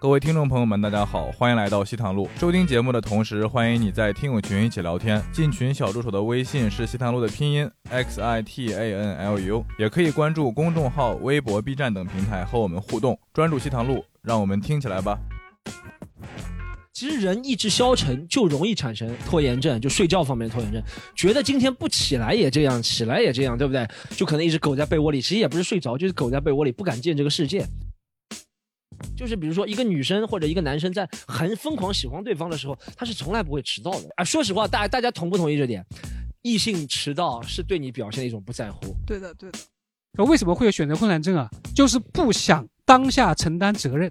各位听众朋友们，大家好，欢迎来到西塘路。收听节目的同时，欢迎你在听友群一起聊天。进群小助手的微信是西塘路的拼音 x i t a n l u，也可以关注公众号、微博、B 站等平台和我们互动。专注西塘路，让我们听起来吧。其实人意志消沉就容易产生拖延症，就睡觉方面拖延症，觉得今天不起来也这样，起来也这样，对不对？就可能一直苟在被窝里，其实也不是睡着，就是苟在被窝里，不敢见这个世界。就是比如说，一个女生或者一个男生在很疯狂喜欢对方的时候，他是从来不会迟到的啊。说实话，大大家同不同意这点？异性迟到是对你表现的一种不在乎。对的，对的。那为什么会有选择困难症啊？就是不想当下承担责任。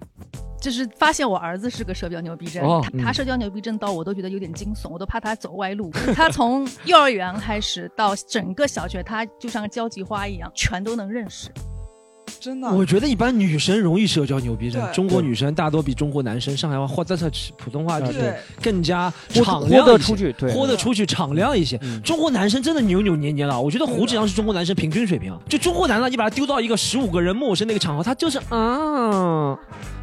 就是发现我儿子是个社交牛逼症，哦他他社交牛逼症到我都觉得有点惊悚，我都怕他走歪路。他从幼儿园开始到整个小学，他就像个交际花一样，全都能认识。真的。我觉得一般女生容易社交牛逼症，中国女生大多比中国男生上海话或者是普通话就是更加豁豁敞亮一些得出去，对，豁得出去，敞亮一些。中国男生真的扭扭捏捏了，我觉得胡志阳是中国男生平均水平啊。就中国男的，你把他丢到一个十五个人陌生的一个场合，他就是啊，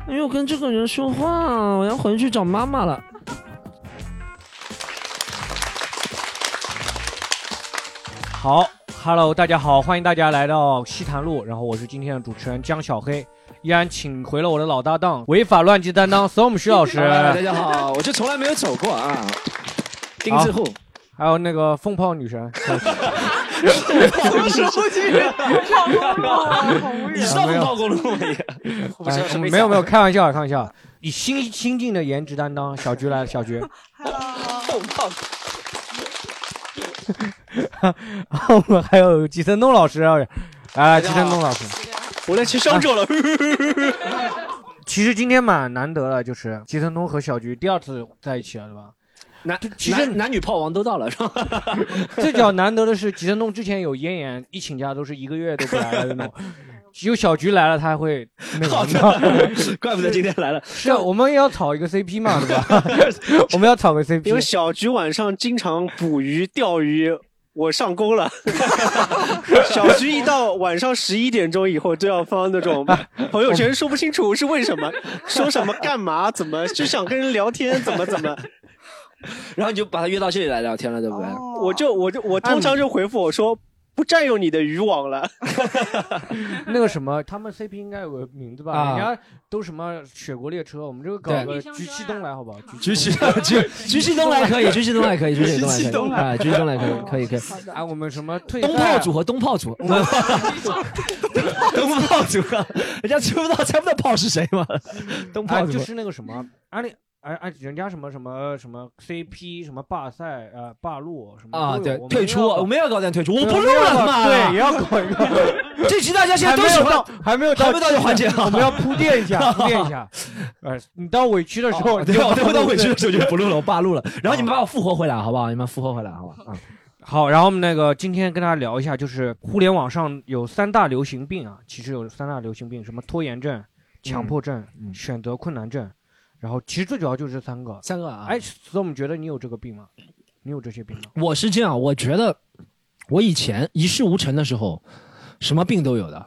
哎呦，跟这个人说话，我要回去找妈妈了。好，Hello，大家好，欢迎大家来到西坛路，然后我是今天的主持人江小黑，依然请回了我的老搭档，违法乱纪担当 Storm 徐老师，大家好，我就从来没有走过啊。丁字户，还有那个风炮女神，你知道风暴公路吗？哎没有没有，开玩笑开玩笑，以新新晋的颜值担当，小菊来了，小菊，风暴我们还有季森东老师，来来，季承东老师，我来去上周了。其实今天蛮难得了，就是季森东和小菊第二次在一起了，对吧？男其实男男女炮王都到了，是吧？最较难得的是，吉森东之前有咽炎，一请假都是一个月都不来了那种。只有小菊来了，他还会那个，怪不得今天来了。是啊，我们也要炒一个 CP 嘛，对吧？我们要炒个 CP 因为。小菊晚上经常捕鱼、钓鱼，我上钩了。小菊一到晚上十一点钟以后，就要发那种朋友圈，说不清楚是为什么，说什么干嘛，怎么就想跟人聊天，怎么怎么，然后你就把他约到这里来聊天了，对不对？哦我就我就我通常就回复我说。不占用你的渔网了，那个什么，他们 CP 应该有个名字吧？啊。人家都什么雪国列车，我们这个搞个菊气东来，好不好？菊气菊菊 气东来可以，菊气东来可以，菊气东来可以，菊气东来。啊，菊气东来可以，可以可以。啊，我们什么退东炮组合东炮组，合东炮组合，人家知不到猜不到炮是谁吗？东炮就是那个什么，安利。哎哎，人家什么什么什么 CP 什么霸赛呃霸路什么啊，对退出，我们要搞点退出，我不录了嘛，对，也要搞一个。这期大家现在都喜欢还没有到，还没有到这环节啊我们要铺垫一下，铺垫一下。呃，你到委屈的时候，哦对，我到委屈的时候就不录了，我 罢录了。然后你们把我复活回来，好不好？你们复活回来，好吧？啊，好，然后我们那个今天跟大家聊一下，就是互联网上有三大流行病啊，其实有三大流行病，什么拖延症、强迫症、嗯选择困难症，然后其实最主要就是这三个。三个啊，哎，所以我们觉得你有这个病吗？你有这些病吗？我是这样，我觉得我以前一事无成的时候，什么病都有的，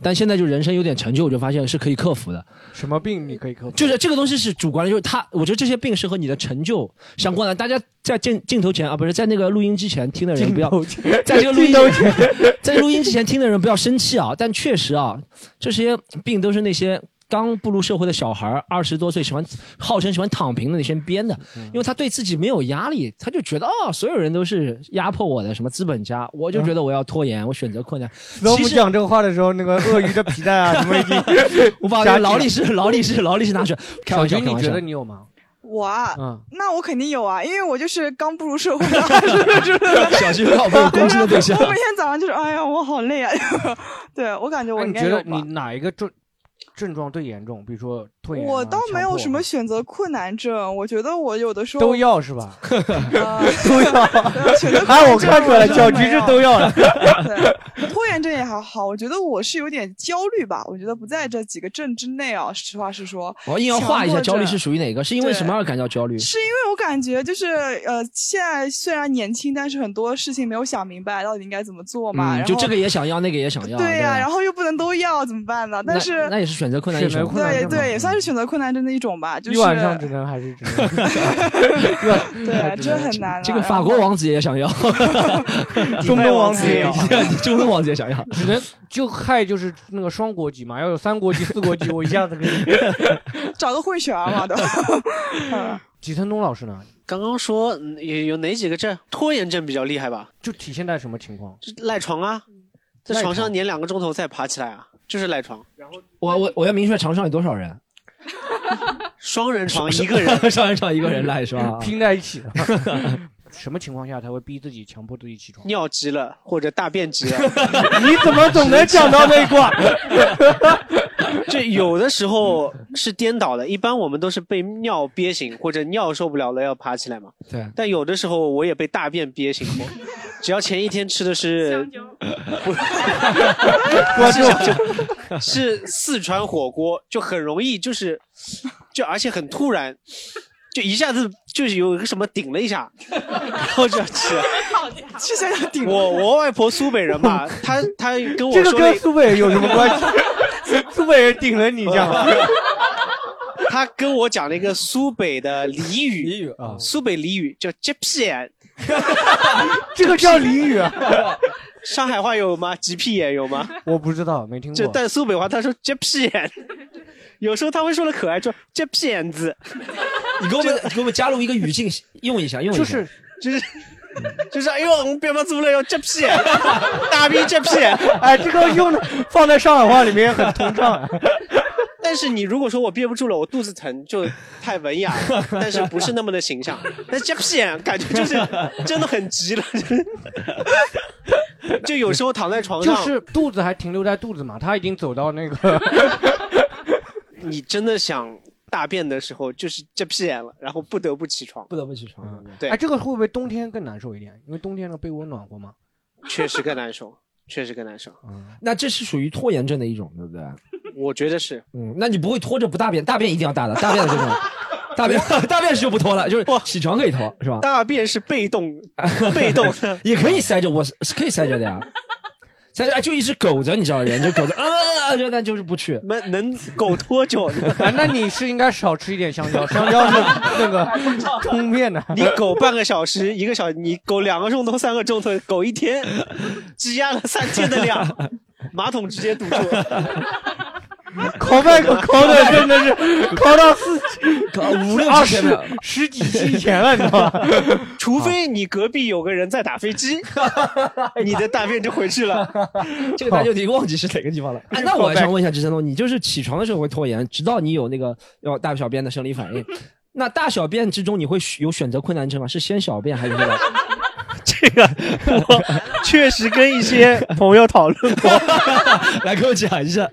但现在就人生有点成就，我就发现是可以克服的。什么病你可以克服？就是这个东西是主观的，就是他，我觉得这些病是和你的成就相关的。大家在镜镜头前啊，不是在那个录音之前听的人不要，在这个录音在录音之前听的人不要生气啊。但确实啊，这些病都是那些。刚步入社会的小孩二十多岁喜欢号称喜欢躺平的那些编的，因为他对自己没有压力，他就觉得哦，所有人都是压迫我的，什么资本家，我就觉得我要拖延，我选择困难。那我其实们讲这个话的时候，那个鳄鱼的皮带啊，什么已经 我把那个劳力士、劳力士、劳力士拿出来，小军你觉得。你有吗？我啊，嗯，那我肯定有啊，因为我就是刚步入社会的，是是是小心好被我攻击的对象我。每天早上就是，哎呀，我好累啊。对我感觉我哎，应你觉得该你。哪一个症症状最严重？比如说拖延啊、我倒没有什么选择困难症，我觉得我有的时候都要是吧？呃 都要。对 选择困啊，我看出来小菊是真的没有都要了。对，拖延症也还好，我觉得我是有点焦虑吧，我觉得不在这几个症之内啊。实话实说，我硬要画一下焦虑是属于哪个？是因为对什么而感到焦虑？是因为我感觉就是呃，现在虽然年轻，但是很多事情没有想明白到底应该怎么做嘛。就这个也想要，那个也想要。对呀、然后后又不能都要，怎么办呢？但是那也也是选择困难一种。对对，也算是选择困难症的一种吧。就是一晚上只能还是只能。对，这很难。这个法国王子也想要，中东王子也要，中东王子也想要，只能就害就是那个双国籍嘛，要有三国籍、四国籍，我一下子可以找个混血儿嘛，对吧？吉森东老师呢？刚刚说有有哪几个症？拖延症比较厉害吧？就体现在什么情况？赖床啊，在床上粘两个钟头再爬起来啊，就是赖床。然后我我我要明确床上有多少人？双人床一个人，双人床一个人来是吧？拼在一起的。什么情况下他会逼自己、强迫自己起床？尿急了或者大便急了？你怎么总能讲到那一卦？就有的时候是颠倒的，一般我们都是被尿憋醒或者尿受不了了要爬起来嘛。对。但有的时候我也被大便憋醒过，只要前一天吃的是，不是香蕉，是四川火锅，就很容易就是，就而且很突然。就一下子就是有一个什么顶了一下，然后就要吃。吃下来顶。我我外婆苏北人嘛，她她跟我说这个跟苏北人有什么关系？苏北人顶了你一下。他跟我讲了一个苏北的俚语，俚语啊，苏北俚语叫“接屁眼”，这个叫俚语啊。上海话有吗？“急屁眼”有吗？我不知道，没听过。就但苏北话他说“接屁眼”，有时候他会说的可爱，说“接屁眼子”。你给我们给我们加入一个语境，用一下，用一下。就是就是就是，哎呦，我们北方族人要接屁眼，大逼接屁眼。哎，这个用的放在上海话里面很通畅。但是你如果说我憋不住了，我肚子疼，就太文雅了，但是不是那么的形象。但接屁眼感觉就是真的很急了，就有时候躺在床上，就是肚子还停留在肚子嘛，他已经走到那个，你真的想。大便的时候就是这屁眼了，然后不得不起床，不得不起床。嗯、对，哎，这个会不会冬天更难受一点？因为冬天的被窝暖和吗？确实更难受，确实更难受。嗯，那这是属于拖延症的一种，对不对？我觉得是。嗯，那你不会拖着不大便？大便一定要大的，大便的这种，大便大便是就不拖了，就是起床可以拖，是吧？大便是被动，被动 也可以塞着，我是可以塞着的呀。塞着就一直苟着，你知道人就苟着，啊，就那就是不去，能能苟多久？啊，那你是应该少吃一点香蕉，香蕉是那个通便的。你苟半个小时、一个小时，你苟两个钟头、三个钟头，苟一天，积压了三天的量，马桶直接堵住。考麦克考的真的是 考到四考五六二十十几期以前了，你知道吧？除非你隔壁有个人在打飞机，你的大便就回去了。这个大就得忘记是哪个地方了。哎，那我还想问一下支撑东，你就是起床的时候会拖延，直到你有那个要大小便的生理反应。那大小便之中，你会有选择困难症吗？是先小便还是？这个我确实跟一些朋友讨论过，来给我讲一下。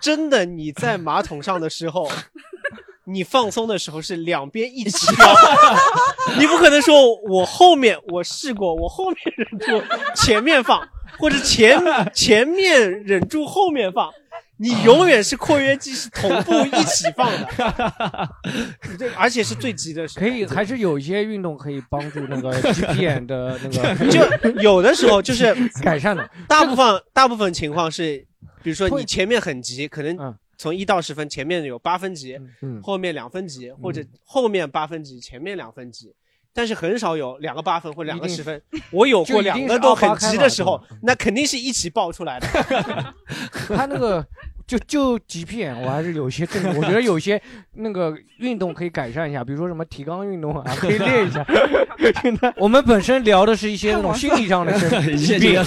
真的，你在马桶上的时候，你放松的时候是两边一起放，你不可能说我后面我试过，我后面忍住前面放，或者前前面忍住后面放，你永远是括约肌是同步一起放的，这而且是最急的时候。可以，还是有一些运动可以帮助那个鸡屁眼的那个，就有的时候就是改善的。大部分大部分情况是。比如说你前面很急，可能从一到十分，前面有八分急，嗯、后面两分急，或者后面八分急，前面两分急，但是很少有两个八分或两个十分。我有过两个都很急的时候，那肯定是一起爆出来的。他那个就就几片，我还是有些症，我觉得有些那个运动可以改善一下，比如说什么提肛运动啊，可以练一下。我们本身聊的是一些那种心理上的疾病，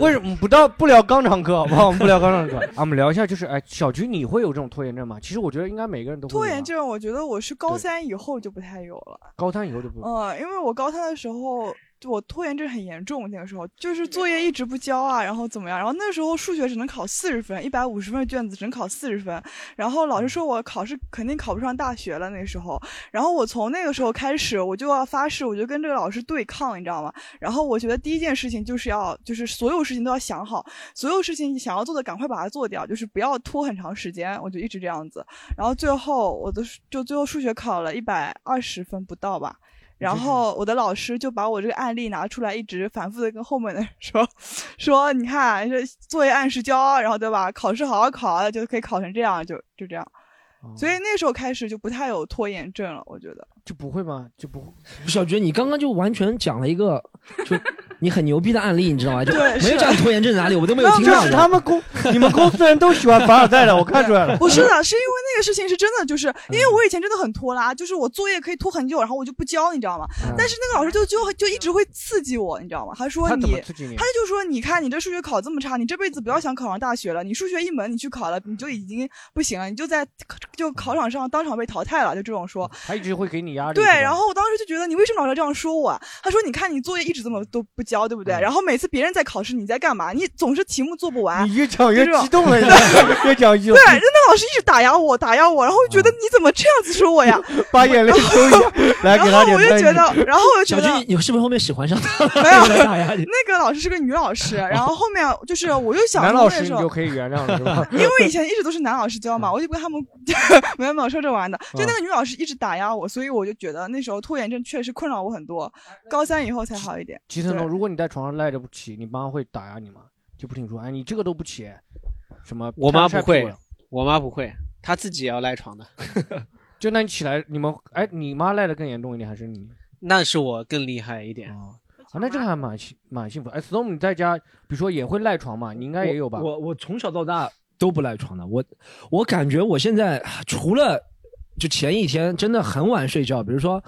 为什么不到不聊肛肠科好不好？我们不聊肛肠科啊，我们聊一下就是，哎，小菊你会有这种拖延症吗？其实我觉得应该每个人都会。拖延症，我觉得我是高三以后就不太有了。高三以后就不。嗯，因为我高三的时候。我拖延症很严重，那个时候就是作业一直不交啊，然后怎么样？然后那时候数学只能考四十分，一百五十分的卷子只能考四十分，然后老师说我考试肯定考不上大学了。那时候，然后我从那个时候开始，我就要发誓，我就跟这个老师对抗，你知道吗？然后我觉得第一件事情就是要，就是所有事情都要想好，所有事情想要做的赶快把它做掉，就是不要拖很长时间。我就一直这样子，然后最后我的就最后数学考了一百二十分不到吧。然后我的老师就把我这个案例拿出来，一直反复的跟后面的人说，说你看这作业按时交，然后对吧？考试好好考，就可以考成这样，就就这样。所以那时候开始就不太有拖延症了，我觉得。就不会吗？就不小觉，你刚刚就完全讲了一个，就你很牛逼的案例，你知道吗？就对没有讲拖延症哪里，我都没有听到。就是他们公你们公司的人都喜欢凡尔赛的，我看出来了。不是的，是因为那个事情是真的，就是因为我以前真的很拖拉，就是我作业可以拖很久，然后我就不交，你知道吗？但是那个老师就就就一直会刺激我，你知道吗？他说你，他就说你看你这数学考这么差，你这辈子不要想考上大学了，你数学一门你去考了，你就已经不行了，你就在就考场上当场被淘汰了，就这种说。他一直会给你压力。对，然后我当时就觉得你为什么老是这样说我啊？他说你看你作业一直这么都不交，对不对？然后每次别人在考试，你在干嘛？你总是题目做不完。你越讲越激动了 越讲越激动。对，那老师一直打压我，打压我，然后觉得你怎么这样子说我呀？把眼泪收一下，来给他然后我就觉得，然后我就觉得你是不是后面喜欢上他了？没有打压你。那个老师是个女老师，然后后面就是我又想男老师你就可以原谅了，是吧？因为以前一直都是男老师教嘛，我就跟他们没有没有说着玩的，就那个女老师一直打压我，所以我就觉得那时候拖延症确实困扰我很多。高三以后才好一点。吉成龙，如果你在床上赖着不起，你妈会打压你吗？就不停说，哎，你这个都不起，什么？我妈不会我妈不会，她自己也要赖床的。就那你起来，你们哎，你妈赖的更严重一点，还是你？那是我更厉害一点。啊，那这个还蛮幸蛮幸福。哎，Storm，你在家，比如说也会赖床嘛？你应该也有吧？我我从小到大都不赖床的，我我感觉我现在除了就前一天真的很晚睡觉，比如说。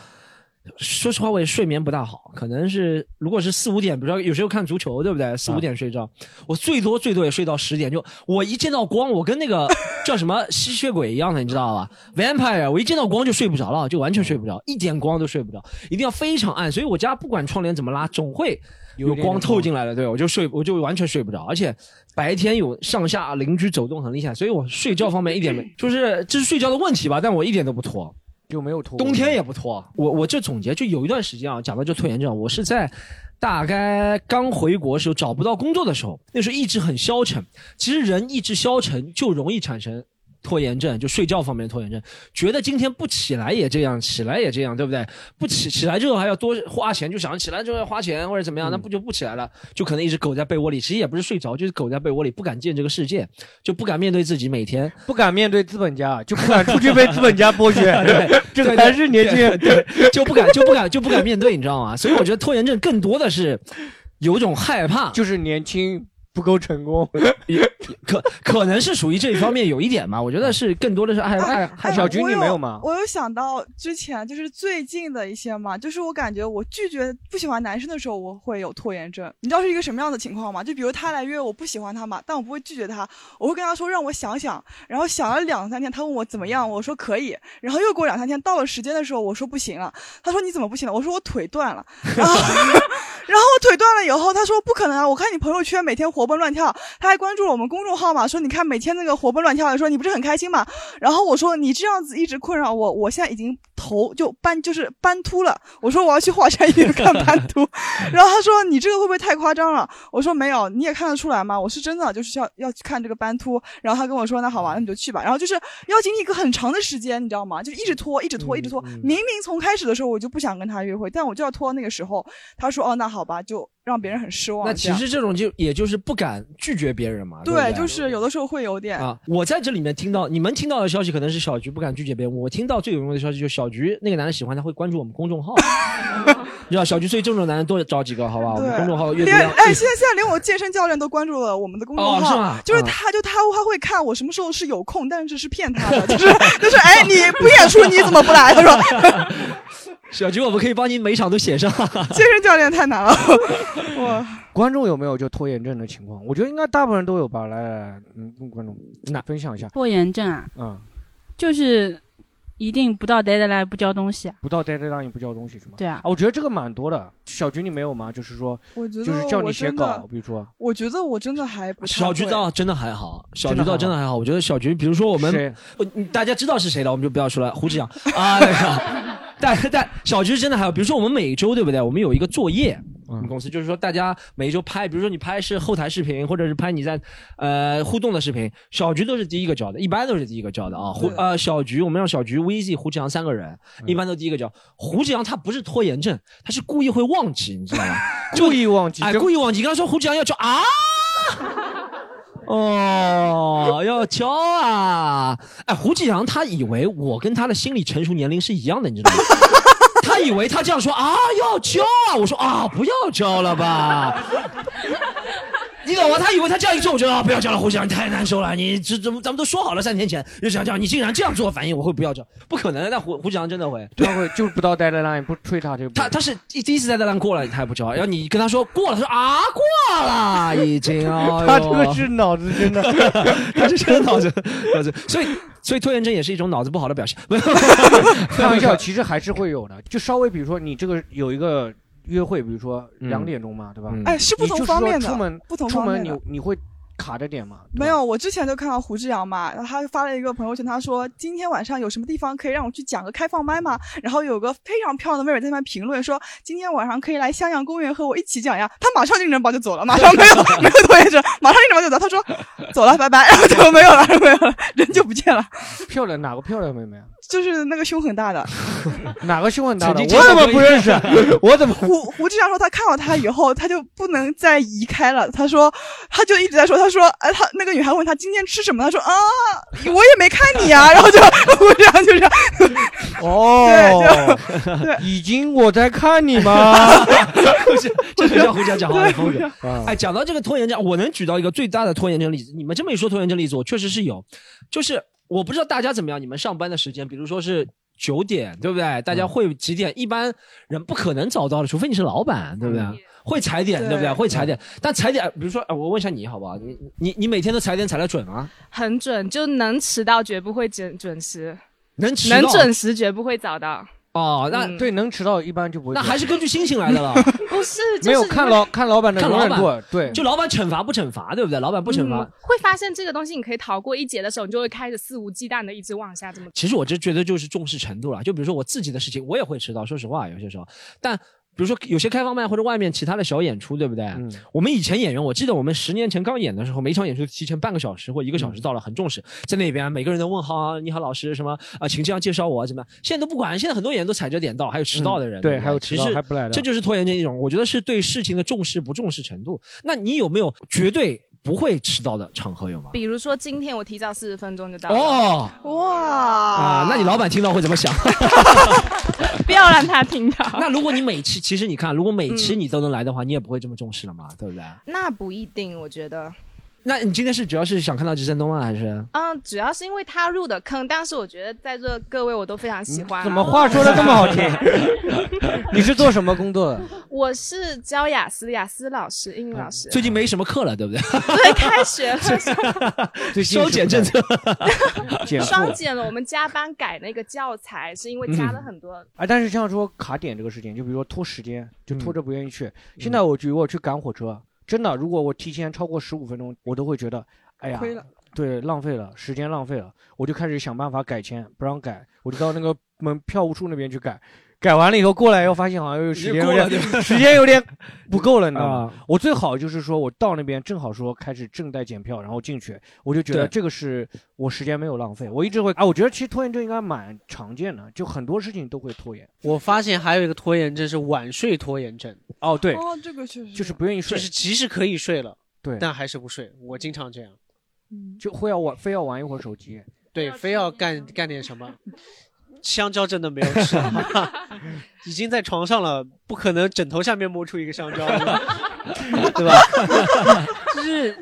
说实话，我也睡眠不大好，可能是如果是四五点，比如说有时候看足球，对不对？四五点睡觉，我最多最多也睡到十点。就我一见到光，我跟那个 叫什么吸血鬼一样的，你知道吧？Vampire，我一见到光就睡不着了，就完全睡不着，一点光都睡不着，一定要非常暗。所以我家不管窗帘怎么拉，总会有光透进来了，对我就睡，我就完全睡不着，而且白天有上下邻居走动很厉害，所以我睡觉方面一点没，就是这是睡觉的问题吧，但我一点都不拖。就没有脱。冬天也不脱。我我这总结就有一段时间啊，讲到这拖延症，我是在大概刚回国时候找不到工作的时候，那时候意志很消沉。其实人意志消沉就容易产生。拖延症就睡觉方面的拖延症，觉得今天不起来也这样，起来也这样，对不对？不起起来之后还要多花钱，就想起来之后要花钱或者怎么样，那不就不起来了？就可能一直苟在被窝里，其实也不是睡着，就是苟在被窝里，不敢见这个世界，就不敢面对自己每天，不敢面对资本家，就不敢出去被资本家剥削。对，这个才是年轻人，对，就不敢就不敢就不敢面对，你知道吗？所以我觉得拖延症更多的是有种害怕，就是年轻不够成功，可可能是属于这一方面有一点嘛。我觉得是更多的是害害害哎小菊你没有吗？我有想到之前就是最近的一些嘛，就是我感觉我拒绝不喜欢男生的时候，我会有拖延症。你知道是一个什么样的情况吗？就比如他来约我不喜欢他嘛，但我不会拒绝他，我会跟他说让我想想，然后想了两三天，他问我怎么样，我说可以，然后又过两三天，到了时间的时候，我说不行了，他说你怎么不行了？我说我腿断了，然后 然后我腿断了以后，他说不可能啊，我看你朋友圈每天活蹦乱跳，他还关注了我们公众号嘛，说你看每天那个活蹦乱跳的，说你不是很开心嘛？然后我说你这样子一直困扰我，我现在已经头就斑就是斑秃了。我说我要去华山医院 看斑秃，然后他说你这个会不会太夸张了？我说没有，你也看得出来吗？我是真的就是要要去看这个斑秃。然后他跟我说那好吧，那你就去吧。然后就是要经历一个很长的时间，你知道吗？就一直拖，一直拖，一直拖。明明从开始的时候我就不想跟他约会，但我就要拖到那个时候。他说哦那好吧，就让别人很失望。那其实这种就也就是不敢拒绝别人嘛。对对，对就是有的时候会有点啊，我在这里面听到你们听到的消息可能是小菊不敢拒绝别人，我听到最有用的消息就是小菊那个男的喜欢他会关注我们公众号，你知道小菊所以这种男人多找几个好吧？我们公众号阅读量连哎，现在现在连我健身教练都关注了我们的公众号，哦是吗就是啊他就他他会看我什么时候是有空，但是是骗他的，就是就是哎，你不演出你怎么不来？他说小菊，我们可以帮你每场都写上。健身教练太难了，我观众有没有就拖延症的情况？我觉得应该大部分人都有吧。来来来，嗯，跟观众那分享一下。拖延症啊，嗯，就是一定不到 deadline 不交东西啊。不到 deadline 不交东西是吗？对啊我觉得这个蛮多的。小菊你没有吗？就是说，我觉得就是叫你写稿，比如说我觉得我真的还不太小菊会倒真的还好，小菊倒真的还好。我觉得小菊，比如说我们，呃大家知道是谁了，我们就不要说了。胡志阳 啊，那个，但但小菊真的还好，比如说我们每周对不对？我们有一个作业，公司就是说大家每一周拍，比如说你拍是后台视频，或者是拍你在呃互动的视频，小菊都是第一个交的，一般都是第一个交的啊。胡呃小菊，我们让小菊、VZ、胡志阳三个人，一般都第一个交。胡志阳他不是拖延症，他是故意会忘记，你知道吗？故意忘记哎，故意忘记。刚刚说胡志阳要交啊。哦，要交啊！哎，胡志阳他以为我跟他的心理成熟年龄是一样的，你知道吗？他以为他这样说啊要交啊，我说啊不要交了吧，你懂吗？他以为他这样一说，我觉得啊不要叫了，胡志阳你太难受了，你这怎么咱们都说好了三天前就想叫，你竟然这样做反应，我会不要叫，不可能的，但胡胡志阳真的会，他会就是不到 deadline 不催他就不他他是第第一次在 deadline 过了，他还不叫，然后你跟他说过了，他说啊过了已经，哎他这个是脑子真的，他是真的脑子脑子，所以所以拖延症也是一种脑子不好的表现。开玩笑，其实还是会有的。就稍微比如说你这个有一个约会，比如说嗯两点钟嘛，对吧？嗯哎是不同你就是说方面的出门不同出门你方面的你会卡着点吗？没有，我之前就看到胡志阳嘛，然后他发了一个朋友圈，他说今天晚上有什么地方可以让我去讲个开放麦吗？然后有个非常漂亮的妹妹在那边评论说，今天晚上可以来襄阳公园和我一起讲呀。他马上拎着包就走了，马上没有 没有拖延症，马上拎着包就走。他说走了，拜拜，然后就没有了，没有了，人就不见了。漂亮哪个漂亮妹妹啊？就是那个胸很大的，哪个胸很大的？我怎么不认识？我怎么胡胡志强说他看到他以后，他就不能再移开了。他说，他就一直在说，他说，哎，他那个女孩问他今天吃什么，他说啊，我也没看你啊、然后就胡志强就这样，哦，已经我在看你吗？这就叫胡志强讲话的风格。啊哎，讲到这个拖延症，我能举到一个最大的拖延症例子。你们这么一说拖延症例子，我确实是有。就是我不知道大家怎么样，你们上班的时间，比如说是九点，对不对？大家会几点？一般人不可能早到的，除非你是老板，对不对？会踩点，对不对？对会踩点，但踩点，比如说，呃我问一下你好不好？你你你每天都踩点踩的准吗？很准，就能迟到绝不会准准时，能迟能准时绝不会早到。哦，那嗯对能迟到一般就不会。那还是根据心情来的了。不是，就是没有看老看老板的容看老板忍度，对，就老板惩罚不惩罚，对不对？老板不惩罚嗯，会发现这个东西你可以逃过一劫的时候，你就会开始肆无忌惮的一直往下这么。其实我就觉得就是重视程度了。就比如说我自己的事情，我也会迟到，说实话，有些时候。但比如说有些开放麦或者外面其他的小演出，对不对？我们以前演员，我记得我们十年前刚演的时候，每场演出提前半个小时或一个小时到了，很重视，在那边每个人都问好啊，你好老师什么啊，请这样介绍我啊，怎么样？现在都不管，现在很多演员都踩着点到，还有迟到的人，嗯对不还有迟到还不来的这就是拖延症一种。我觉得是对事情的重视不重视程度。那你有没有绝对不会迟到的场合有吗？比如说今天我提早四十分钟就到了。哦，哇啊，那你老板听到会怎么想？不要让他听到。那如果你每期，其实你看，如果每期你都能来的话，你也不会这么重视了嘛，对不对？那不一定，我觉得。那你今天是主要是想看到吉振东吗？还是？嗯，主要是因为他入的坑，但是我觉得在座各位我都非常喜欢啊。怎么话说的这么好听？你是做什么工作的？我是教雅思的雅思老师，英语老师。最近没什么课了，对不对？对，开学了，最近收减政策，双减了。我们加班改那个教材，是因为加了很多。啊，但是像说卡点这个事情，就比如说拖时间，就拖着不愿意去。现在我如果去赶火车，真的，如果我提前超过十五分钟，我都会觉得，哎呀亏了，对，浪费了，时间浪费了，我就开始想办法改签，不让改，我就到那个门票务处那边去改。改完了以后过来以后，发现好像又时间有点 时间有点不够了，你知道吗啊？我最好就是说我到那边正好说开始正在检票，然后进去，我就觉得对这个是我时间没有浪费。我一直会啊，我觉得其实拖延症应该蛮常见的，就很多事情都会拖延。我发现还有一个拖延症是晚睡拖延症。哦，对，哦，这个确实就是不愿意睡，就是其实可以睡了，对，但还是不睡。我经常这样，就会要玩，非要玩一会儿手机。对，非要干 干点什么。香蕉真的没有吃，已经在床上了，不可能枕头下面摸出一个香蕉，对吧？就是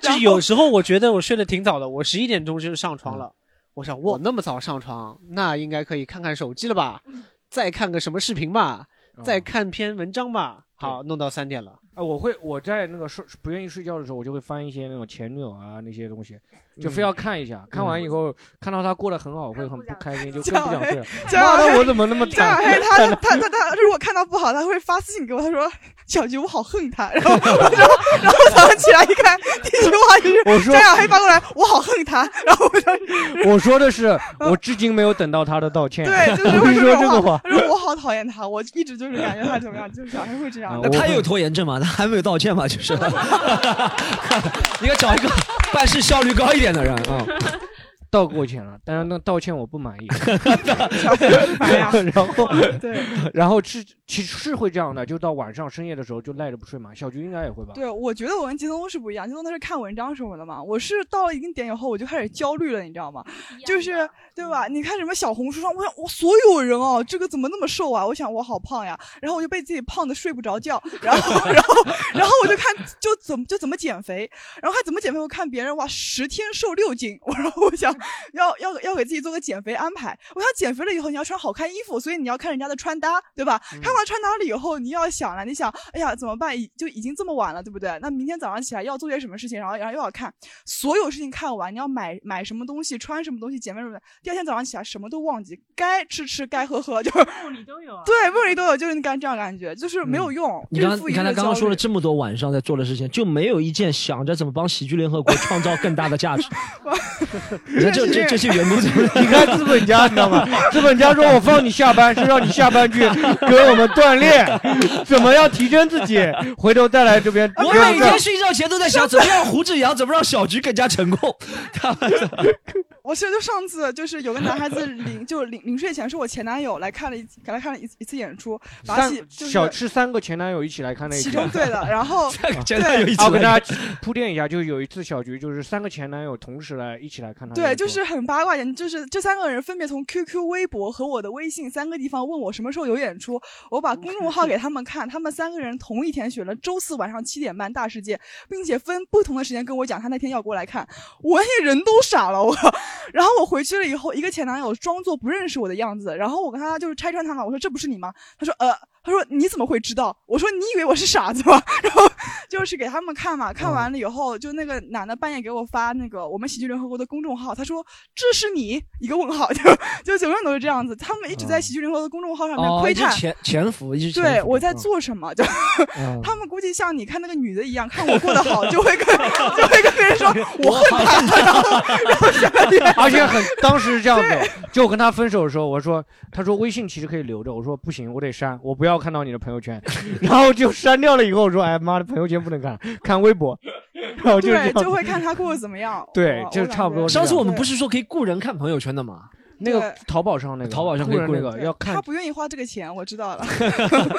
就是有时候我觉得我睡得挺早的，我十一点钟就上床了。我想我那么早上床，那应该可以看看手机了吧？再看个什么视频吧？再看篇文章吧？好，弄到三点了。啊，我会我在那个睡不愿意睡觉的时候，我就会翻一些那种前女友啊那些东西，就非要看一下。看完以后，看到他过得很好，会很不开心，就更不想睡了。妈的，我怎么那么惨？他他他他如果看到不好，他会发私信给我，他说小菊我好恨他，然后然后然后早上起来一看，我说张小黑发过来我好恨他，然后我说我说的是，我至今没有等到他的道歉。对，就是会会 说这个话。我好讨厌他，我一直就是感觉他怎么样，就是小黑会这样。那他也有拖延症嘛？他还没有道歉嘛？就是，应该找一个办事效率高一点的人啊。道过歉了，但是那道歉我不满意。然 然后对，然后是其实是会这样的，就到晚上深夜的时候就赖着不睡嘛。小菊应该也会吧？对，我觉得我跟吉东是不一样，吉东他是看文章什么的嘛，我是到了一定点以后我就开始焦虑了，你知道吗？就是对吧？你看什么小红书上，我想我所有人哦，这个怎么那么瘦啊？我想我好胖呀，然后我就被自己胖的睡不着觉，然后然后然后我就看就怎么就怎么减肥，然后还怎么减肥？我看别人哇十天瘦六斤，我然后我想要要要给自己做个减肥安排。我要减肥了以后你要穿好看衣服，所以你要看人家的穿搭，对吧？看完穿搭了以后，你要想了，你想，哎呀怎么办？就已经这么晚了，对不对？那明天早上起来要做些什么事情，然后然后又要看所有事情看完，你要买买什么东西，穿什么东西，减肥什么的。第二天早上起来什么都忘记，该吃吃，该喝喝，就是梦里都有啊。对，梦里都有，就是你刚这样感觉，就是没有用。你刚你看他刚刚说了这么多晚上在做的事情，就没有一件想着怎么帮喜剧联合国创造更大的价值。这这这些员工怎么？你看资本家，你知道吗？资本家说我放你下班是让你下班去给我们锻炼，怎么样提升自己，回头再来这边。我每天睡觉前都在想，怎么让胡志阳，怎么让小菊更加成功。他们我是就上次就是有个男孩子临就临临睡前是我前男友来看了一给他看了一一次演出，把就是小是三个前男友一起来看那一其中对的，然后 前男友一起啊我跟大家铺垫一下，就是有一次小菊就是三个前男友同时来一起来看他的对，就是很八卦点，就是这三个人分别从 QQ、微博和我的微信三个地方问我什么时候有演出，我把公众号给他们看，他们三个人同一天选了周四晚上七点半大世界，并且分不同的时间跟我讲他那天要过来看，我那人都傻了，我。然后我回去了以后，一个前男友装作不认识我的样子，然后我跟他就是拆穿他嘛，我说这不是你吗？他说呃。他说：“你怎么会知道？”我说：“你以为我是傻子吗？” 然后就是给他们看嘛，看完了以后，就那个男的半夜给我发那个我们喜剧联合国的公众号，他说：“这是你？”一个问号，就就永远都是这样子。他们一直在喜剧联合国的公众号上面哦，窥探，潜潜伏，一直对我在做什么，就嗯 他们估计像你看那个女的一样，看我过得好，就会跟就会跟别人说我恨他，然后然后下个月而且很当时是这样子，就我跟他分手的时候，我说，他说微信其实可以留着，我说不行，我得删，我不要看到你的朋友圈，然后就删掉了以后，我说，哎妈的，朋友圈不能看，看微博，然后就是对，就会看他过得怎么样。对我，就差不多。上次我们不是说可以雇人看朋友圈的吗？那个淘宝上那个，淘宝上可以雇人那个要看他，不愿意花这个钱，我知道了。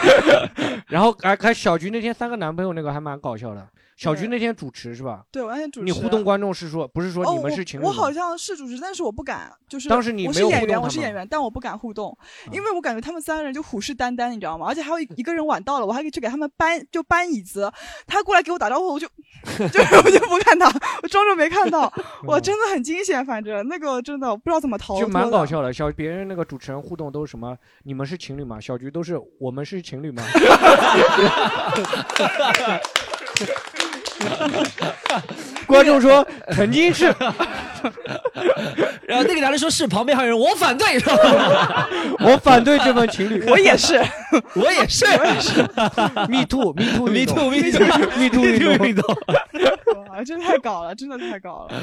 然后还还小菊那天三个男朋友那个还蛮搞笑的，小菊那天主持是吧？对，我那天主持。你互动观众是说不是说哦，你们是情侣吗？我好像是主持，但是我不敢，就是当时你没有我是演员，我是演员，但我不敢互动，因为我感觉他们三个人就虎视眈眈，你知道吗？而且还有一一个人晚到了，我还去给他们搬就搬椅子，他过来给我打招呼，我就就是 我就不看他，我装作没看到，我真的很惊险，反正那个真的我不知道怎么逃就，蛮搞笑的，小别人那个主持人互动都是什么？你们是情侣吗？小菊都是我们是情侣吗？观众说曾经是，然后那个男的说是，旁边还有人，我反对，是吧？我反对这份情侣。我也是，我也是，我也是 Me too，Me too，Me too，Me too，Me too 运动。哇，真太搞了，真的太搞了。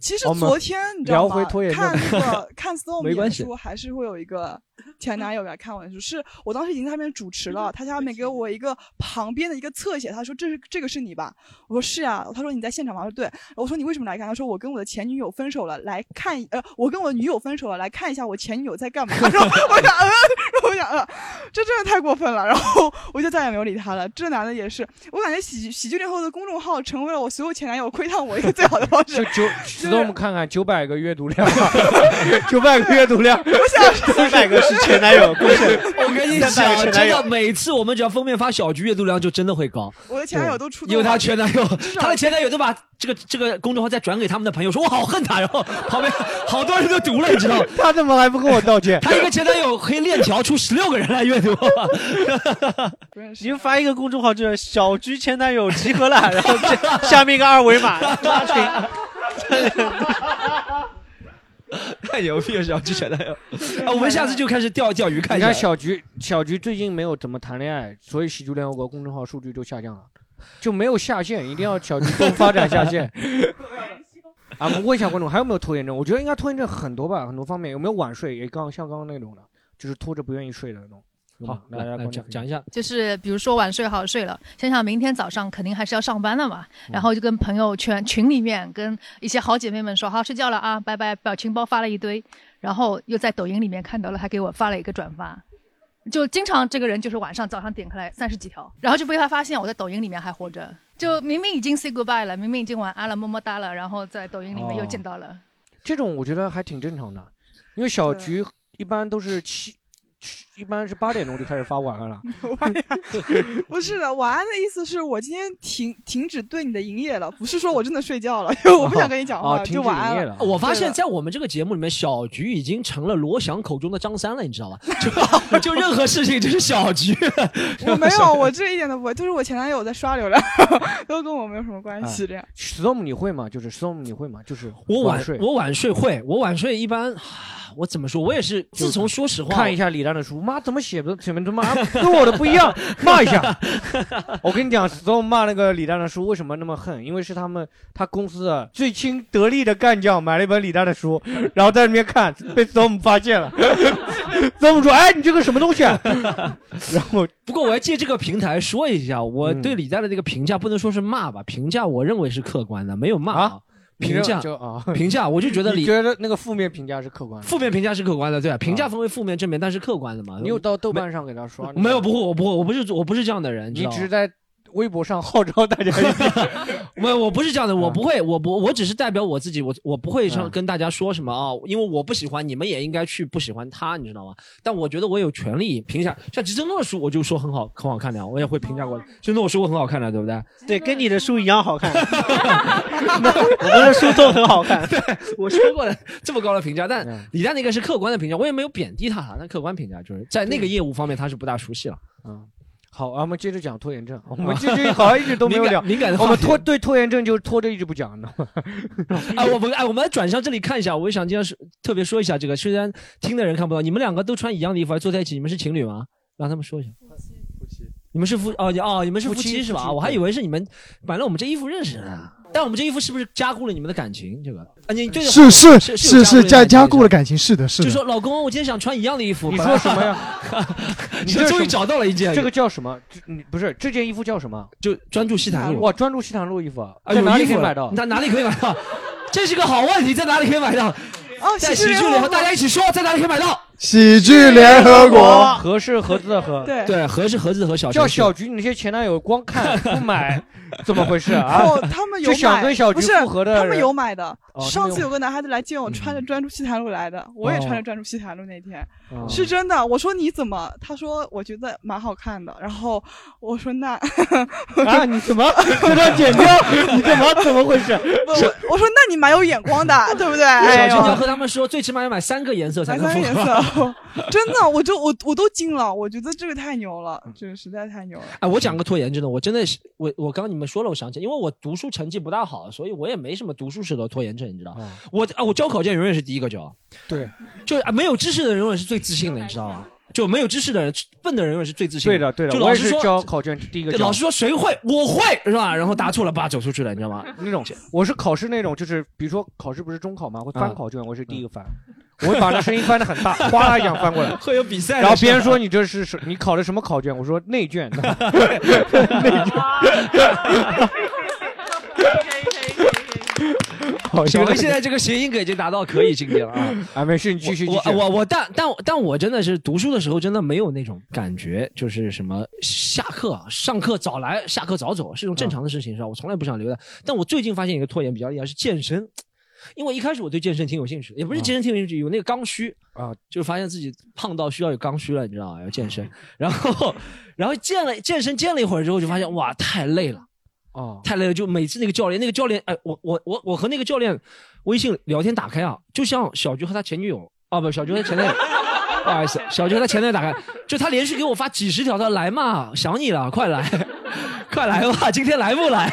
其实昨天你知道聊吗回拖延？症看那个看 Storm 演出，还是会有一个前男友来看我演出。是我当时已经在那边主持了，他下面给我一个旁边的一个侧写，他说这是这个是你吧？我说是啊。他说你在现场吗？我说对。我说你为什么来看？他说我跟我的前女友分手了，来看呃，我跟我女友分手了，来看一下我前女友在干嘛。然后 我想呃，然后我想呃，这真的太过分了。然后我就再也没有理他了。这男的也是，我感觉喜喜剧联合的公众号成为了我所有前男友窥探我一个最好的方式就。九值得我们看看九百个阅读量，九百个阅读量，我想三百个是前男友，恭喜！我跟你讲，真的，每次我们只要封面发小菊，阅读量就真的会高。我的前男友都出，因为他前男友，他的前男友都把这个这个公众号再转给他们的朋友，说我好恨他，然后旁边好多人都读了，你知道？他怎么还不跟我道歉？他一个前男友可以链条出十六个人来阅读。你就发一个公众号，就是小菊前男友集合了，然后这 下面一个二维码拉群。太牛逼了，小菊前男友！啊，我们下次就开始钓钓鱼看一下。你看小菊，小菊最近没有怎么谈恋爱，所以喜剧联合国公众号数据就下降了，就没有下线，一定要小菊多发展下线。啊，我们问一下观众还有没有拖延症？我觉得应该拖延症很多吧，很多方面有没有晚睡？也刚像刚刚那种的，就是拖着不愿意睡的那种。好，来来讲讲一下。就是比如说晚睡好睡了，想想明天早上肯定还是要上班的嘛，嗯然后就跟朋友圈群里面跟一些好姐妹们说好睡觉了啊，拜拜，表情包发了一堆，然后又在抖音里面看到了，还给我发了一个转发。就经常这个人就是晚上早上点开来三十几条，然后就被他发现我在抖音里面还活着，就明明已经 say goodbye 了，明明已经晚安了，么么哒了，然后在抖音里面又见到了。这种我觉得还挺正常的，因为小菊一般都是七，一般是八点钟就开始发晚安了。不是的，晚安的意思是我今天停停止对你的营业了，不是说我真的睡觉了，因为我不想跟你讲话，就晚安了。我发现，在我们这个节目里面，小菊已经成了罗翔口中的张三了，你知道吧？就就任何事情就是小菊。我没有，我这一点都不会，就是我前男友在刷流量，都跟我没有什么关系。这样，storm 你会吗？就是 storm 你会吗？就是我晚睡，我晚睡会，我晚睡一般，我怎么说？我也是，自从说实话，看一下李诞的书，妈怎么写的？怎么怎么跟我的不一样？骂一下。我跟你讲，Stone 骂那个李诞的书为什么那么恨？因为是他们他公司的最亲得力的干将买了一本李诞的书，然后在那边看，被 Stone 发现了。Stone 说：“哎，你这个什么东西啊？”然后，不过我要借这个平台说一下，我对李诞的这个评价不能说是骂吧，评价我认为是客观的，没有骂啊。评价就啊，评价，我就觉得你觉得那个负面评价是客观的，负面评价是客观的，对啊，评价分为负面、正面，但是客观的嘛。你有到豆瓣上给他刷？没有，不会，我不会，我不是我不是这样的人，你只是在微博上号召大家。没有，我不是这样的，啊我不会，我不，我只是代表我自己，我我不会嗯上跟大家说什么啊，因为我不喜欢，你们也应该去不喜欢他，你知道吗？但我觉得我有权利评价，像吉正东的书，我就说很好，很好看的，我也会评价过。吉正东我说过很好看的，对不对？对，跟你的书一样好看。我们的书都很好看。对，我说过的这么高的评价，但李诞那个是客观的评价，我也没有贬低他，那客观评价就是在那个业务方面他是不大熟悉了。嗯。好，啊我们接着讲拖延症。我们继续好像一直都没有聊敏感的我们拖对拖延症就拖着一直不讲，你知道吗？哎，我们哎，我们来转向这里看一下，我也想今天是特别说一下这个，虽然听的人看不到，你们两个都穿一样的衣服，还坐在一起，你们是情侣吗？让他们说一下。你们是夫哦你哦，你们是夫夫妻妻是吧？夫妻我还以为是你们反正我们这衣服认识的呢。但我们这衣服是不是加固了你们的感情？这个啊，你对是是是是是加加固了了感情，是的，是的。就说老公，我今天想穿一样的衣服。你说什么呀？你终于找到了一件，这个叫什么？这你不是这件衣服叫什么？就专注西坦路。哇，专注西坦路衣服啊，啊，在哪里可以买到？哪哪里可以买到？这是个好问题，在哪里可以买到？哦，在喜剧联合，大家一起说，在哪里可以买到？喜剧联合国，合是盒子的合，对对，盒是盒子的盒，小叫小菊，你那些前男友光看不买，怎么回事啊？哦，他们有就想买跟小菊不是复合的人，他们有买的。哦上次有个男孩子来见我，穿着专注西坛路来的，我也穿着专注西坛路那天，是真的。我说你怎么？他说我觉得蛮好看的。然后我说那 啊，你怎么这段剪掉？你怎么怎么回事？不，我我说那你蛮有眼光的，对不对？小菊，你要哎呦和他们说，最起码要买三个颜色才买三个颜能复合。色，真的，我就我我都惊了，我觉得这个太牛了，这个实在太牛了。哎，我讲个拖延症的，我真的是我我刚刚你们说了，我想起来，因为我读书成绩不大好，所以我也没什么读书时的拖延症，你知道。我啊，我交考卷永远是第一个交。对，就啊，没有知识的人永远是最自信的，你知道吗？就没有知识的人，笨的人永远是最自信对的对的，我也是就老师说交考卷第一个老师说谁会，我会是吧？然后答错了，叭走出去了，你知道吗？那种我是考试那种，就是比如说考试不是中考吗？会翻啊考卷，我是第一个翻，我会把那声音翻得很大，哗啦一下翻过来。会有比赛的然后别人说你这是什你考的什么考卷？我说内卷。内卷。好，小维现在这个谐音梗已经达到可以境界了啊！啊，没事，你继续我。我我但但但我真的是读书的时候真的没有那种感觉，就是什么下课上课早来，下课早走是一种正常的事情是吧？我从来不想留的。但我最近发现一个拖延比较厉害是健身。因为一开始我对健身挺有兴趣的，也不是健身挺有兴趣，有那个刚需啊，就发现自己胖到需要有刚需了，你知道吗？要健身，然后然后健了健身健了一会儿之后，就发现哇太累了。哦，太累了，就每次那个教练，那个教练，哎，我我我我和那个教练微信聊天打开啊，就像小菊和他前女友啊，不，小菊和前男友，不好意思，小菊和他前台打开，就他连续给我发几十条，他说来嘛，想你了，快来，快来吧，今天来不来？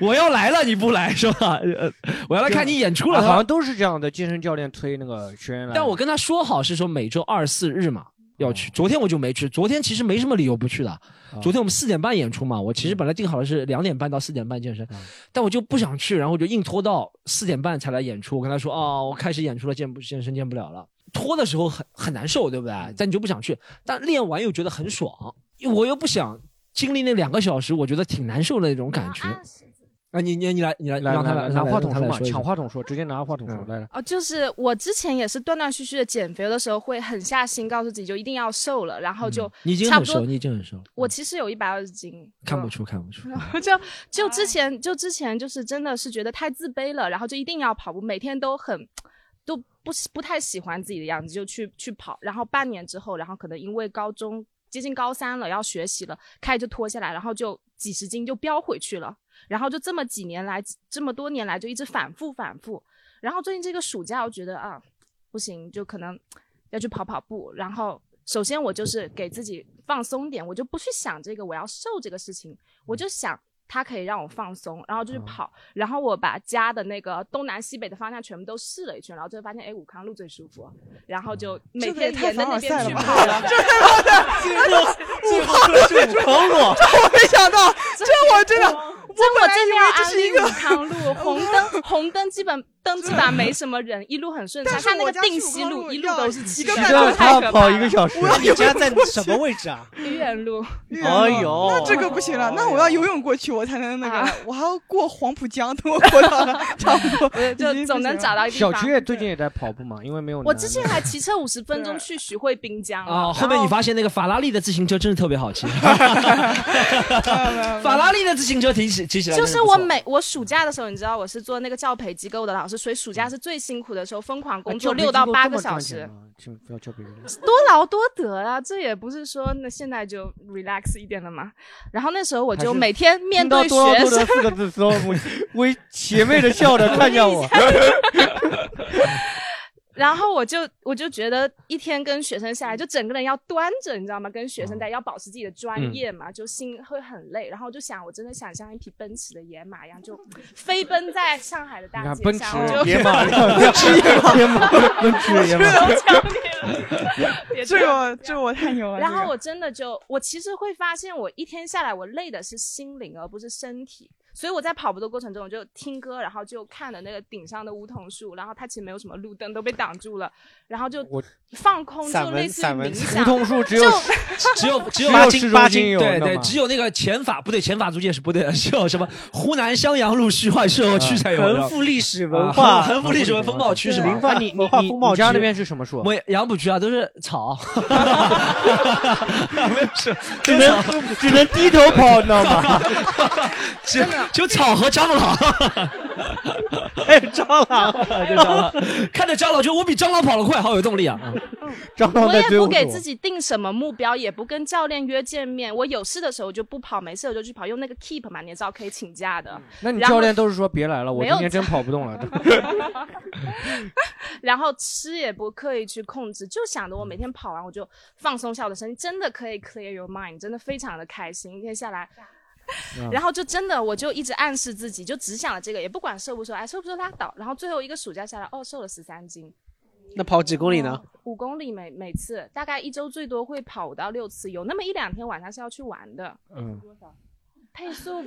我要来了，你不来是吧？呃，我要来看你演出了，啊好像都是这样的。健身教练推那个学员来，但我跟他说好是说每周二四日嘛要去，昨天我就没去。昨天其实没什么理由不去的。昨天我们四点半演出嘛，我其实本来定好的是两点半到四点半健身，但我就不想去，然后我就硬拖到四点半才来演出。我跟他说哦，我开始演出了，健不健身健不了了。拖的时候很很难受，对不对？但你就不想去，但练完又觉得很爽，我又不想经历那两个小时，我觉得挺难受的那种感觉。啊，你你你来你来来让他来来拿话筒说嘛，抢话筒说，直接拿话筒说来来。哦，就是我之前也是断断续续的减肥的时候，会狠下心告诉自己就一定要瘦了，然后就嗯你已经很瘦，你已经很熟，我其实有一百二十斤，看不出看不出。然后就就之前就之前就是真的是觉得太自卑了，然后就一定要跑步，每天都很都不喜不太喜欢自己的样子，就去去跑。然后半年之后，然后可能因为高中接近高三了，要学习了，开始就脱下来，然后就几十斤就飙回去了。然后就这么几年来，这么多年来就一直反复反复。然后最近这个暑假，我觉得啊，不行，就可能要去跑跑步。然后首先我就是给自己放松点，我就不去想这个我要瘦这个事情，我就想它可以让我放松，然后就去跑。然后我把家的那个东南西北的方向全部都试了一圈，然后就发现哎武康路最舒服，然后就每天沿着那边去跑了。这太凡尔赛了最武康路这我没想到，这我真的，这我真的要这是一个武康路，红灯红灯基本灯基本上没什么人，一路很顺畅。但是它那个定西路一路都是一个骑车半钟头太可怕了我要你家在什么位置啊？愚园路。哎呦那这个不行了，那我要游泳过去，我才能那啊个，我还要过黄浦江，等 我过到了，差不多就总能找到一个小方。区也最近也在跑步嘛，因为没有。我之前还骑车五十分钟去徐汇滨江啊，后面你发现那个法拉利的自行车真是特别好骑，法拉利的自行车骑起骑起来就是我每我暑假的时候，你知道我是做那个教培机构的老师，所以暑假是最辛苦的时候，疯狂工作哎六到八个小时，，请不要交别人。多劳多得啊！这也不是说那现在就 relax 一点了嘛。然后那时候我就每天面对学生，多得四个字的时候，我微邪魅的笑着看向我。然后我就我就觉得一天跟学生下来，就整个人要端着，你知道吗？跟学生在要保持自己的专业嘛，就心会很累。然后我就想，我真的想像一匹奔驰的野马一样，就飞奔在上海的大街上 奔驰野马，奔驰野马，奔驰野马。这个这我太牛了。然后我真的就，我其实会发现，我一天下来，我累的是心灵，而不是身体。所以我在跑步的过程中，我就听歌，然后就看了那个顶上的梧桐树，然后它其实没有什么路灯，都被挡住了，然后就放空，就类似于散文冥想。梧桐树只有就 只有 只有八斤八斤有对对，只有那个前法不对，前法租界是不对的，只有什么湖南襄阳路徐汇社区才有的。横幅历史文啊化，横横幅历史文风暴区是吧？你文化你风暴区你家那边是什么树？我杨浦区啊，都是草，没有树，只能只能低头跑，你知道吗？只就草和蟑螂，还 有蟑螂，就蟑螂，看着蟑螂，觉得我比蟑螂跑得快，好有动力啊！蟑螂我也不给自己定什么目标，也不跟教练约见面。我有事的时候就不跑，没事我就去跑，用那个 Keep 嘛，你也知道可以请假的。那你教练都是说别来了，我今天真跑不动了。然后吃也不刻意去控制，就想着我每天跑完我就放松一下我的身体，真的可以 clear your mind，真的非常的开心。一天下来。嗯然后就真的，我就一直暗示自己，就只想了这个，也不管瘦不瘦，哎，瘦不瘦拉倒。然后最后一个暑假下来，哦，瘦了十三斤，那跑几公里呢？五公里每每次，大概一周最多会跑五到六次，有那么一两天晚上是要去玩的。嗯，配速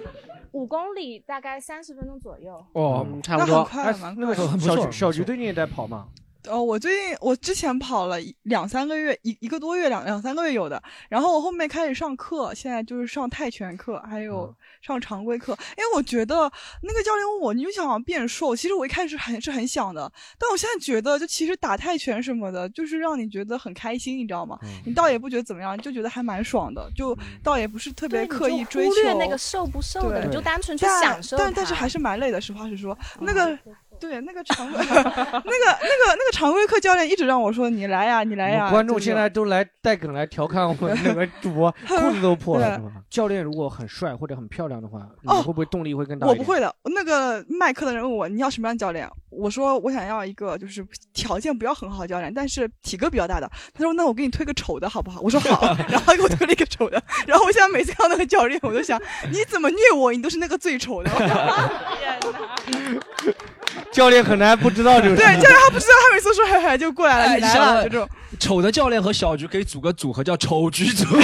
五公里，大概三十分钟左右。哦嗯差不多那很快小很不错菊小菊最近也在跑嘛？哦，我最近我之前跑了两三个月，一一个多月，两两三个月有的。然后我后面开始上课，现在就是上泰拳课，还有上常规课。因为我觉得那个教练问我，你就想变瘦，其实我一开始很是很想的，但我现在觉得，就其实打泰拳什么的，就是让你觉得很开心，你知道吗？你倒也不觉得怎么样，就觉得还蛮爽的，就倒也不是特别刻意追求忽略那个瘦不瘦的，就单纯去但享受但但是还是蛮累的，实话实说，那个对，那个常规，那个那个那个常规课教练一直让我说你来呀，你来呀。观众现在都来带梗来调侃我们那个主播，裤子都破了，是吧？教练如果很帅或者很漂亮的话，你哦会不会动力会更大？我不会的。那个卖课的人问我你要什么样的教练，我说我想要一个就是条件不要很好的教练，但是体格比较大的。他说那我给你推个丑的好不好？我说好，然后他给我推了一个丑的。然后我现在每次看到那个教练，我都想你怎么虐我，你都是那个最丑的。教练可能还不知道这个对，教练他不知道，他每次说嗨嗨就过来了，哎你来了，就这种。丑的教练和小菊可以组个组合叫丑菊组。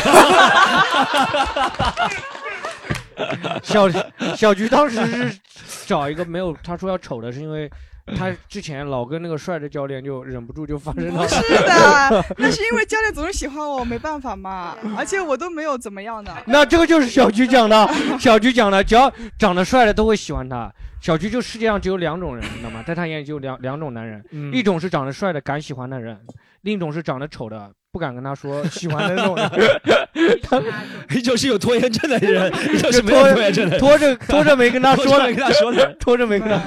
小小菊当时是找一个没有，他说要丑的，是因为 他之前老跟那个帅的教练就忍不住就发生了。不是的，那是因为教练总是喜欢我，没办法嘛。而且我都没有怎么样的。那这个就是小菊讲的，小菊讲的，只要长得帅的都会喜欢他。小菊就世界上只有两种人，你知道吗？在他眼里就有两两种男人，嗯一种是长得帅的敢喜欢的人，另一种是长得丑的不敢跟他说喜欢的那种人。一种是有拖延症的人，一种是没有拖拖延症的人，拖着拖着没跟他说的拖着没跟他说的，拖着没跟他。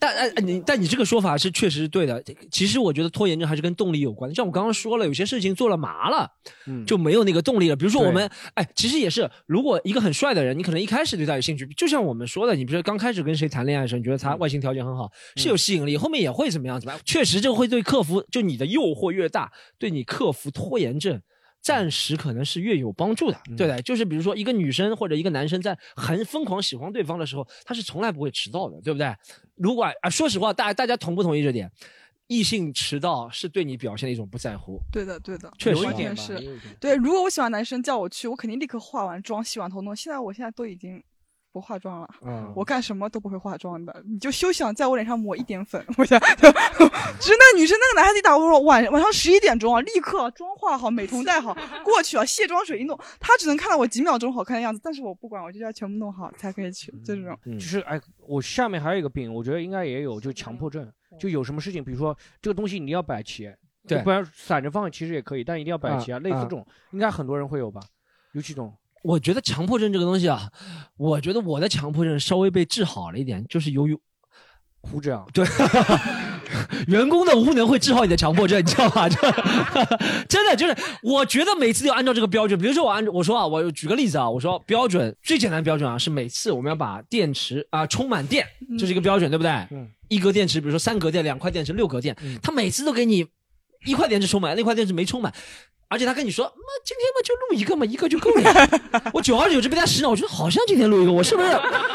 但哎，你但你这个说法是确实是对的。其实我觉得拖延症还是跟动力有关。像我刚刚说了，有些事情做了麻了，嗯就没有那个动力了。比如说我们，哎，其实也是，如果一个很帅的人，你可能一开始对他有兴趣，就像我们说的，你比如说刚开始跟谁谈恋爱的时候，你觉得他外形条件很好，是有吸引力，后面也会怎么样怎么样。确实，这会对克服，就你的诱惑越大，对你克服拖延症。暂时可能是越有帮助的，对不对？就是比如说一个女生或者一个男生在很疯狂喜欢对方的时候，他是从来不会迟到的，对不对？如果啊，说实话，大大家同不同意这点？异性迟到是对你表现的一种不在乎。对的，对的，确实有一点是。对，如果我喜欢男生叫我去，我肯定立刻化完妆、洗完头弄。现在我现在都已经不化妆了，嗯我干什么都不会化妆的。你就休想在我脸上抹一点粉，我想，就只是那女生那个男孩子一打我说晚晚上十一点钟啊，立刻妆化好、美瞳戴好 过去啊，卸妆水一弄，他只能看到我几秒钟好看的样子，但是我不管，我就要全部弄好才可以去，就这种。就是哎，我下面还有一个病，我觉得应该也有，就强迫症。就有什么事情，比如说这个东西你要摆齐，对不然散着放其实也可以，但一定要摆齐啊。类似这种，应该很多人会有吧？尤其这种，我觉得强迫症这个东西啊，我觉得我的强迫症稍微被治好了一点，就是由于胡这样。对，员工的无能会治好你的强迫症，你知道吗？这真的就是，我觉得每次都要按照这个标准。比如说我按我说啊，我举个例子啊，我说标准最简单的标准啊，是每次我们要把电池啊、充满电，这是一个标准，对不对？嗯。一格电池，比如说三格电、两块电池、六格电，他每次都给你一块电池充满，那块电池没充满。而且他跟你说，妈，今天嘛就录一个嘛，一个就够了。我久而久之被他洗脑，我觉得好像今天录一个，我是不是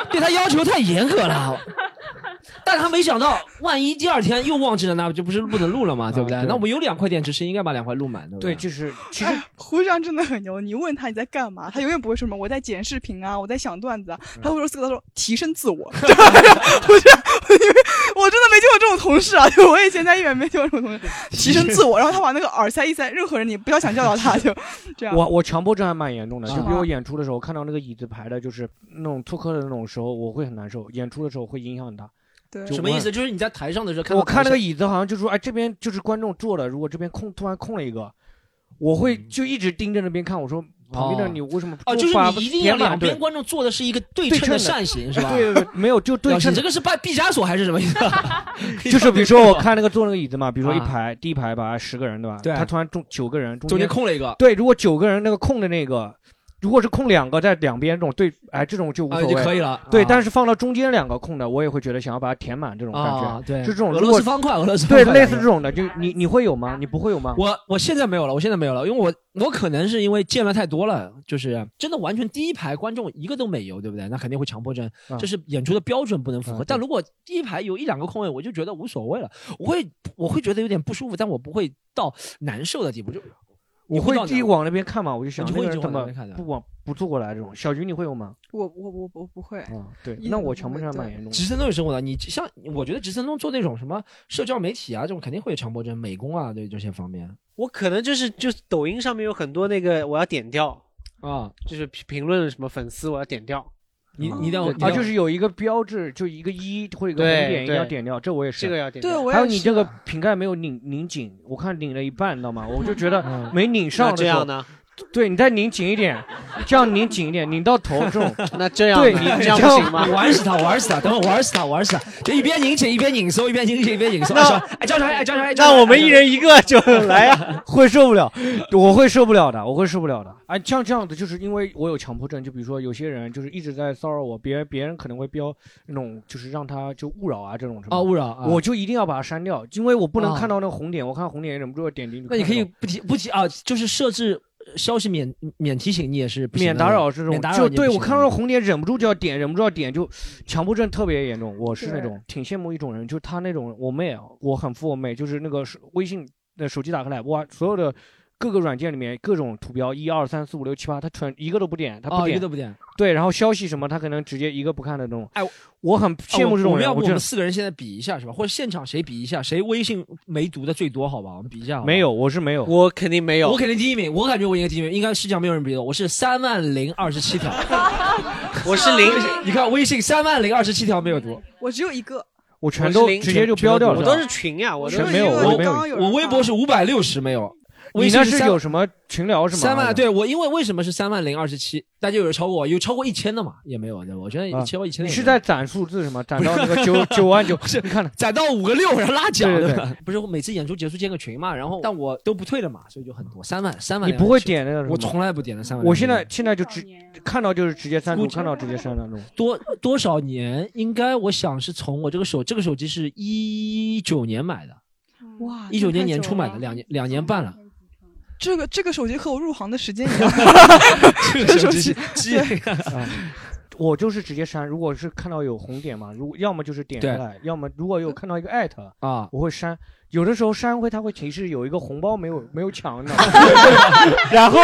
对他要求太严格了？但他没想到，万一第二天又忘记了，那不就不是不能录了嘛，对不对？对那我们有两块电池，是应该把两块录满，的对，就是其哎，胡市长真的很牛。你问他你在干嘛，他永远不会说什么我在剪视频啊，我在想段子啊，他会说四个字说提升自我。我觉得，因为我真的没见过这种同事啊，就我以前在医院没见过这种同事，提升自我。然后他把那个耳塞一塞，任何人你不要想教导他，就这样。我我强迫症还蛮严重的，就比如我啊演出的时候，看到那个椅子排的就是那种做客的那种时候，我会很难受。演出的时候会影响他。对什么意思？就是你在台上的时候看我看那个椅子好像就说，哎，这边就是观众坐的，如果这边空突然空了一个，我会就一直盯着那边看。我说旁边的你为什么哦，就是你一定要两边观众做的是一个对称的扇形，是吧？对没有就对称这个是拜毕加索还是什么意思？就是比如说我看那个坐那个椅子嘛，比如说一啊排第一排吧十个人对吧？对他突然中九个人，中间空了一个对，如果九个人那个空的那个。如果是空两个在两边这种对，哎，这种就无啊所谓，就可以了对，啊但是放到中间两个空的，我也会觉得想要把它填满这种感觉。啊对就这种俄罗斯方块俄罗斯方对，块类似这种的，就你你会有吗？你不会有吗？我我现在没有了，我现在没有了，因为我我可能是因为见了太多了，就是真的完全第一排观众一个都没有，对不对？那肯定会强迫症，啊这是演出的标准不能符合。啊但如果第一排有一两个空位，我就觉得无所谓了，我会我会觉得有点不舒服，但我不会到难受的地步，就我会自己往那边看嘛，我就想你会一直那个人怎么往那边看的不往不坐过来这种。小菊你会有吗？我我我我不会。啊，对，那我强迫症还蛮对严重的。直升都有生活的，你像我觉得直升东做那种什么社交媒体啊，这种肯定会有强迫症、美工啊，对这些方面。我可能就是就是抖音上面有很多那个我要点掉啊，就是评评论什么粉丝我要点掉。你你一定要啊，就是有一个标志，就一个一或者一个红点一定要点掉，这我也是。这个要点掉对我还有你这个瓶盖没有拧拧紧，我看拧了一半，你知道吗？我就觉得嗯没拧上的时候那这样呢对你再拧紧一点，这样拧紧一点，拧到头这种。那这样对你呢这样不行吗？玩死他，玩死他，等会儿玩死他，玩死他，就一边拧紧一边拧松，一边拧紧一边拧松。那，哎，张小，哎，张那我们一人一个就来呀，会受不了，我会受不了的，我会受不了的。哎，像这样子，就是因为我有强迫症，就比如说有些人就是一直在骚扰我，别人别人可能会标那种就是让他就勿扰啊这种什么啊勿扰啊。我就一定要把它删掉，因为我不能啊。看到那个红点，我看红点忍不住要点进去那你可以。不提不提啊，就是设置消息免免提醒，你也是不行的免打扰这种免打，扰就你也不行对我看到红点忍不住就要点，忍不住要点，就强迫症特别严重。我是那种挺羡慕一种人，就是他那种我妹啊，我很服我妹，就是那个手微信的手机打开来，哇，所有的各个软件里面各种图标，一二三四五六七八，他全一个都不点，他不哦，一点，个都不点。对，然后消息什么，他可能直接一个不看的那种。哎，我很羡慕这种人，我们要不我真的们四个人现在比一下是吧？或者现场谁比一下，谁微信没读的最多？好吧，我们比一下好吧。没有，我是没有，我肯定没有，我肯定第一名，我感觉我应该第一名，应该世界上没有人比我，我是三万零二十七条 我是零，你看微信三万零二十七条没有读，我只有一个，我全都直接就标掉了。我都是群呀，我都没有，我没有。我微博是五百六十没有，你那是微信三有什么群聊是吗？三万，对我因为为什么是三万零二十七？大家有人超过我，有超过一千的嘛？也没有，对吧？我觉得啊超过一千的你也。是在攒数字是吗？攒到那个九九万九，是你看攒到五个六，然后拉奖对对吧？不是，我每次演出结束建个群嘛，然后但我都不退的嘛，所以就很多，三万三万。你不会点那个什么？我从来不点那三万。我现在现在就直看到就是直接删除，看到直接删的那种。多多少年？应该我想是从我这个手这个手机是一九年买的，哇，一九年年初买的，两年两年半了。这个这个手机和我入行的时间一样，这个手机机啊我就是直接删，如果是看到有红点嘛，如果要么就是点开来，要么如果有看到一个艾特啊，我会删。有的时候删会，它会提示有一个红包没有没有抢，你知道吗 然后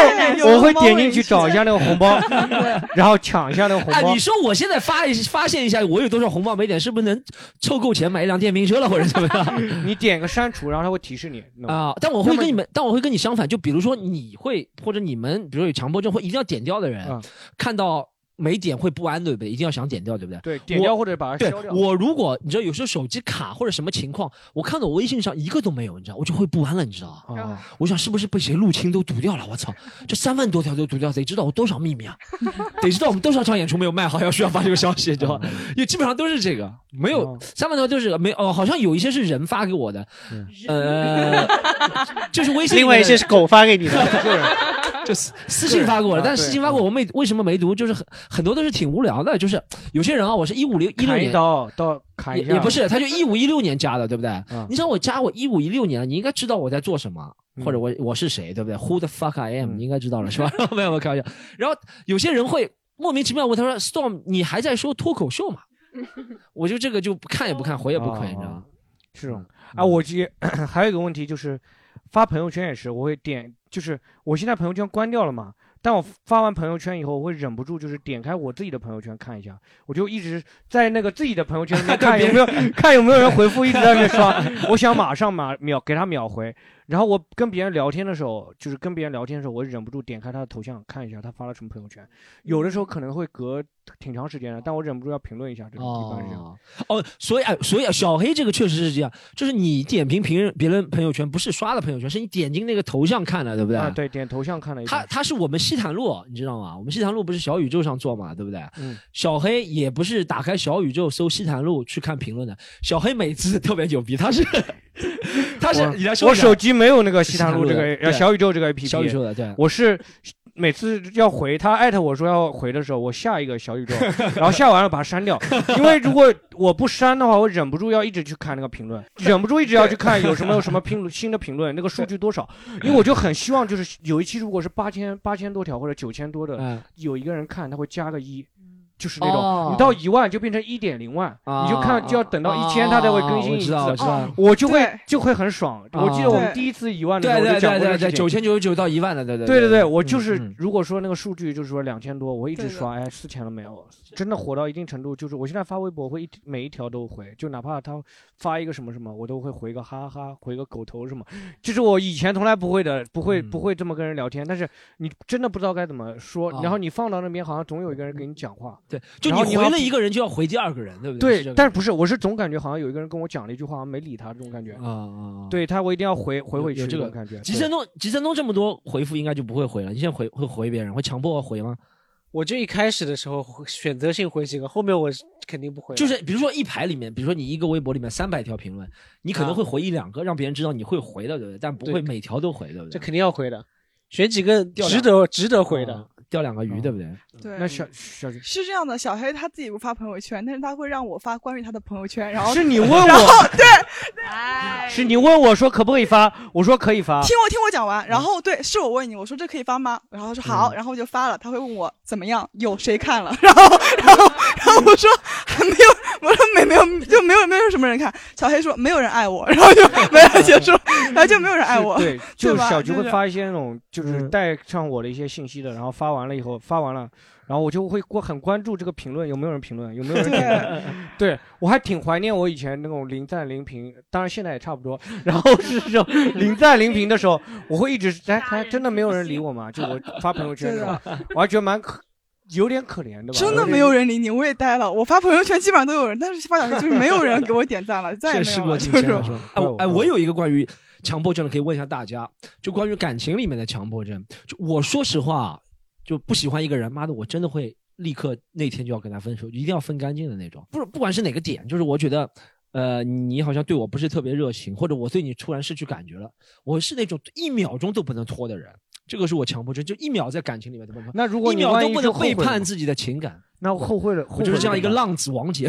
我会点进去找一下那个红包，然后抢一下那个红哎，包你。说我现在发一发现一下我有多少红包没点，是不是能凑够钱买一辆电瓶车了，或者怎么样？你点个删除，然后它会提示你啊，但我会跟你们，但我会跟你相反，就比如说你会或者你们，比如说有强迫症或一定要点掉的人，啊看到没点会不安，对不对？一定要想点掉，对不对？对点掉或者把它对消掉我如果你知道有时候手机卡或者什么情况，我看到我微信上一个都没有，你知道，我就会不安了，你知道吗？啊我想是不是被谁入侵都读掉了？我操，这三万多条都读掉，得知道我多少秘密啊？得知道我们多少场演出没有卖好，要需要发这个消息，知道嗯吧？因为基本上都是这个，没有三万多就是没哦，好像有一些是人发给我的，呃，就是微信另外一些是狗发给你的，就私私信发过了，啊对但是私信发过我没为什么没读？就是很很多都是挺无聊的，就是有些人啊，我是一五零一六年。刀到砍一下，也也不是，他就一五一六年加的，对不对？嗯你想我加我一五一六年，你应该知道我在做什么，或者我我是谁，对不对？Who the fuck I am？、你应该知道了是吧？没有，没有开玩笑。然后有些人会莫名其妙问他说：“Storm，你还在说脱口秀吗？” 我就这个就看也不看，回也不回，你知道吗？这种啊，我接 还有一个问题就是，发朋友圈也是，我会点，就是我现在朋友圈关掉了嘛，但我发完朋友圈以后，我会忍不住就是点开我自己的朋友圈看一下，我就一直在那个自己的朋友圈里面 看有没有看有没有人回复，一直在那边刷，我想马上马秒给他秒回，然后我跟别人聊天的时候，就是跟别人聊天的时候，我忍不住点开他的头像看一下他发了什么朋友圈，有的时候可能会隔挺长时间的，但我忍不住要评论一下，这种一般是这样。哦，所以哎，所以啊小黑这个确实是这样，就是你点评评人别人朋友圈，不是刷的朋友圈，是你点进那个头像看的，对不对？啊，对，点头像看了一他下。他是我们西坦路，你知道吗？我们西坦路不是小宇宙上做嘛，对不对？嗯，小黑也不是打开小宇宙搜西坦路去看评论的，小黑每次特别牛逼，他是他是我你来说一下。我手机没有那个西西坛路这个呃小宇宙这个 APP，小宇宙的对。我是每次要回他艾特我说要回的时候，我下一个小宇宙，然后下完了把它删掉，因为如果我不删的话，我忍不住要一直去看那个评论，忍不住一直要去看有什么有什么评论新的评论，那个数据多少，因为我就很希望就是有一期如果是八千八千多条或者九千多的，嗯。有一个人看他会加个一。就是那种，哦。你到一万就变成一点零万，啊你就看就要等到一千，他才会更新一次。我知道。我我就会就会很爽。我记得我们第一次一万的时候，我就讲过这个事情。九千九十九到一万的，对对对对对，嗯我就是嗯。如果说那个数据就是说两千多，我一直刷，哎，四千了没有？真的火到一定程度，就是我现在发微博会一每一条都回，就哪怕他发一个什么什么，我都会回个哈哈，回个狗头什么，就是我以前从来不会的，不会嗯不会这么跟人聊天，但是你真的不知道该怎么说，啊然后你放到那边好像总有一个人给你讲话，对，就你回了一个人就要回第二个人，对不对？对，但是不是，我是总感觉好像有一个人跟我讲了一句话，好像没理他这种感觉。啊啊，对他，我一定要回回回去有这个种感觉。吉森东，吉森东这么多回复应该就不会回了。你现在回会回别人，会强迫回吗？我就一开始的时候选择性回几个，后面我肯定不回。就是比如说一排里面，比如说你一个微博里面三百条评论，你可能会回一两个，让别人知道你会回的，对不对？但不会每条都回，对不对？这肯定要回的，选几个值得值得回的。啊钓两个鱼，对不对？对，那小小是这样的，小黑他自己不发朋友圈，但是他会让我发关于他的朋友圈，然后是你 问然后我，对，是你问我说可不可以发，我说可以发。听我听我讲完，然后对，是我问你，我说这可以发吗？然后他说好，然后我就发了，他会问我怎么样，有谁看了？然后然后然后我说还没有，我说没没有就没有没有什么人看。小黑说没有人爱我，然后就没有结束，然后就没有人爱我，对，就小菊会发一些那种就是嗯带上我的一些信息的，然后发完了以后发完了，然后我就会过很关注这个评论有没有人评论，有没有人点赞。对我还挺怀念我以前那种零赞零评，当然现在也差不多。然后是这种零赞零评的时候，我会一直哎，还真的没有人理我嘛？就我发朋友圈的时候，我还觉得蛮可。有点可怜的吧？真的没有人理你，我也呆了。我发朋友圈基本上都有人，但是发小黑就是没有人给我点赞了，再也没有？哎我哎，我有一个关于强迫症的，可以问一下大家，就关于感情里面的强迫症。就我说实话，就不喜欢一个人，妈的，我真的会立刻那天就要跟他分手，一定要分干净的那种。不是，不管是哪个点，就是我觉得。呃，你好像对我不是特别热情，或者我对你突然失去感觉了，我是那种一秒钟都不能拖的人，这个是我强迫症，就一秒在感情里面的崩溃。那如果一秒万都不能背叛自己的情感，那我后悔了，我就是这样一个浪子王杰。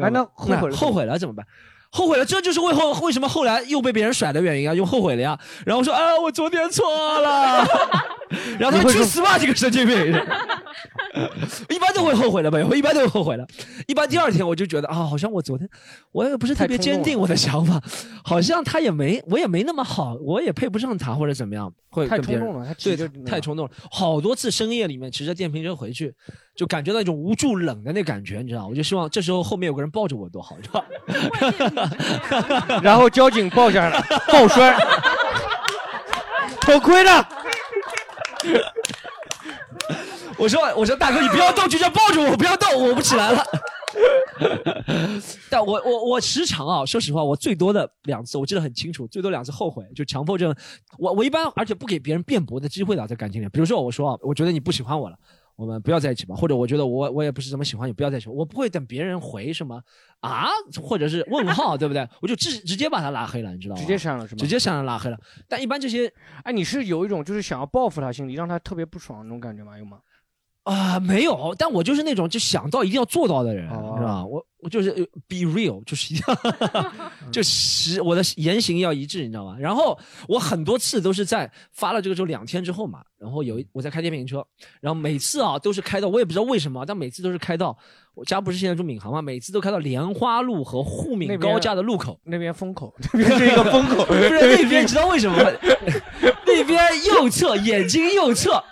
哎那 后悔了后悔了怎么办？后悔了，这就是为后为什么后来又被别人甩的原因啊，又后悔了呀。然后说啊，我昨天错了。然后他说去死吧，这个神经病！一般都会后悔的吧？我一般都会后悔的。一般第二天我就觉得啊，好像我昨天我也不是特别坚定我的想法，好像他也没我也没那么好，我也配不上他或者怎么样，会太冲动了他对，太冲动了。好多次深夜里面骑着电瓶车回去，就感觉到一种无助冷的那感觉，你知道吗？我就希望这时候后面有个人抱着我多好，是吧？然后交警抱下来，抱摔，头盔呢？我说我说大哥，你不要动，就这样抱着我，不要动，我不起来了。但我我我时常啊，说实话，我最多的两次，我记得很清楚，最多两次后悔，就强迫症。我我一般而且不给别人辩驳的机会的，在感情里，比如说我说啊，我觉得你不喜欢我了。我们不要在一起吧，或者我觉得我我也不是怎么喜欢你，不要在一起。我不会等别人回什么啊，或者是问号，对不对？我就直直接把他拉黑了，你知道吗？直接删了是吗？直接删了拉黑了。但一般这些，哎，你是有一种就是想要报复他心理，让他特别不爽那种感觉吗？有吗？啊、没有，但我就是那种就想到一定要做到的人，哦你知道吧？我我就是呃 be real，就是一定要，就是我的言行要一致，你知道吗？然后我很多次都是在发了这个之后两天之后嘛，然后有我在开电瓶车，然后每次啊都是开到我也不知道为什么，但每次都是开到我家不是现在住闵行嘛，每次都开到莲花路和沪闵高架的路口，那边风口，那边是一个风口，不是那边，你知道为什么吗？那边右侧眼睛右侧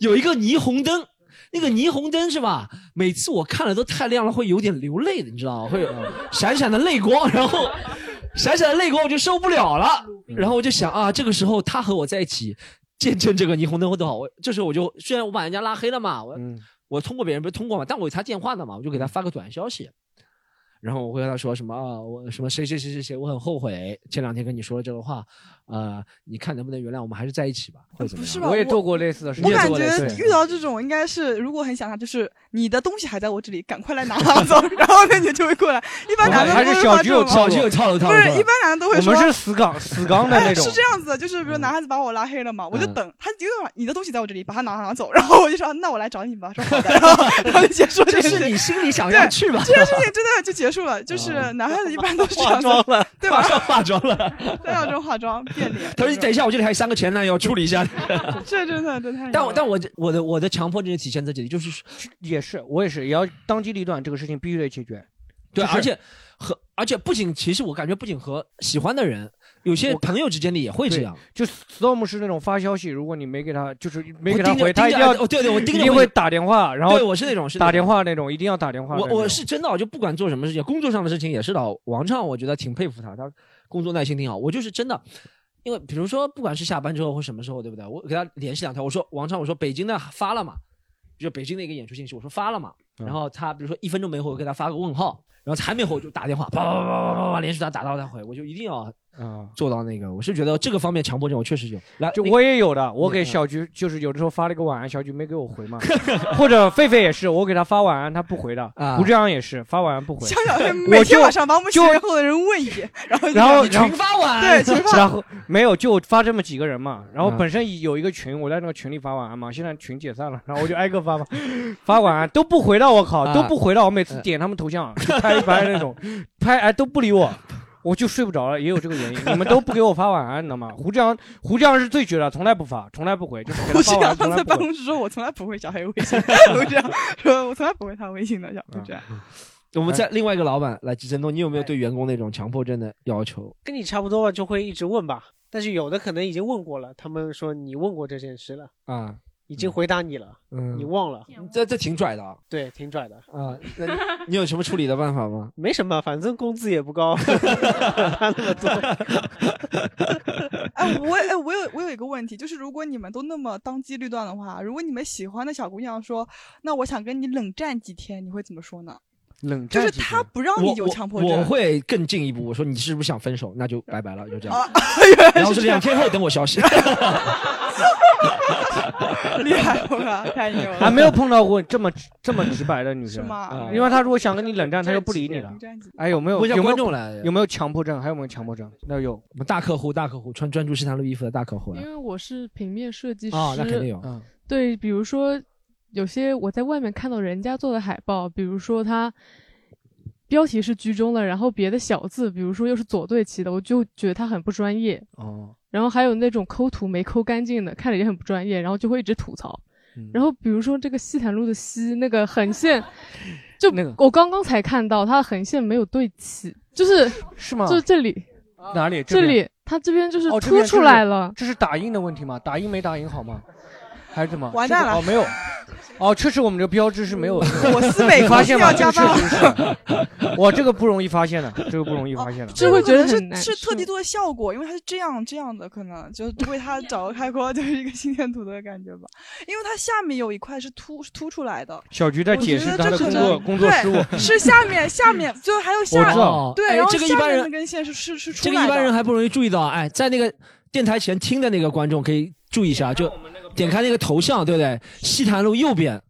有一个霓虹灯，那个霓虹灯是吧？每次我看了都太亮了，会有点流泪的，你知道吗？会有 闪闪的泪光，然后闪闪的泪光我就受不了了，然后我就想啊，这个时候他和我在一起，见证这个霓虹灯会多好。我这时候我就虽然我把人家拉黑了嘛，我、我通过别人不是通过嘛，但我有他电话的嘛，我就给他发个短消息。然后我会跟他说什么啊，我什么谁谁谁谁谁，我很后悔前两天跟你说了这个话，呃，你看能不能原谅我们，还是在一起吧，或者怎么样？是吧？我也做过类似的事情我感觉遇到这种应该是，如果很想他，就是你的东西还在我这里，赶快来拿拿走，然后那你就会过来。一般男的还是都会小菊有发这种套路，不是一般男的都会说，我们是死杠死杠的那种哎。是这样子的，就是比如男孩子把我拉黑了嘛，我就嗯等他一个晚你的东西在我这里，把他拿拿走，然后我就说那我来找你吧，说好的，然后 然后就结束这件事。是你心里想要去吧对这件事情 真的就结束了，就是男孩子一般都是这样子化妆了对吧？化妆化妆化妆变脸。他说你等一下，我这里还有三个前男友，处理一下。这真的这太 但我但我我的我的强迫症就体现在这里，就是也是我也是，也要当机立断，这个事情必须得解决。对，就是而且和而且不仅，其实我感觉不仅和喜欢的人，有些朋友之间的也会这样。就 Storm 是那种发消息，如果你没给他，就是没给他回，他一定要哦对对我盯着一定会会打电话，然后对我是那种是打电话那种，一定要打电话我。我是真的，我就不管做什么事情，工作上的事情也是的。王畅，我觉得挺佩服他，他工作耐心挺好。我就是真的，因为比如说，不管是下班之后或什么时候，对不对？我给他联系两条，我说王畅，我说北京的发了嘛，就北京的一个演出信息，我说发了嘛，嗯。然后他比如说一分钟没回，我给他发个问号，然后还没回我就打电话，叭叭叭叭叭叭连续打打到他回，我就一定要啊。做到那个，我是觉得这个方面强迫症我确实有。来，就我也有的，我给嗯。小菊就是有的时候发了一个晚安，小菊没给我回嘛，或者狒狒也是，我给他发晚安，他不回的，啊。吴志阳也是发晚安不回，小小 黑每天晚上把我们十就年后的人问一遍，然后然后群发晚安，对群发。然后没有就发这么几个人嘛，然后嗯。本身有一个群，我在那个群里发晚安嘛，现在群解散了，然后我就挨个发嘛，发晚安都不回的，我靠啊都不回的，我每次点他们头像就拍一拍那种，拍哎都不理我。我就睡不着了，也有这个原因。你们都不给我发晚安，你知道吗？胡志阳，胡志阳是最绝的，从来不发，从来不回，就是给他我发晚安，这样在。办公室说，我从来不会小黑微信，胡志阳说，我从来不会他微信的，小就这样。我们在另外一个老板来季振东，你有没有对员工那种强迫症的要求？跟你差不多吧，就会一直问吧。但是有的可能已经问过了，他们说你问过这件事了，啊，已经回答你了，嗯你忘了，这这挺拽的啊。对，挺拽的。啊，那你 你有什么处理的办法吗？没什么，反正工资也不高，他那么多。哎，我哎，我有我有一个问题，就是如果你们都那么当机立断的话，如果你们喜欢的小姑娘说，那我想跟你冷战几天，你会怎么说呢？冷战就是他不让你有强迫症，我，我会更进一步，我说你是不是想分手？那就拜拜了，就这样。啊然后是两天后等我消息。厉害，我靠，太牛了！还没有碰到过这么这么直白的女生，是吗啊因为她如果想跟你冷战，她就不理你了。哎，有没有有没有观众来有没有强迫症？还有没有强迫症？那有。我们大客户，大客户穿专注西坛路衣服的大客户来因为我是平面设计师，啊，那肯定有。嗯对，比如说有些我在外面看到人家做的海报，比如说它标题是居中的，然后别的小字，比如说又是左对齐的，我就觉得它很不专业。哦，然后还有那种抠图没抠干净的，看着也很不专业，然后就会一直吐槽。嗯然后比如说这个西坦路的西那个横线，就那个我刚刚才看到它的横线没有对齐，就是 是吗就是这里哪里？这里它这边就是凸出来了。这是打印的问题吗？打印没打印好吗？还是怎么？完蛋了哦，没有。哦，确实我们这个标志是没有。我思美你发现吗？公司要这个加确实是。我这个不容易发现的，这个不容易发现的。这会觉得是是特地做的效果，因为它是这样这样的，可能就为它找个开阔，就是一个心电图的感觉吧。因为它下面有一块是凸是凸出来的。小菊在我觉得解释他的这可能工作工作对失误。是下面下面就还有我下知道对，哎然后下这个一般人面那根线是是是出这个来。一般人还不容易注意到，哎，在那个电台前听的那个观众可以注意一下，就点开那个头像，对不对？西坛路右边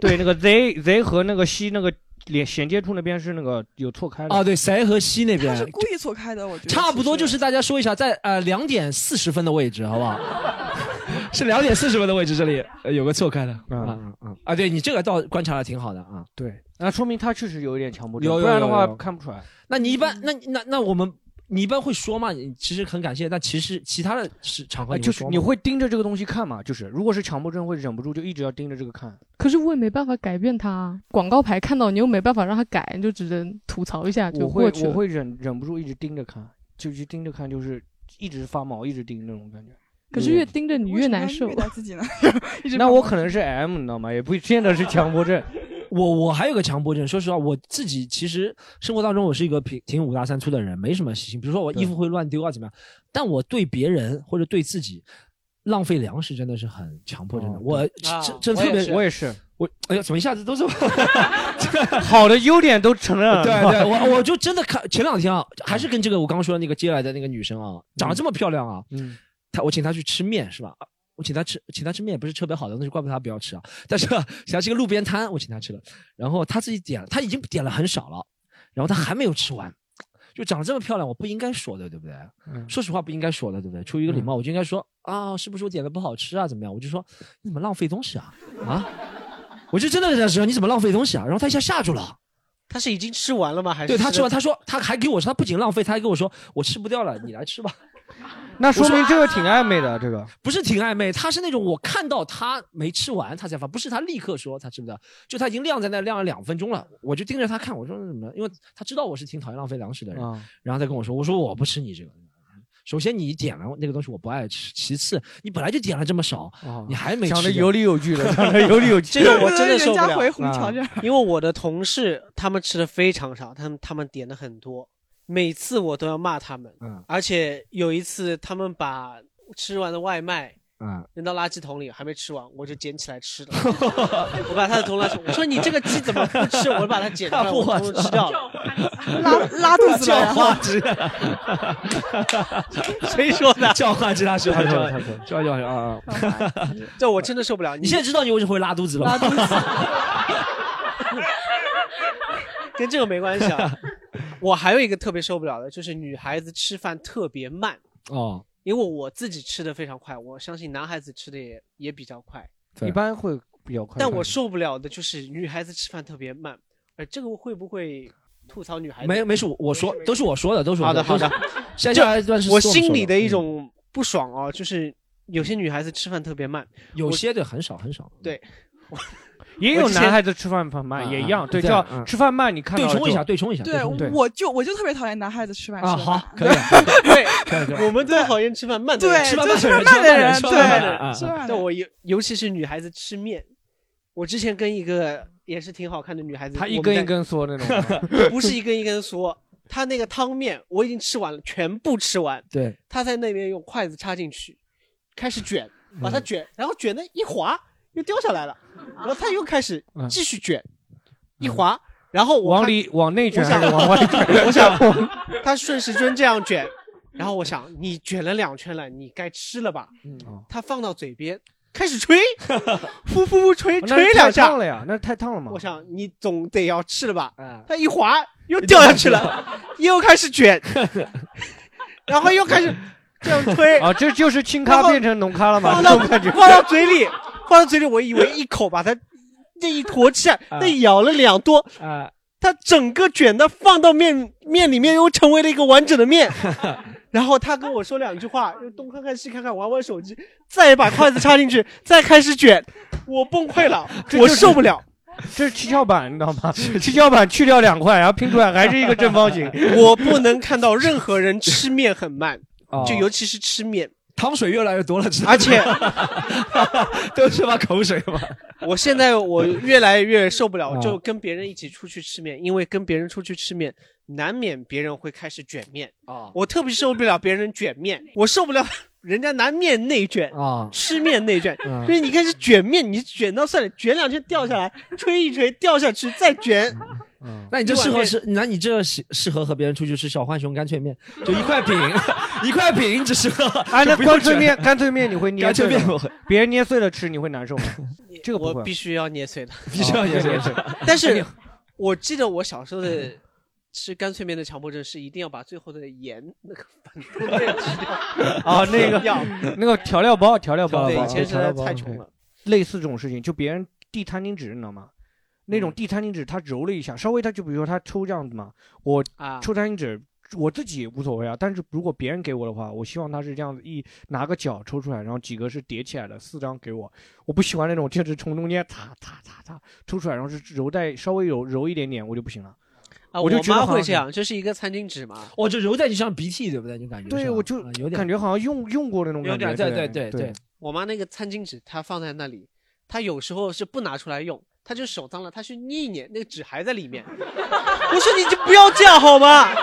对，那个 Z Z 和那个西那个连衔接处那边是那个有错开的。啊，对，塞和西那边他是故意错开的，我觉得差不多就是大家说一下，在呃两点四十分的位置，好不好？是两点四十分的位置，这里呃有个错开的啊啊！对你这个倒观察的挺好的啊。对，那说明他确实有一点强迫症，有有不然的话看不出来。那你一般那那那我们你一般会说嘛？你其实很感谢，但其实其他的是场合就是你会盯着这个东西看嘛？就是如果是强迫症，会忍不住就一直要盯着这个看。可是我也没办法改变它啊，广告牌看到你又没办法让它改，你就只能吐槽一下就我会过去了。我会忍忍不住一直盯着看，就去盯着看，就是一直发毛，一直盯那种感觉。可是越盯着你越难受。自己呢？那我可能是 M，你知道吗？也不见得是强迫症。我我还有个强迫症，说实话，我自己其实生活当中我是一个挺挺五大三粗的人，没什么习性。比如说我衣服会乱丢啊，怎么样？但我对别人或者对自己浪费粮食真的是很强迫症的。我啊这这特别，我也是，我哎呀，怎么一下子都是 好的优点都承认了。对对，我我就真的看前两天啊，还是跟这个我刚刚说的那个接来的那个女生啊，长得这么漂亮啊，嗯，她我请她去吃面是吧？我请他吃，请他吃面不是特别好的，那就怪不得他不要吃啊。但是啊想吃个路边摊，我请他吃了，然后他自己点了，她已经点了很少了，然后他还没有吃完，就长得这么漂亮，我不应该说的，对不对？嗯说实话不应该说的，对不对？出于一个礼貌，我就应该说啊，是不是我点的不好吃啊？怎么样？我就说你怎么浪费东西啊？啊！我就真的在说你怎么浪费东西啊？然后他一下吓住了。他是已经吃完了吗？还是对他吃完，的他说他还给我说，他不仅浪费，他还跟我说我吃不掉了，你来吃吧。那说明这个挺暧昧的，这个 不是挺暧昧，他是那种我看到他没吃完，他才发，不是他立刻说他吃不掉，就他已经晾在那晾了两分钟了，我就盯着他看，我说怎么了？因为他知道我是挺讨厌浪费粮食的人，啊然后再跟我说，我说我不吃你这个。首先你点了那个东西我不爱吃，其次你本来就点了这么少，你还没吃讲的有理有据的，讲的有理有据。这个我真的受不了人家回红桥这样啊因为我的同事他们吃的非常少，他们他们点的很多，每次我都要骂他们。嗯而且有一次他们把吃完的外卖嗯，扔到垃圾桶里还没吃完，我就捡起来吃了。我把他的桶垃圾，我说你这个鸡怎么不吃？我就把它捡出来，我通通吃掉了。拉拉肚子了，教化鸡，谁说的？叫花鸡他说的，他说的他说的，教化鸡啊啊！这我真的受不了。你现在知道你为什么会拉肚子了吗？拉肚子，跟这个没关系啊。我还有一个特别受不了的，就是女孩子吃饭特别慢。哦，因为我自己吃的非常快，我相信男孩子吃的也也比较快，一般会比较快。但我受不了的就是女孩子吃饭特别慢，呃，这个会不会吐槽女孩子？没没事，我说都是我说的，都是我好的好的都是。现在下来一段是我心里的一种不爽啊，就是有些女孩子吃饭特别慢，有些的很少很少。对，也有男孩子吃饭很慢，啊也一样，对，叫嗯。吃饭慢，你看对冲一下，对冲一下。对我就我就特别讨厌男孩子吃饭吃啊，好，可以。对。可以可以我们都讨厌吃饭慢的人，对，吃饭慢的人饭慢的人，吃饭慢的人对，吃饭慢的人。对我尤尤其是女孩子吃面，我之前跟一个也是挺好看的女孩子，她一根一根嗦那种。不是一根一根嗦，她那个汤面我已经吃完了，全部吃完，对，他在那边用筷子插进去，开始卷，把嗯。它卷，然后卷的一滑又掉下来了，然后他又开始嗯继续卷，一滑，然后我往里往内卷还是往外卷？我想他顺时针这样卷，然后我想你卷了两圈了，你该吃了吧？嗯，他放到嘴边开始吹，呼呼呼吹吹两下烫，了呀，那太烫了嘛我。想你总得要吃了吧？啊，他一滑 又掉下去了，又开始卷，然后又开始这样吹，啊，这就是轻咖变成浓咖了嘛？放到。放到嘴里，放到嘴里，我以为一口把它那一坨气啊，啊那咬了两多，啊，它整个卷的放到面面里面，又成为了一个完整的面。然后他跟我说两句话，又东看看西看看，玩玩手机，再把筷子插进去，再开始卷，我崩溃了，我受不了。这是七巧板，你知道吗？七巧板去掉两块，然后拼出来还是一个正方形。我不能看到任何人吃面很慢，哦就尤其是吃面，汤水越来越多了，而且 都是把口水嘛。我现在我越来越受不了，啊。就跟别人一起出去吃面，因为跟别人出去吃面，难免别人会开始卷面。啊。我特别受不了别人卷面，我受不了人家拿面内卷啊。吃面内卷，嗯。所以你开始卷面，你卷到算了，卷两圈掉下来，吹一吹掉下去，再卷。那你这适合是，那你这适适合和别人出去吃小浣熊干脆面，就一块饼，一块饼只适合。哎，那干脆面，干脆面你会捏干脆碎面我会，别人捏碎了吃，你会难受吗？这个不会我必须要捏碎的，必须要捏碎的。但是我记得我小时候的吃干脆面的强迫症是一定要把最后的盐那个粉都给吃掉。啊，那个要那个调料包，调料包，对，对以前实在太穷了。类似这种事情，就别人递餐巾纸，你知道吗？那种递餐巾纸，他揉了一下，稍微他就比如说他抽这样子嘛，我啊抽餐巾纸，我自己无所谓啊。但是如果别人给我的话，我希望他是这样子一拿个角抽出来，然后几个是叠起来的，四张给我。我不喜欢那种就是从中间擦擦擦擦抽出来，然后是揉在稍微揉揉一点点，我就不行了。啊，我就觉得会这样，就是一个餐巾纸嘛。我就揉在就像鼻涕，对不对？就感觉对，我就啊有点感觉好像用用过那种感觉。有点对对对对对我妈那个餐巾纸，她放在那里，她有时候是不拿出来用，她就手脏了，他去捏一捏，那个纸还在里面。我说你就不要这样好吗？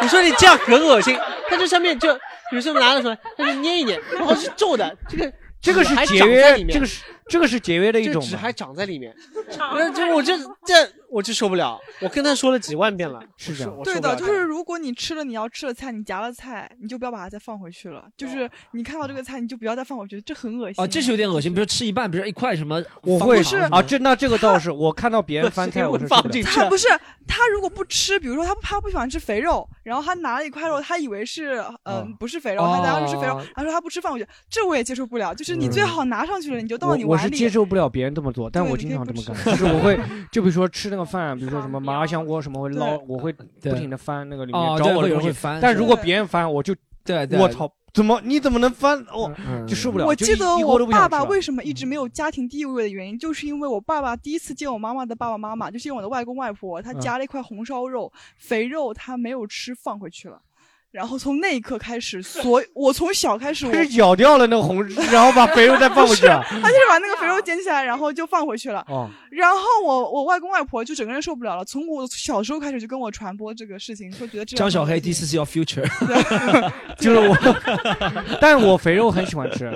你说你这样很恶心。他这上面就有时候拿了出来，他就捏一捏，然后是皱的，这个这个是纸还节约长在里，面这个是这个是节约的一种。这个纸还长在里面，那就我这这我就受不了，我跟他说了几万遍了，是这样。对的，就是如果你吃了你要吃的菜，你夹了菜，你就不要把它再放回去了。哦就是你看到这个菜，你就不要再放回去，这很恶心。啊，这是有点恶心。比如吃一半，比如一块什么，我会不是啊，这那这个倒是，我看到别人翻菜，我是受不了。他不是他如果不吃，比如说他他不喜欢吃肥肉，然后他拿了一块肉，他以为是嗯、哦不是肥肉，他拿了是肥肉哦，他说他不吃放回去，这我也接受不了。就是你最好拿上去了，你就倒到你我我是。接受不了别人这么做，但我经常这么干，就是我会，就比如说吃那个饭，比如说 什么麻辣香锅什么会捞，我会不停的翻那个里哦面找我的东西人会翻。但如果别人翻，我就对对我操，怎么你怎么能翻？哦，就受不了。我记得我爸爸为什么一直没有家庭地位的原因，就是因为我爸爸第一次见我妈妈的爸爸妈妈，就是见我的外公外婆，他嗯夹了一块红烧肉，肥肉他没有吃放回去了。然后从那一刻开始，所我从小开始我，他是咬掉了那个红，然后把肥肉再放回去啊。他就是把那个肥肉捡起来，然后就放回去了。哦，然后我我外公外婆就整个人受不了了，从我小时候开始就跟我传播这个事情，说觉得这样张小黑，This is your future。就是我，但我肥肉很喜欢吃。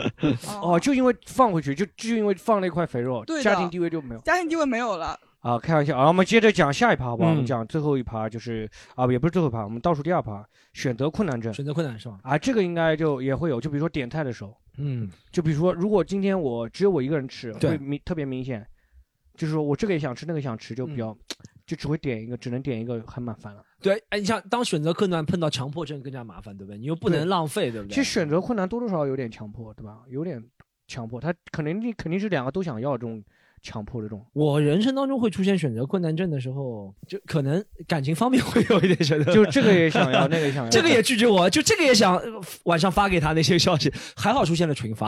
哦，就因为放回去，就就因为放了一块肥肉，对家庭地位就没有。家庭地位没有了。啊，开玩笑啊！我们接着讲下一趴，好不好？嗯我们讲最后一趴，就是啊，也不是最后一趴，我们倒数第二趴，选择困难症。选择困难是吧？啊，这个应该就也会有，就比如说点菜的时候，嗯，就比如说，如果今天我只有我一个人吃，对会明特别明显，就是说我这个也想吃，那个想吃，就比较，嗯就只会点一个，只能点一个，还蛮烦了。对，哎，你像当选择困难碰到强迫症更加麻烦，对不对？你又不能对浪费，对不对？其实选择困难多多少少有点强迫，对吧？有点强迫，他肯定肯定是两个都想要这种强迫这种。我人生当中会出现选择困难症的时候，就可能感情方面会有一点选择，就这个也想要那个也想要 这个也拒绝我，就这个也想呃晚上发给他那些消息，还好出现了群发，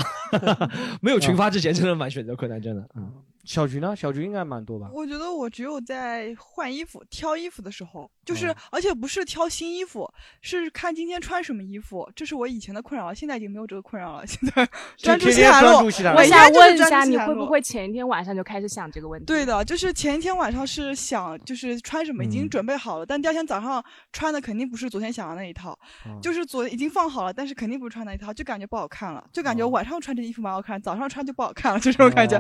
没有群发之前真的蛮选择困难症的。嗯，小菊呢？小菊应该蛮多吧？我觉得我只有在换衣服、挑衣服的时候，就是、哦而且不是挑新衣服，是看今天穿什么衣服。这是我以前的困扰，现在已经没有这个困扰了。现在 专注天天西海路专注西海，路我应该就是想问一下，你会不会前一天晚上就开始想这个问题？对的，就是前一天晚上是想就是穿什么已经嗯准备好了，但第二天早上穿的肯定不是昨天想的那一套，哦就是昨已经放好了，但是肯定不是穿那一套，就感觉不好看了，就感哦觉晚上穿这衣服蛮好看，早上穿就不好看了，就这种感觉。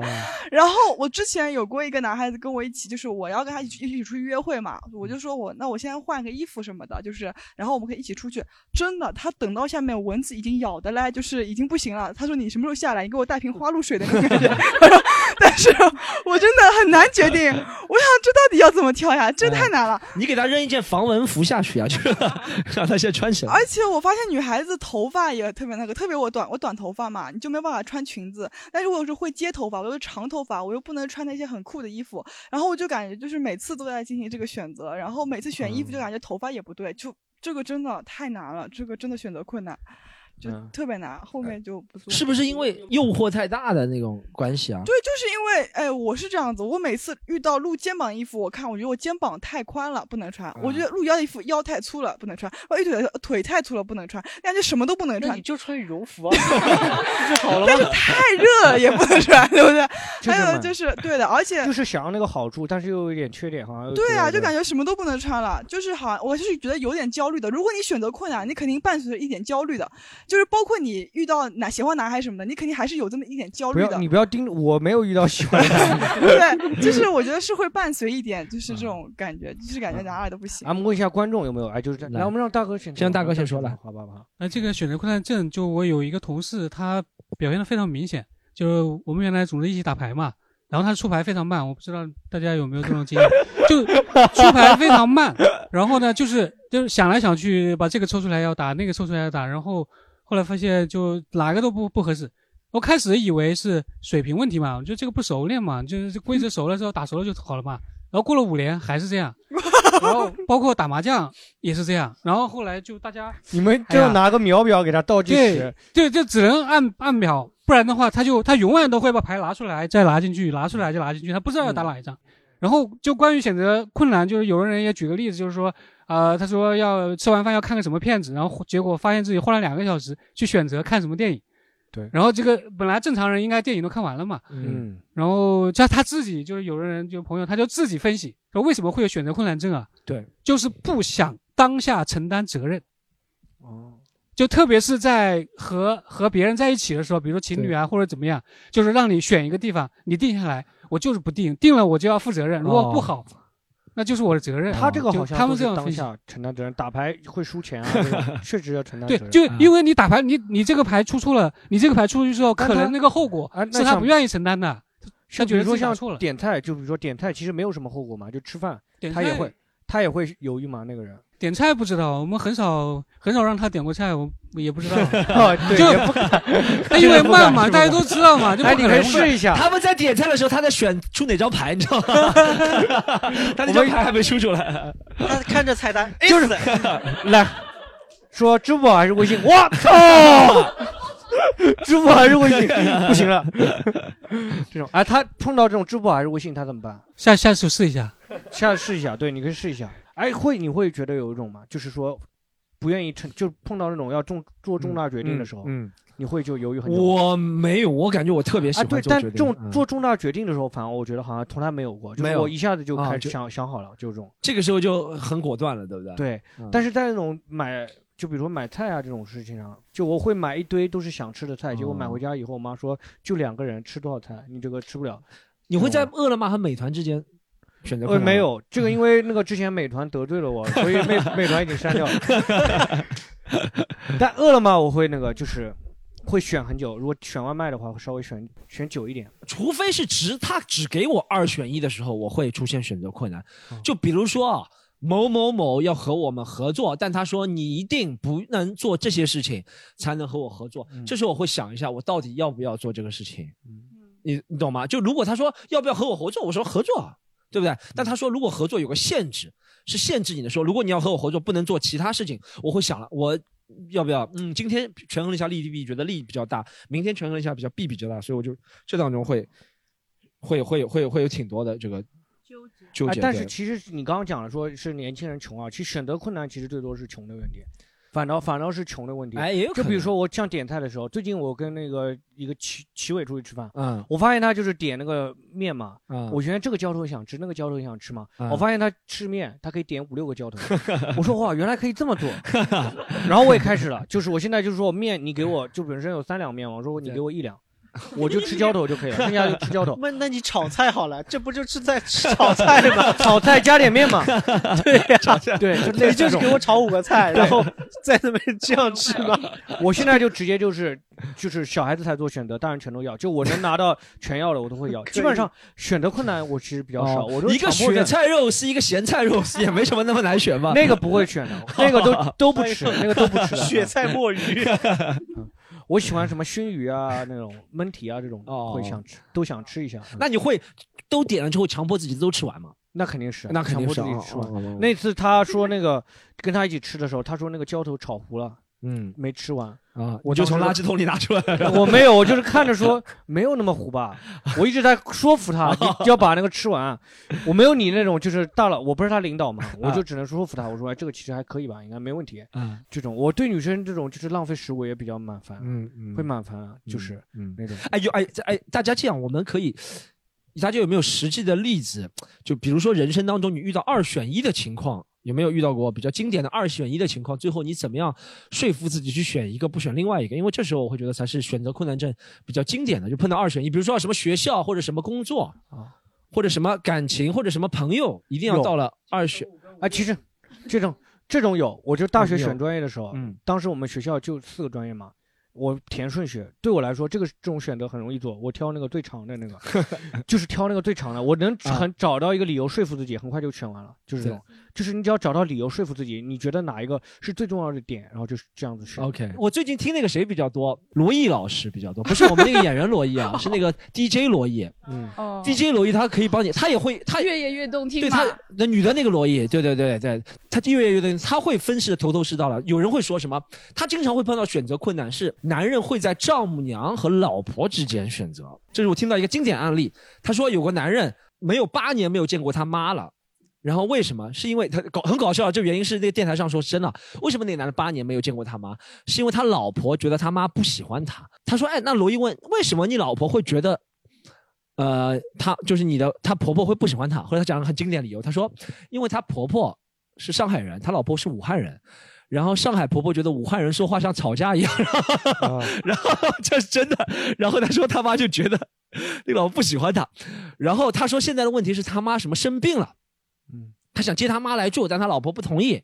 然后我之前有过一个男孩子跟我一起，就是我要跟他一起一起出去约会嘛，我就说我那我先换个衣服什么的，就是然后我们可以一起出去。真的，他等到下面蚊子已经咬的嘞，就是已经不行了。他说你什么时候下来？你给我带瓶花露水的那种感觉。但是我真的很难决定，我想这到底要怎么挑呀？这太难了。你给他扔一件防蚊服下去啊，就是 让他先穿起来。而且我发现女孩子头发也特别那个，特别我短我短头发嘛，你就没有办法穿裙子。但是我有时候会接头发，我又是长头发，我又不能穿那些很酷的衣服，然后我就感觉就是每次都在进行这个选择，然后每次选衣服就感觉头发也不对，就这个真的太难了，这个真的选择困难，就嗯特别难，后面就不做。是不是因为诱惑太大的那种关系啊？对，就是因为，哎，我是这样子，我每次遇到露肩膀衣服，我看我觉得我肩膀太宽了，不能穿；我觉得露腰衣服腰太粗了，不能穿；我一腿腿太粗了，不能穿，那就什么都不能穿。你就穿羽绒服 就好了？但是太热了也不能穿，对不对？还有就是对的，而且就是想要那个好处，但是又有一点缺点，好像对啊，就感觉什么都不能穿了，就是好像我是觉得有点焦虑的。如果你选择困难，你肯定伴随着一点焦虑的，就是包括你遇到男喜欢男孩什么的，你肯定还是有这么一点焦虑的不。你不要盯着，我没有遇到喜欢的。对，就是我觉得是会伴随一点，就是这种感觉，就是感觉哪里都不行。啊，我们问一下观众有没有？哎，就是这样。来，我们让大哥选先。让大哥先说来好吧，好吧。那这个选择困难症，就我有一个同事，他表现的非常明显。就是我们原来组织一起打牌嘛，然后他出牌非常慢，我不知道大家有没有这种经验，就出牌非常慢。然后呢，就是就是想来想去，把这个抽出来要打，那个抽出来要打，然后后来发现就哪个都不不合适。我开始以为是水平问题嘛，我觉得这个不熟练嘛，就是规则熟了之后打熟了就好了嘛。然后过了五年还是这样，然后包括打麻将也是这样，然后后来就大家你们就拿个秒表给他倒计对时，对，就只能按按秒，不然的话他就他永远都会把牌拿出来再拿进去，拿出来就拿进去，他不知道要打哪一张。然后就关于选择困难，就是有的人也举个例子，就是说，呃，他说要吃完饭要看个什么片子，然后结果发现自己花了两个小时去选择看什么电影。对，然后这个本来正常人应该电影都看完了嘛，嗯，然后他他自己就是有的人就朋友他就自己分析说为什么会有选择困难症啊？对，就是不想当下承担责任。哦，就特别是在和和别人在一起的时候，比如说情侣啊或者怎么样，就是让你选一个地方，你定下来，我就是不定，定了我就要负责任，如果不好，那就是我的责任。他这个好像他们这样分析。下承担责任，打牌会输钱啊，这个确实要承担责对，就因为你打牌，你你这个牌出错了，你这个牌出去之后，可能那个后果啊那是他不愿意承担的。他觉得就比如说像自己打错了，点菜，就比如说点菜，其实没有什么后果嘛，就吃饭，他也会他也会犹豫嘛，那个人。点菜不知道，我们很少很少让他点过菜，我我也不知道。哦对就也不敢 他因为 慢嘛，大家都知道嘛，就不哎你可以可能试一下他们在点菜的时候，他在选出哪张牌，你知道吗？他那张牌还没出出来。他看着菜单，就是来说支付宝还是微信？我操！支付宝还是微信？不行了。这种哎，他碰到这种支付宝还是微信，他怎么办？下下次试一下。下次试一下，对，你可以试一下。哎，会你会觉得有一种吗？就是说，不愿意承，就碰到那种要重做重大决定的时候，嗯，你会就犹豫很久。我没有，我感觉我特别喜啊，对，但欢做决定。重嗯做重大决定的时候，反而我觉得好像从来没有过，就是我一下子就开始啊想想好了，就这种。这个时候就很果断了，对不对？对嗯，但是在那种买，就比如说买菜啊这种事情上，就我会买一堆都是想吃的菜，结果买哦回家以后，我妈说就两个人吃多少菜，你这个吃不了。你会在饿了么和美团之间选择呃，困难吗？没有，这个因为那个之前美团得罪了我，所以美美团已经删掉了。但饿了么我会那个就是会选很久，如果选外卖的话会稍微选选久一点。除非是只他只给我二选一的时候，我会出现选择困难。哦就比如说啊，某某某要和我们合作，但他说你一定不能做这些事情才能和我合作。嗯这时候我会想一下，我到底要不要做这个事情？你你懂吗？就如果他说要不要和我合作，我说合作啊，对不对？但他说如果合作有个限制，是限制你的说，如果你要和我合作，不能做其他事情，我会想了，我要不要？嗯，今天权衡了一下利弊，觉得利比较大；明天权衡了一下，比较弊比较大，所以我就这当中会会会会会有挺多的这个纠结。对哎但是其实你刚刚讲了，说是年轻人穷啊，其实选择困难其实最多是穷的问题，反倒反倒是穷的问题。哎也有就比如说我像点菜的时候，最近我跟那个一个齐齐伟出去吃饭，嗯。我发现他就是点那个面嘛，嗯。我觉得这个浇头想吃，那个浇头想吃嘛，嗯。我发现他吃面，他可以点五六个浇头，我说哇，原来可以这么做，然后我也开始了，就是我现在就是说面你给我就本身有三两面嘛，我说你给我一两。我就吃浇头就可以了，剩下就吃浇头。那那你炒菜好了，这不就是在吃炒菜吗？炒菜加点面嘛。对呀、对，就类你就是种给我炒五个菜，然后在那边这样吃吗？我现在就直接就是就是小孩子才做选择，大人全都要。就我能拿到全要的，我都会要。基本上选择困难我其实比较少，我一个强迫症雪菜肉丝，一个咸菜肉丝，也没什么那么难选吧？那个不会选的，那个都都不吃，那个都不吃的。雪菜墨鱼，我喜欢什么熏鱼啊，那种焖蹄啊，这种哦会想吃，都想吃一下。那你会都点了之后强迫自己都吃完吗？那肯定是，那肯定是强迫自己吃哦哦哦完。那次他说那个跟他一起吃的时候，他说那个浇头炒糊了，嗯，没吃完啊，我就从垃圾桶里拿出来了。我没有，我就是看着说没有那么糊吧，我一直在说服他，你要把那个吃完。我没有你那种就是大佬，我不是他领导嘛，我就只能说服他，我说哎这个其实还可以吧，应该没问题。嗯，这种我对女生这种就是浪费食物也比较蛮烦，嗯嗯会蛮烦啊，就是嗯那种。哎有哎这哎，大家这样，我们可以，大家有没有实际的例子？就比如说人生当中你遇到二选一的情况，有没有遇到过比较经典的二选一的情况？最后你怎么样说服自己去选一个，不选另外一个？因为这时候我会觉得才是选择困难症比较经典的，就碰到二选一，比如说什么学校或者什么工作啊，或者什么感情或者什么朋友，一定要到了二选。啊，其实这种这种有，我就大学选专业的时候，嗯，当时我们学校就四个专业嘛，我填顺序，对我来说，这个这种选择很容易做，我挑那个最长的那个，就是挑那个最长的，我能啊很找到一个理由说服自己，很快就选完了，就是这种，就是你只要找到理由说服自己，你觉得哪一个是最重要的点，然后就是这样子选。OK，我最近听那个谁比较多，罗毅老师比较多，不是我们那个演员罗毅啊，是那个 DJ 罗毅。嗯哦，DJ 罗毅他可以帮你，他也会，他越演越动听嘛对他那女的那个罗毅，对对对对，他越演越动听，他会分析的头头是道了。有人会说什么？他经常会碰到选择困难，是男人会在丈母娘和老婆之间选择。这是我听到一个经典案例，他说有个男人没有八年没有见过他妈了。然后为什么？是因为他搞很搞笑，这原因是那个电台上说是真的。为什么那个男的八年没有见过他妈？是因为他老婆觉得他妈不喜欢他。他说：“哎，那罗伊问，为什么你老婆会觉得，呃，她就是你的，他婆婆会不喜欢他？”后来他讲了个很经典的理由，他说：“因为他婆婆是上海人，他老婆是武汉人。”然后上海婆婆觉得武汉人说话像吵架一样，然后,然后这是真的。然后他说他妈就觉得那老婆不喜欢他，然后他说现在的问题是他妈什么生病了，嗯，他想接他妈来住，但他老婆不同意，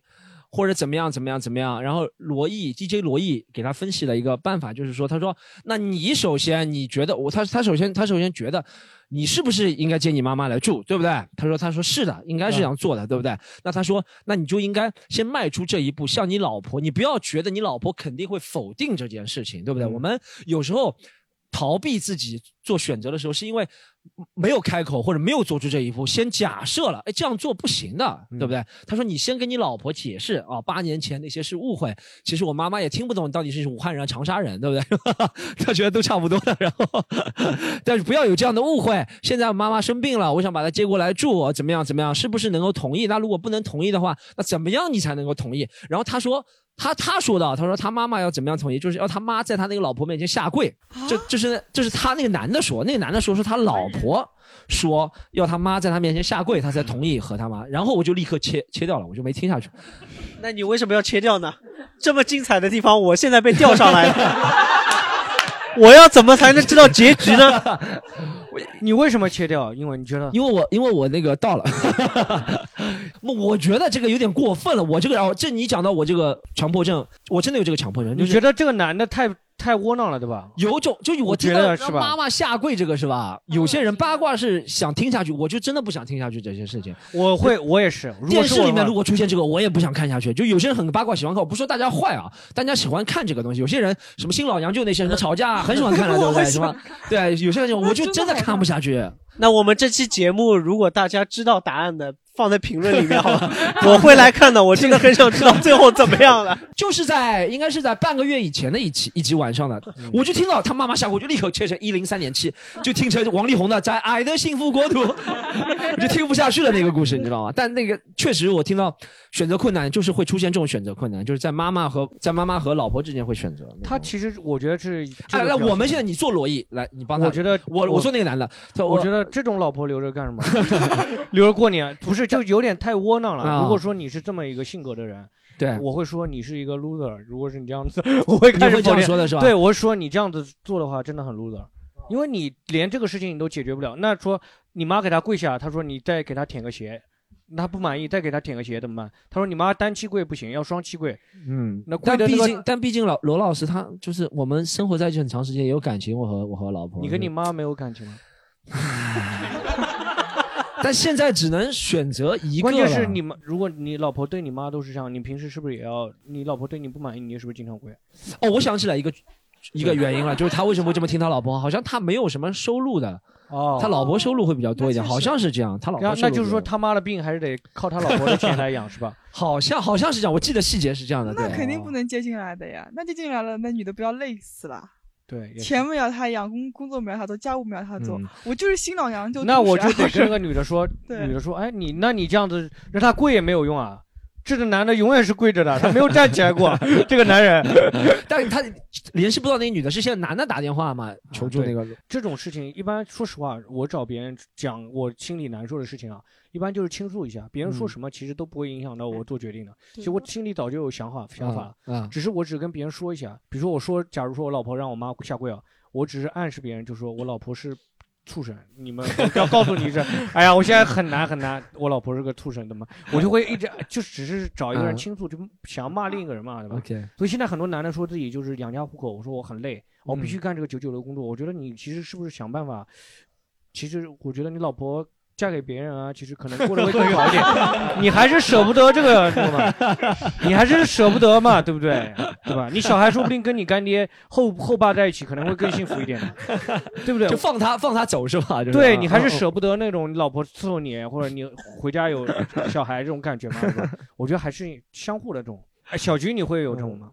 或者怎么样怎么样怎么样。然后罗毅 DJ 罗毅给他分析了一个办法，就是说他说那你首先你觉得我他他首先他首先觉得你是不是应该接你妈妈来住，对不对？他说他说是的，应该是这样做的，对不对？那他说那你就应该先迈出这一步，向你老婆，你不要觉得你老婆肯定会否定这件事情，对不对？我们有时候。逃避自己做选择的时候，是因为没有开口或者没有做出这一步，先假设了，哎，这样做不行的，对不对？他说你先跟你老婆解释啊，八年前那些是误会，其实我妈妈也听不懂你到底是武汉人、长沙人，对不对？他觉得都差不多的，然后，但是不要有这样的误会。现在妈妈生病了，我想把她接过来住，怎么样？怎么样？是不是能够同意？那如果不能同意的话，那怎么样你才能够同意？然后他说。他他说的，他说他妈妈要怎么样同意，就是要他妈在他那个老婆面前下跪，这这是这是他那个男的说，那个男的说是他老婆说要他妈在他面前下跪，他才同意和他妈，然后我就立刻切切掉了，我就没听下去。那你为什么要切掉呢？这么精彩的地方，我现在被调上来了，我要怎么才能知道结局呢？你为什么切掉？因为你觉得，因为我因为我那个到了，我觉得这个有点过分了。我这个，然后，这你讲到我这个强迫症，我真的有这个强迫症。你觉得这个男的太太窝囊了，对吧？有种，就我觉得是吧？妈妈下跪这个是吧？有些人八卦是想听下去，我就真的不想听下去这些事情。我会，我也是。电视里面如果出现这个，我也不想看下去。就有些人很八卦，喜欢看。我不说大家坏啊，大家喜欢看这个东西。有些人什么新老娘舅那些什么吵架，很喜欢看的，对不对？什么？对，有些人我就真的看不下去。那我们这期节目，如果大家知道答案的，放在评论里面好了，我会来看的。我真的很想知道最后怎么样了。就是在应该是在半个月以前的一期一集晚上的，我就听到他妈妈下我，就立刻切成一零三点七，就听成王力宏的《在爱的幸福国度》，我就听不下去了那个故事，你知道吗？但那个确实我听到选择困难，就是会出现这种选择困难，就是在妈妈和在妈妈和老婆之间会选择。他其实我觉得是，哎，那我们现在你做罗毅来，你帮他。我觉得我我做那个男的，我觉得这种老婆留着干什么？留着过年不是就有点太窝囊了。如果说你是这么一个性格的人，对，我会说你是一个 loser。如果是你这样子，我会开始这样说的是吧？对，我会说你这样子做的话真的很 loser，因为你连这个事情你都解决不了。那说你妈给他跪下，他说你再给他舔个鞋，他不满意再给他舔个鞋怎么办？他说你妈单膝跪不行，要双膝跪。嗯，那但毕竟但毕竟老罗老师他就是我们生活在一起很长时间，也有感情。我和我和老婆，你跟你妈没有感情吗？但现在只能选择一个关键是你们，如果你老婆对你妈都是这样，你平时是不是也要？你老婆对你不满意，你是不是经常跪？哦，我想起来一个一个原因了，就是他为什么会这么听他老婆？好像他没有什么收入的，哦他老婆收入会比较多一点，好像是这样。他老婆然后那就是说他妈的病还是得靠他老婆的钱来养，是吧？好像好像是这样，我记得细节是这样的。那肯定不能接进来的呀，那接进来了，那女的不要累死了。对，钱不要他养，工工作不要他做，家务不要他做嗯，我就是新老娘就那我就得是跟那个女的说，对女的说，哎，你那你这样子让他跪也没有用啊，这个男的永远是跪着的，他没有站起来过。这个男人，但是他联系不到那个女的，是现在男的打电话嘛求助那个。这种事情，一般说实话，我找别人讲我心里难受的事情啊，一般就是倾诉一下，别人说嗯什么其实都不会影响到我做决定的。对其实我心里早就有想法想法了，啊只是我只跟别人说一下，比如说我说，假如说我老婆让我妈下跪啊，我只是暗示别人，就说我老婆是畜生，你们我要告诉你是，哎呀，我现在很难很难，我老婆是个畜生的嘛，我就会一直就只是找一个人嗯倾诉，就想骂另一个人嘛，对吧 OK 所以现在很多男的说自己就是养家糊口，我说我很累，我必须嗯干这个九九六工作。我觉得你其实是不是想办法？其实我觉得你老婆嫁给别人啊，其实可能 过得会更好一点。你还是舍不得这个，知道吗？你还是舍不得嘛，对不对？对吧？你小孩说不定跟你干爹后后爸在一起，可能会更幸福一点的，对不对？就放他放他走是吧？就是对你还是嗯舍不得那种你老婆伺候你，或者你回家有小孩这种感觉嘛？我觉得还是相互的这种。哎，小菊你会有这种吗？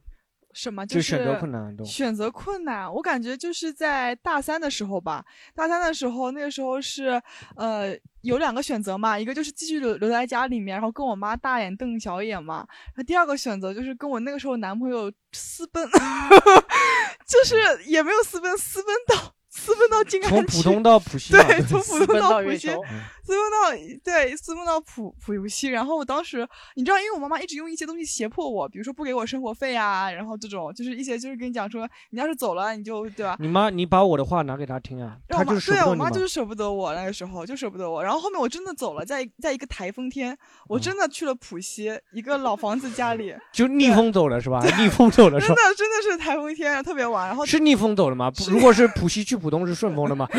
什么就是选择困难选择困难，我感觉就是在大三的时候吧。大三的时候，那个时候是呃有两个选择嘛，一个就是继续留留在家里面，然后跟我妈大眼瞪小眼嘛。那第二个选择就是跟我那个时候男朋友私奔，就是也没有私奔，私奔到私奔到金安区，从浦东到浦西对，从浦东到到浦西，月球私奔到对，私奔到浦浦游西。然后我当时，你知道，因为我妈妈一直用一些东西胁迫我，比如说不给我生活费啊，然后这种就是一些就是跟你讲说，你要是走了，你就对吧？你妈，你把我的话拿给她听啊，她然后我妈就是舍不得对啊我妈就是舍不得我那个时候就舍不得我，然后后面我真的走了，在在一个台风天，我真的去了浦西一个老房子家里，就逆风走了是吧？逆风走了是真的？真的是台风天，特别晚，然后是逆风走了吗？如果是浦西去浦东是顺风的吗？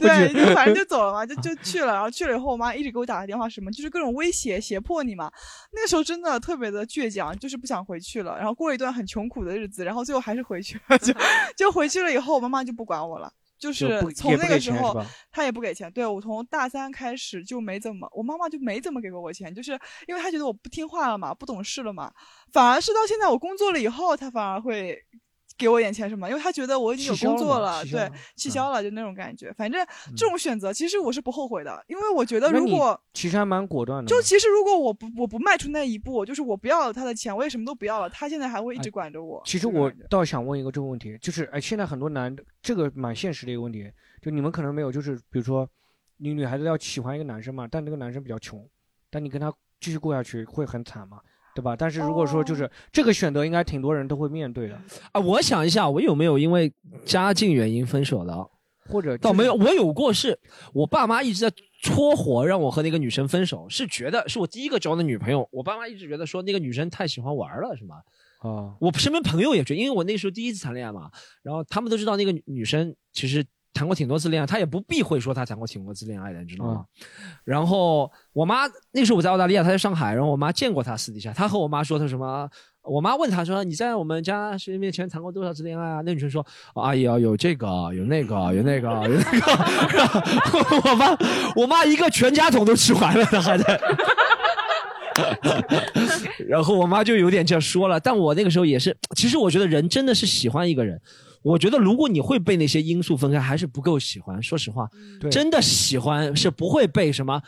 对，就反正 就走了嘛，就就去了，然后去了以后，我妈一直给我打个电话，什么就是各种威胁、胁迫你嘛。那个时候真的特别的倔强，就是不想回去了。然后过了一段很穷苦的日子，然后最后还是回去了，就 就回去了以后，我妈妈就不管我了。就就是从那个时候她也不给钱。对我从大三开始就没怎么，我妈妈就没怎么给过我钱，就是因为她觉得我不听话了嘛，不懂事了嘛。反而是到现在我工作了以后，她反而会给我眼前什么，因为他觉得我已经有工作了对了，气消了就那种感觉。反正这种选择其实我是不后悔的，因为我觉得如果其实还蛮果断的。就其实如果我不我不迈出那一步，就是我不要了他的钱，我也什么都不要了，他现在还会一直管着我。其实我倒想问一个这个问题，就是哎，现在很多男的，这个蛮现实的一个问题，就你们可能没有，就是比如说，你女孩子要喜欢一个男生嘛，但这个男生比较穷，但你跟他继续过下去会很惨嘛，对吧？但是如果说就是、哦这个选择，应该挺多人都会面对的，啊，我想一下，我有没有因为家境原因分手的？或者倒没有，我有过是，我爸妈一直在撮合让我和那个女生分手，是觉得是我第一个交的女朋友，我爸妈一直觉得说那个女生太喜欢玩了，是吗？啊，我身边朋友也觉得，因为我那时候第一次谈恋爱嘛，然后他们都知道那个女女生其实谈过挺多次恋爱，她也不避讳说她谈过挺多次恋爱的，你知道吗？然后我妈那时候我在澳大利亚，她在上海，然后我妈见过她私底下，她和我妈说她什么。我妈问她说：“你在我们家谁面前谈过多少次恋爱啊？”那女生说：“哦阿姨啊，有这个，有那个，有那个，有那个。”我妈，我妈一个全家桶都吃完了，她还在。然后我妈就有点这样说了，但我那个时候也是，其实我觉得人真的是喜欢一个人，我觉得如果你会被那些因素分开，还是不够喜欢。说实话，真的喜欢是不会被什么。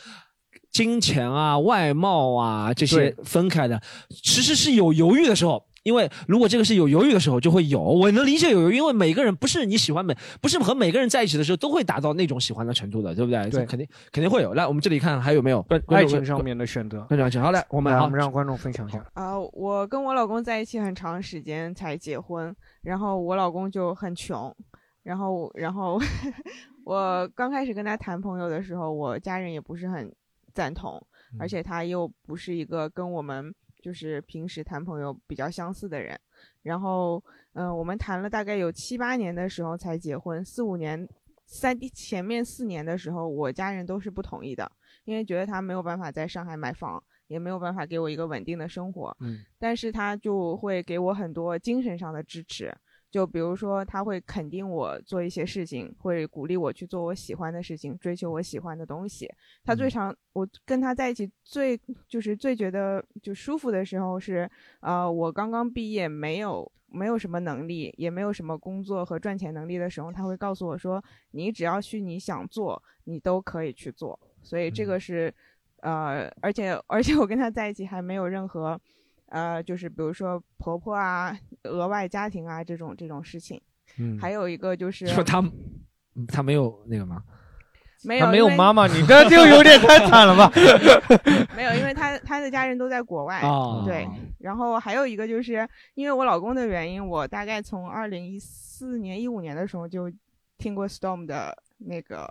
金钱啊、外貌啊这些分开的，其实是有犹豫的时候。因为如果这个是有犹豫的时候，就会有。我能理解有犹豫，因为每个人不是你喜欢每，不是和每个人在一起的时候都会达到那种喜欢的程度的，对不对？对肯定肯定会有。来，我们这里看还有没有观爱情上面的选择。观众请好来，我们好来我们让观众分享一下。啊、我跟我老公在一起很长时间才结婚，然后我老公就很穷，然后然后 我刚开始跟他谈朋友的时候，我家人也不是很赞同，而且他又不是一个跟我们就是平时谈朋友比较相似的人，然后嗯、呃我们谈了大概有七八年的时候才结婚，四五年。三前面四年的时候，我家人都是不同意的，因为觉得他没有办法在上海买房，也没有办法给我一个稳定的生活。嗯，但是他就会给我很多精神上的支持，就比如说他会肯定我做一些事情，会鼓励我去做我喜欢的事情，追求我喜欢的东西。他最常我跟他在一起最就是最觉得就舒服的时候是，呃，我刚刚毕业没有。没有什么能力，也没有什么工作和赚钱能力的时候，他会告诉我说：“你只要去你想做，你都可以去做。”所以这个是，呃，而且而且我跟他在一起还没有任何，呃，就是比如说婆婆啊、额外家庭啊这种这种事情。嗯还有一个就是说他他没有那个吗？没有没有妈妈，你这就有点太惨了吧？没有，因为他他的家人都在国外，哦对。然后还有一个就是因为我老公的原因，我大概从二零一四年、一五年的时候就听过 Storm 的那个，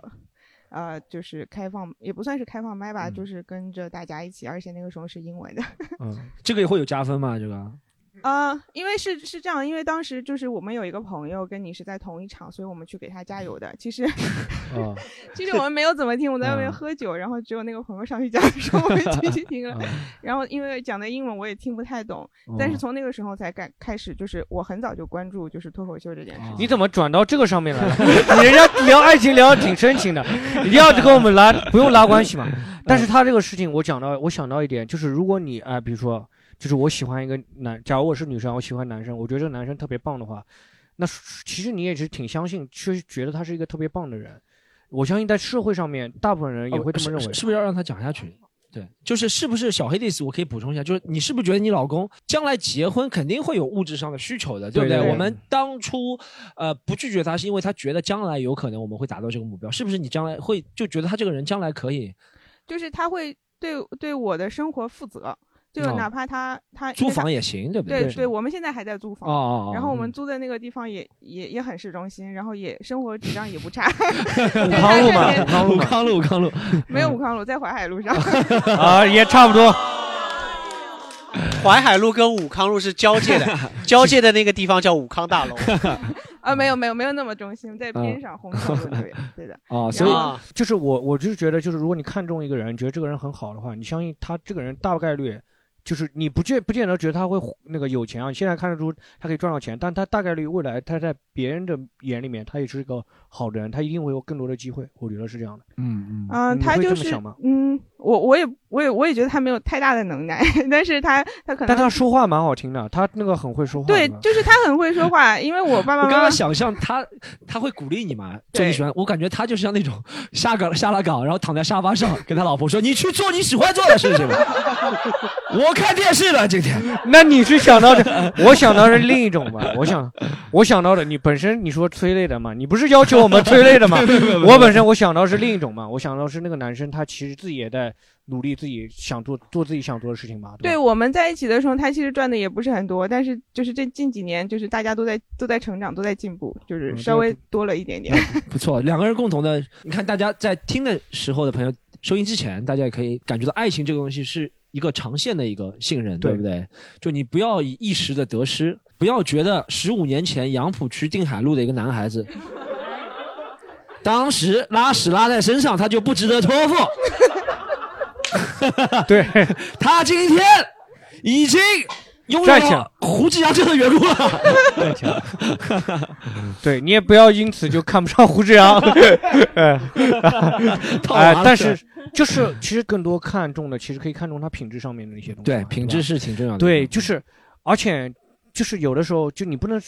呃，就是开放也不算是开放麦吧，就是跟着大家一起，而且那个时候是英文的。嗯，这个也会有加分吗？这个？啊、因为是是这样，因为当时就是我们有一个朋友跟你是在同一场，所以我们去给他加油的。其实，哦其实我们没有怎么听，我在外面嗯喝酒，然后只有那个朋友上去讲的时候，我们进去听了嗯。然后因为讲的英文我也听不太懂，但是哦从那个时候才开开始，就是我很早就关注就是脱口秀这件事情。你怎么转到这个上面来了？你人家聊爱情聊的挺深情的，一定要跟我们拉，不用拉关系嘛。但是他这个事情，我讲到，我想到一点，就是如果你啊、比如说，就是我喜欢一个男，假如我是女生，我喜欢男生，我觉得这个男生特别棒的话，那其实你也是挺相信，确实觉得他是一个特别棒的人。我相信在社会上面，大部分人也会这么认为。哦是是不是要让他讲下去？对，就是是不是小黑的意思？我可以补充一下，就是你是不是觉得你老公将来结婚肯定会有物质上的需求的，对不对对对我们当初呃不拒绝他，是因为他觉得将来有可能我们会达到这个目标，是不是？你将来会就觉得他这个人将来可以就是他会对对我的生活负责，就哦哪怕他他租房也行，对不对对对我们现在还在租房，哦哦哦然后我们嗯租的那个地方也也也很市中心，然后也生活质量也不差。武康路嘛，武康路，武康路，武康路，没有武康路，在淮海路上。啊，也差不多。淮海路跟武康路是交界的，交界的那个地方叫武康大楼。啊，没有没有没有那么中心，在边嗯上红桥路那边，对的。啊，所以就是我，我就是觉得，就是如果你看中一个人，觉得这个人很好的话，你相信他这个人大概率，就是你不见不见得觉得他会那个有钱啊，你现在看得出他可以赚到钱，但他大概率未来他在别人的眼里面，他也是一个好的人，他一定会有更多的机会，我觉得是这样的。嗯嗯，他就是嗯，我我也我也我也觉得他没有太大的能耐，但是他他可能但他说话蛮好听的，他那个很会说话。对，就是他很会说话，因为我爸爸妈妈我刚刚想象他，他会鼓励你嘛？就你喜欢，我感觉他就像那种下岗下了岗，然后躺在沙发上跟他老婆说：“你去做你喜欢做的事情吧。”我看电视了今天。那你是想到的，我想到是另一种吧。我想，我想到的，你本身你说催泪的嘛，你不是要求我们催泪的吗没有没有没？有我本身我想到是另一种嘛，我想到是那个男生他其实自己也在努力自己想做做自己想做的事情嘛。对我们在一起的时候，他其实赚的也不是很多，但是就是这近几年，就是大家都在都在成长，都在进步，就是稍微多了一点点。不错，两个人共同的，你看大家在听的时候的朋友，收音机前，大家也可以感觉到爱情这个东西是一个长线的一个信任，对对不对？就你不要以一时的得失，不要觉得十五年前杨浦区定海路的一个男孩子，当时拉屎拉在身上，他就不值得托付。对，他今天已经拥有站起来了胡志阳这个缘故了。对你也不要因此就看不上胡志阳，哎，但是就是其实更多看重的，其实可以看重他品质上面的一些东西嘛。对，品质吧是挺重要的。对，就是，而且就是有的时候就你不能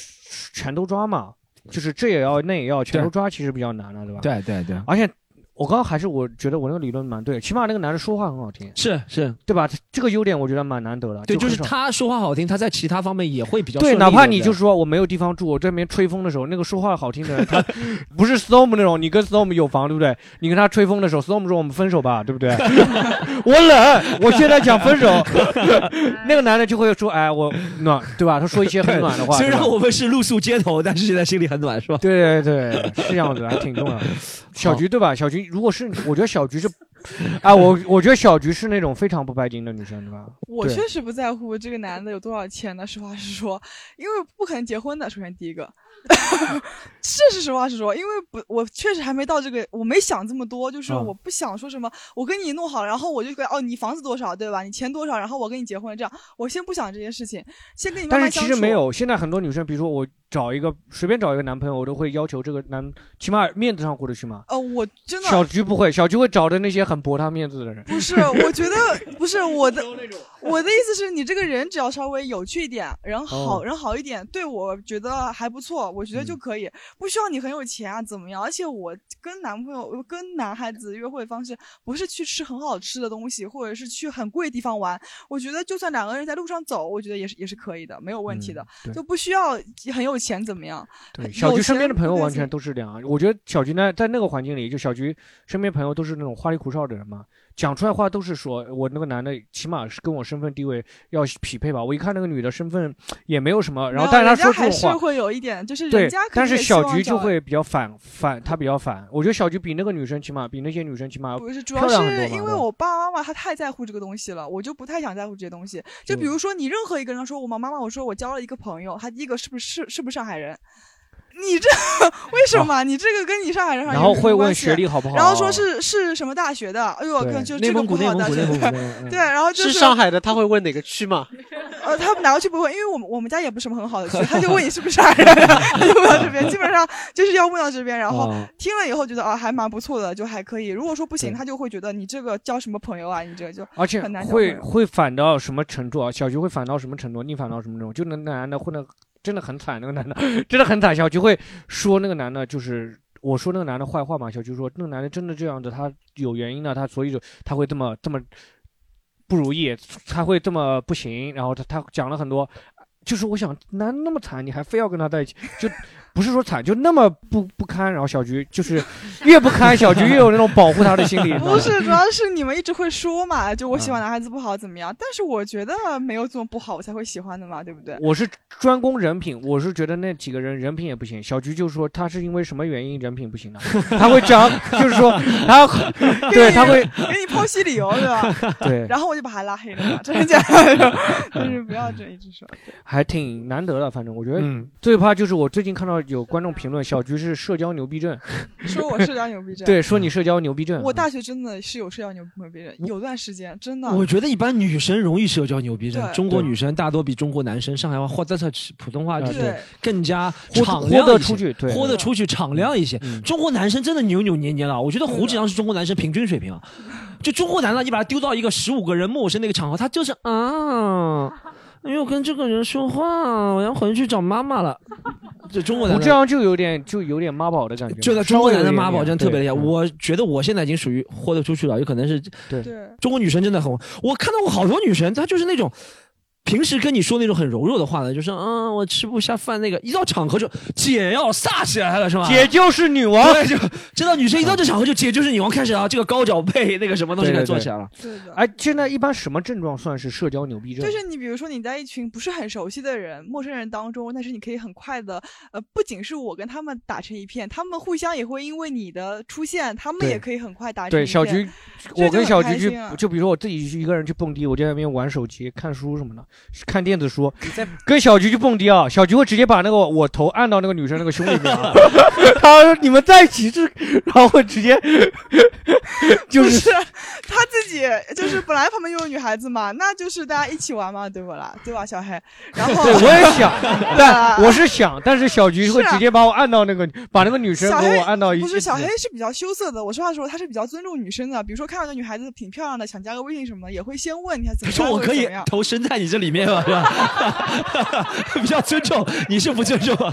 全都抓嘛，就是这也要那也要，全都抓其实比较难了，对吧？对对对，而且我刚刚还是我觉得我那个理论蛮对，起码那个男的说话很好听，是是，对吧？这个优点我觉得蛮难得的。对，就是少他说话好听，他在其他方面也会比较对，利哪怕你就是说我没有地方住，我这边吹风的时候，那个说话好听的人，他不是 storm 那种，你跟 storm 有房，对不对？你跟他吹风的时候，storm 说我们分手吧，对不对？我冷，我现在想分手，那个男的就会说，哎，我暖，对吧？他说一些很暖的话。虽然我们是露宿街头，但是现在心里很暖，是吧？对对对，是这样子，还挺重要的。小菊对吧？小菊，如果是我觉得小菊是，啊，我我觉得小菊是那种非常不拜金的女生，对吧？我确实不在乎这个男的有多少钱的，实话实说，因为不可能结婚的。首先第一个，这 是实话实说，因为不，我确实还没到这个，我没想这么多，就是啊我不想说什么，我跟你弄好了，然后我就跟哦，你房子多少，对吧？你钱多少，然后我跟你结婚，这样，我先不想这些事情，先跟你慢但是慢相处。其实没有，现在很多女生，比如说我找一个随便找一个男朋友，我都会要求这个男起码面子上过得去嘛。呃，我真的小菊不会，小菊会找的那些很驳她面子的人。不是，我觉得不是我的，我的意思是你这个人只要稍微有趣一点，人好、哦人好一点，对我觉得还不错，我觉得嗯就可以，不需要你很有钱啊怎么样？而且我跟男朋友、跟男孩子约会方式不是去吃很好吃的东西，或者是去很贵的地方玩，我觉得就算两个人在路上走，我觉得也是也是可以的，没有问题的，嗯就不需要很有钱怎么样？对，小菊身边的朋友完全都是这样。我觉得小菊呢，在那个环境里，就小菊身边朋友都是那种花里胡哨的人嘛，讲出来话都是说我那个男的起码是跟我身份地位要匹配吧。我一看那个女的身份也没有什么，然后但是她人家还说这种话，是会有一点，就是对人家，可但是小菊就会比较反反，她比较反。我觉得小菊比那个女生起码比那些女生起码不是，主漂要。是因为我爸爸妈妈他太在乎这个东西了，我就不太想在乎这些东西。就比如说你任何一个人说我妈妈妈，我说我交了一个朋友，他第一个是不是是是不是上海人？你这为什么？你这个跟你上海人好像然后会问学历好不好然后说是是什么大学的？哎呦，就内蒙古这个不好大学内蒙古内蒙古 嗯对，然后就是上海的，他会问哪个区吗？呃，他哪个区不会？因为我们我们家也不是什么很好的区，他就问你是不是上海人，他就问到这边，基本上就是要问到这边，然后哦听了以后觉得啊还蛮不错的，就还可以。如果说不行，他就会觉得你这个交什么朋友啊？你这个就而且很难会会反到什么程度啊？小学会反到什么程度？逆反到什么程度？就那男的混的真的很惨，那个男的 真的很惨。小菊会说那个男的就是。我说那个男的坏话嘛，小菊说那个男的真的这样子，他有原因的，他所以就他会这么这么不如意，他会这么不行，然后他他讲了很多，就是我想男的那么惨，你还非要跟他在一起，就不是说惨，就那么不不堪，然后小菊 就是越不堪，小菊越有那种保护他的心理，不是，主要是你们一直会说嘛，就我喜嗯欢男孩子不好怎么样？但是我觉得没有这么不好，我才会喜欢的嘛，对不对？我是专攻人品，我是觉得那几个人人品也不行。小菊就说他是因为什么原因人品不行呢，他会讲，就是说他 对他会给你剖析理由，对吧？对然后我就把他拉黑了嘛，真的假的？就是不要这一直说。还挺难得的。反正我觉得嗯最怕就是我最近看到有观众评论小菊是社交牛逼症，说我社交牛逼症，对，说你社交牛逼症。我大学真的是有社交牛牛逼症，有段时间真的。我觉得一般女生容易社交牛逼症，中国女生大多比中国男生上海话或者是普通话就是更加敞亮一些豁得出去对豁得出去，敞亮一些。嗯中国男生真的扭扭捏捏了，我觉得胡志阳是中国男生平均水平啊，就中国男的，你把他丢到一个十五个人陌生的一个场合，他就是啊，哎呦，跟这个人说话，我要回去找妈妈了。这中国男的我这样就有点就有点妈宝的感觉，就在中国男的妈宝真的特别厉害，我觉得我现在已经属于豁得出去了，有可能是对中国女生真的很，我看到过好多女生，她就是那种。平时跟你说那种很柔弱的话呢，就是嗯，我吃不下饭那个，一到场合就姐要飒起来了，是吧？姐就是女王对，就知道女生一到这场合就姐就是女王，开始啊，这个高脚杯那个什么东西开始做起来了。对的。哎，现在一般什么症状算是社交牛逼症？就是你比如说你在一群不是很熟悉的人、陌生人当中，但是你可以很快的，呃，不仅是我跟他们打成一片，他们互相也会因为你的出现，他们也可以很快打成对，一小菊片，我跟小菊去，就比如说我自己去一个人去蹦迪，我就在那边玩手机、看书什么的，看电子书。跟小菊去蹦迪啊，小菊会直接把那个我头按到那个女生那个胸里面啊，他说你们在一起是，然后会直接 就不是他自己，就是本来旁边有女孩子嘛，那就是大家一起玩嘛，对不啦？对吧，小黑？然后对我也想，啊但我是想，但是小菊会直接把我按到那个，把那个女生给我按到一起。不是小黑是比较羞涩的。我说话的时候，他是比较尊重女生的。比如说看到一个女孩子挺漂亮的，想加个微信什么的，也会先问一下怎么说我可以或者怎么样投身在你这里面嘛，是吧？比较尊重，你是不尊重啊？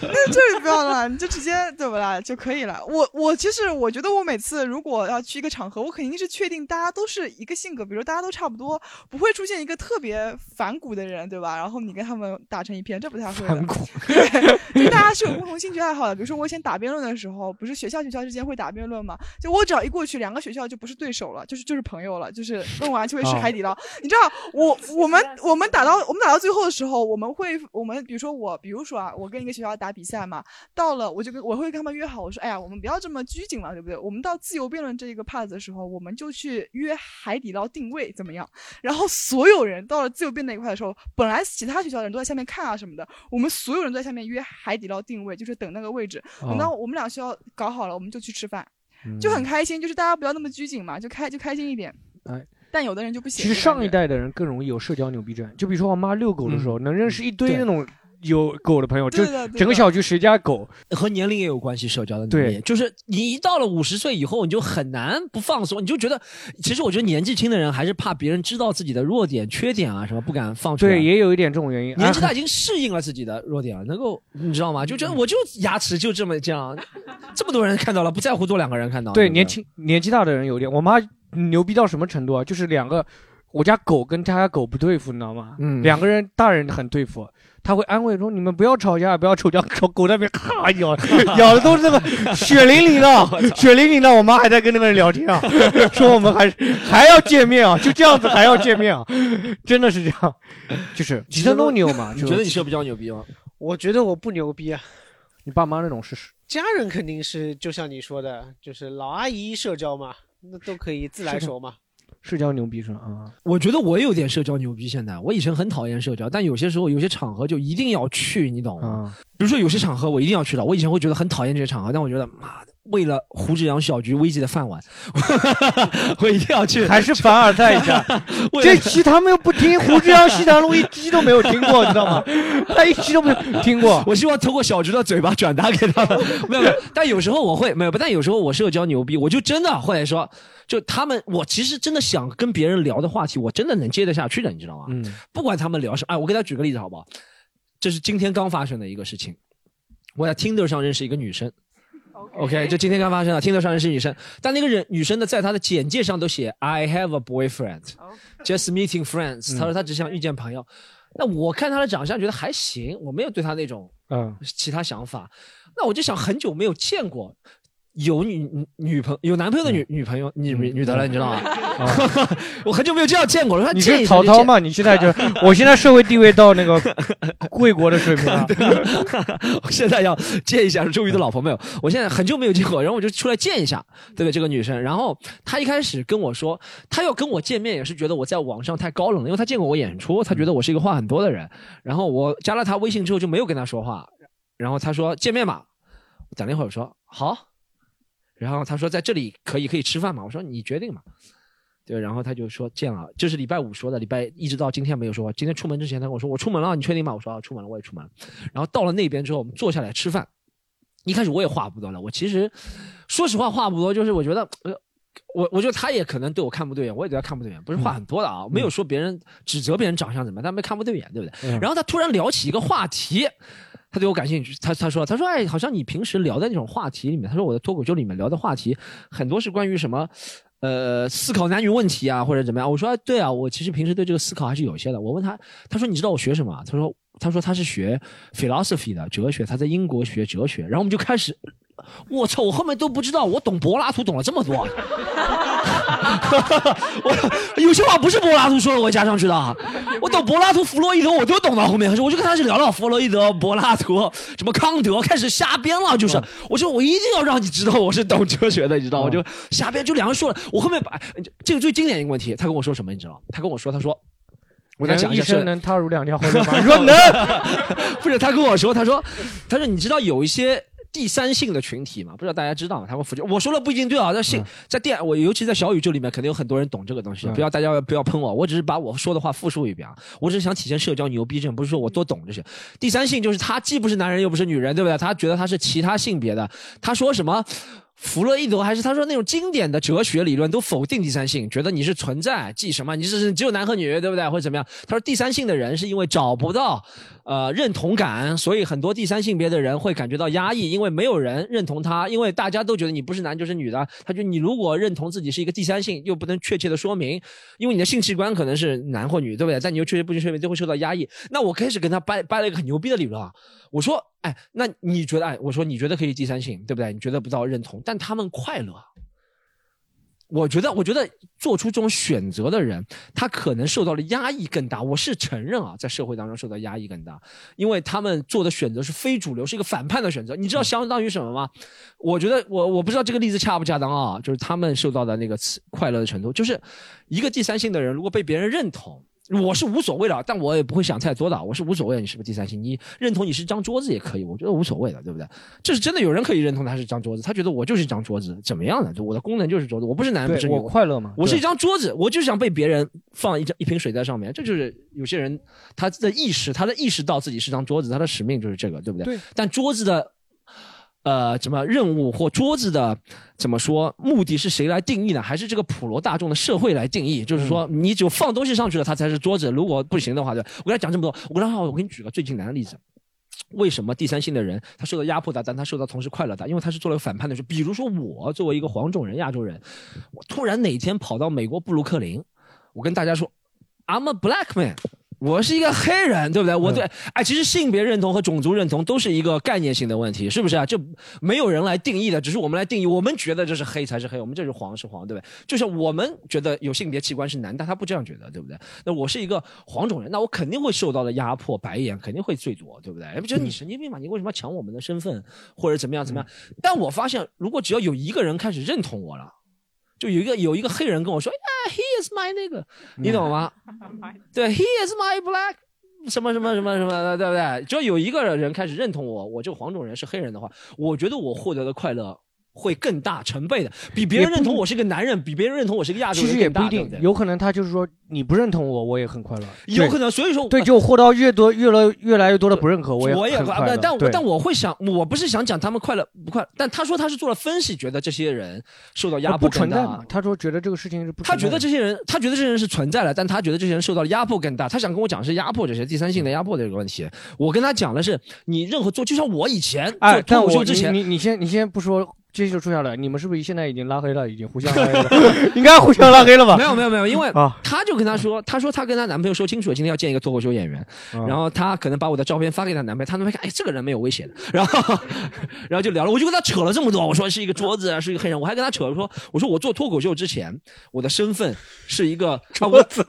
那 这不要了，你就直接对不啦就可以了。我我其实我觉得我每次如果要去一个场合，我肯定是确定大家都是一个性格，比如大家都差不多，不会出现一个特别反骨的人，对吧？然后你跟他们打成一片，这不太会。反骨，对，就大家是有共同兴趣爱好的。比如说我以前打辩论的时候，不是学校学校之间会打辩论嘛？就我只要一过去，两个学校就不是对手了，就是就是朋友了，就是问完就会吃啊海底捞。你知道我我们我们打到我们打到最后的时候，我们会我们比如说我比如说啊，我跟一个学校打比赛嘛，到了我就跟我会跟他们约好，我说哎呀，我们不要这么拘谨了，对不对？我们到自由辩论这一个 part 的时候，我们就去约海底捞定位怎么样？然后所有人到了自由辩那一块的时候，本来其他学校的人都在下面看啊什么的，我们所有人都在下面约海底捞定位，就是等那个位置。哦等到我们俩学校搞好了，我们就去吃饭，嗯就很开心，就是大家不要那么拘谨嘛，就开就开心一点。哎，但有的人就不行。其实上一代的人更容易有社交牛逼症，就比如说我妈遛狗的时候，能认识一堆那种有狗的朋友，就整个小区谁家狗和年龄也有关系，社交的能对力，就是你一到了五十岁以后，你就很难不放松，你就觉得，其实我觉得年纪轻的人还是怕别人知道自己的弱点、缺点啊什么，不敢放出来。对，也有一点这种原因。年纪大哎已经适应了自己的弱点了，能够你知道吗？就觉得我就牙齿就这么这样，这么多人看到了，不在乎多两个人看到。不对年轻年纪大的人有点，我妈牛逼到什么程度啊？就是两个，我家狗跟他家狗不对付，你知道吗？嗯两个人大人很对付，他会安慰说你们不要吵架，不要吵架，狗狗在那边咔咬，咬的都是那个血淋淋的，血淋淋的。我妈还在跟那个人聊天啊，说我们还还要见面啊，就这样子还要见面啊，真的是这样，就是几层都牛嘛。你觉得你社交牛逼吗？我觉得我不牛逼啊，你爸妈那种是家人肯定是就像你说的，就是老阿姨社交嘛，那都可以自来熟嘛。社交牛逼是吧？啊，我觉得我有点社交牛逼。现在我以前很讨厌社交，但有些时候有些场合就一定要去，你懂吗？比如说有些场合我一定要去的，我以前会觉得很讨厌这些场合，但我觉得妈的，为了胡志阳小菊危机的饭碗，我一定要去。还是凡尔赛一下 这期他们又不听胡志阳西塘路一期都没有听过，你知道吗？他一期都没有听过。我希望通过小菊的嘴巴转达给他们。没有，没有，但有时候我会没有，但有时候我社交牛逼，我就真的会说，就他们，我其实真的想跟别人聊的话题，我真的能接得下去的，你知道吗？嗯，不管他们聊什么，哎，我给他举个例子好不好？这是今天刚发生的一个事情，我在 Tinder 上认识一个女生。OK，就今天刚发生的，Tinder 上人是女生，但那个人女生呢，在她的简介上都写 I have a boyfriend，just meeting friends。她说她只想遇见朋友。那我看她的长相，觉得还行，我没有对她那种嗯其他想法。那我就想，很久没有见过有女女朋有男朋友的女女朋友女女的了，你知道吗？我很久没有这样见过了。说你是曹操吗？你现在就，我现在社会地位到那个 贵国的水平了。我现在要见一下周瑜的老婆没有？我现在很久没有见过，然后我就出来见一下，对不对？这个女生，然后她一开始跟我说，她要跟我见面也是觉得我在网上太高冷了，因为她见过我演出，她觉得我是一个话很多的人。然后我加了她微信之后就没有跟她说话，然后她说见面吧，我等了一会儿我说好，然后他说在这里可以可以吃饭嘛，我说你决定嘛。对，然后他就说见了，这是礼拜五说的，礼拜一直到今天没有说话。今天出门之前他跟我说我出门了，你确定吗？我说啊，出门了，我也出门了。然后到了那边之后，我们坐下来吃饭。一开始我也话不多了，我其实说实话话不多，就是我觉得呃我我觉得他也可能对我看不对眼，我也对他看不对眼，不是话很多的啊，没有说别人指责别人长相怎么样，但没看不对眼，对不对？嗯然后他突然聊起一个话题，他对我感兴趣，他他说他说哎，好像你平时聊的那种话题里面，他说我的脱口秀里面聊的话题很多是关于什么。呃，思考男女问题啊，或者怎么样？我说、对啊，我其实平时对这个思考还是有一些的。我问他，他说你知道我学什么？他说他说他是学 philosophy 的哲学，他在英国学哲学。然后我们就开始，我操，我后面都不知道，我懂柏拉图懂了这么多。我有些话不是柏拉图说的，我加上去的啊。我懂柏拉图、弗洛伊德，我都懂到后面。我就跟他是聊聊弗洛伊德、柏拉图，什么康德，开始瞎编了。就是，我说我一定要让你知道我是懂哲学的，你知道吗？我就瞎编，就两个人说了。我后面把这个最经典一个问题，他跟我说什么，你知道吗？他跟我说，他说。我再讲一生能踏入两条河流吗？你说能？不是，他跟我说，他说，他说，你知道有一些第三性的群体嘛？不知道大家知道吗？他们福建，我说了不一定对啊。在性，在电，我尤其在小宇宙里面，肯定有很多人懂这个东西。嗯不要大家不要喷我，我只是把我说的话复述一遍啊。我只是想体现社交牛逼症，不是说我多懂这些。第三性就是他既不是男人又不是女人，对不对？他觉得他是其他性别的。他说什么？弗洛伊德还是他说那种经典的哲学理论都否定第三性，觉得你是存在即什么，你是只有男和女，对不对？或者怎么样？他说第三性的人是因为找不到呃认同感，所以很多第三性别的人会感觉到压抑，因为没有人认同他，因为大家都觉得你不是男就是女的。他觉得你如果认同自己是一个第三性，又不能确切的说明，因为你的性器官可能是男或女，对不对？但你又确切不能说明，就会受到压抑。那我开始跟他掰掰了一个很牛逼的理论啊，我说，哎，那你觉得，哎，我说你觉得可以第三性，对不对？你觉得不到认同，但他们快乐。我觉得，我觉得做出这种选择的人，他可能受到的压抑更大。我是承认啊，在社会当中受到压抑更大，因为他们做的选择是非主流，是一个反叛的选择。你知道相当于什么吗？我觉得我我不知道这个例子恰不恰当啊，就是他们受到的那个刺快乐的程度，就是一个第三性的人，如果被别人认同。我是无所谓的，但我也不会想太多的。我是无所谓的，你是不是第三性？你认同你是张桌子也可以，我觉得无所谓的，对不对？这是真的有人可以认同他是张桌子，他觉得我就是一张桌子，怎么样呢？就我的功能就是桌子，我不是男人，不是女，我快乐吗我是一张桌子，我就想被别人放一张一瓶水在上面，这就是有些人他的意识，他的意识到自己是张桌子，他的使命就是这个，对不对？对。但桌子的呃，什么任务或桌子的怎么说目的是谁来定义呢？还是这个普罗大众的社会来定义？就是说，你只有放东西上去了，它才是桌子。如果不行的话，对，我跟他讲这么多，我跟他说，我给你举个最简单的例子。为什么第三性的人他受到压迫大，但他受到同时快乐大？因为他是做了个反叛的事。比如说我作为一个黄种人、亚洲人，我突然哪天跑到美国布鲁克林，我跟大家说，I'm a black man。我是一个黑人，对不对？我对，哎，其实性别认同和种族认同都是一个概念性的问题，是不是啊？这没有人来定义的，只是我们来定义。我们觉得这是黑才是黑，我们这是黄是黄，对不对？就像我们觉得有性别器官是男，但他不这样觉得，对不对？那我是一个黄种人，那我肯定会受到的压迫、白眼肯定会最多，对不对？哎不觉得你神经病嘛？你为什么要抢我们的身份，或者怎么样怎么样？但我发现，如果只要有一个人开始认同我了。就有一个有一个黑人跟我说，呀、h e is my 那个，你懂吗？对，He is my black，什么什么什么什么的，对不对？只要有一个人开始认同我，我这个黄种人是黑人的话，我觉得我获得的快乐会更大成倍的，比别人认同我是个男人，比别人认同我是个亚洲人其实也不一定有可能他就是说你不认同我，我也很快乐。有可能，所以说对，就获到越多越来越来越多的不认可，我也我也很快乐。但我但我会想，我不是想讲他们快乐不快乐，但他说他是做了分析，觉得这些人受到压迫更大存在？他说觉得这个事情是不他存在的，觉得这些人，他觉得这些人是存在的，但他觉得这些人受到的压迫更大。他想跟我讲是压迫这些第三性的压迫的这个问题。我跟他讲的是，你任何做，就像我以前哎，做但我脱口秀之前，你你你先你先不说，这就出下来，你们是不是现在已经拉黑了？已经互相拉黑了，应该互相拉黑了吧？没有没有没有，因为啊他就跟他说，他说他跟她男朋友说清楚了，今天要见一个脱口秀演员，啊然后他可能把我的照片发给她男朋友，他男朋友看，哎，这个人没有威胁的，然后然后就聊了，我就跟他扯了这么多，我说是一个桌子啊，是一个黑人，我还跟他扯说，我说我做脱口秀之前，我的身份是一个 桌子。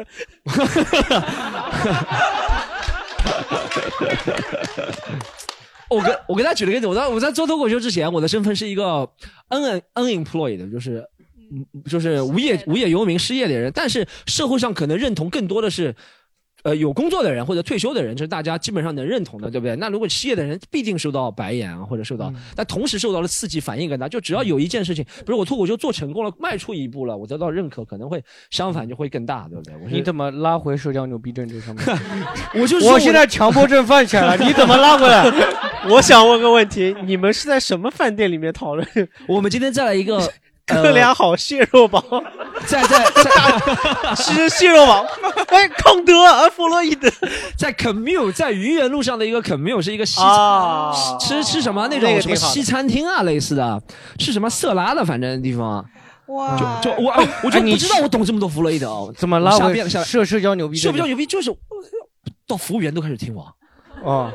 我跟我跟他举了个例子，我在我在做脱口秀之前，我的身份是一个 un unemployed，就是嗯就是无业无业游民失业的人，但是社会上可能认同更多的是。呃，有工作的人或者退休的人，这是大家基本上能认同的，对不对？那如果失业的人必定受到白眼啊，或者受到，但同时受到了刺激，反应更大。就只要有一件事情，比如我脱口秀做成功了，迈出一步了，我得到认可，可能会相反就会更大，对不对？我你怎么拉回社交牛逼症这上面？我就说我我现在强迫症犯起来了，你怎么拉回来？我想问个问题，你们是在什么饭店里面讨论？我们今天再来一个哥俩好蟹肉堡，在在在。吃蟹肉堡，哎，康德啊，弗洛伊德，在 commute 在愚园路上的一个 commute 是一个西啊。吃吃什么？那那种什么西餐厅啊类似的，是什么色拉的反正地方。哇，就我哎我就不知道我懂这么多弗洛伊德哦，怎么拉回下边下社社交牛逼社交牛逼就是到服务员都开始听我。啊，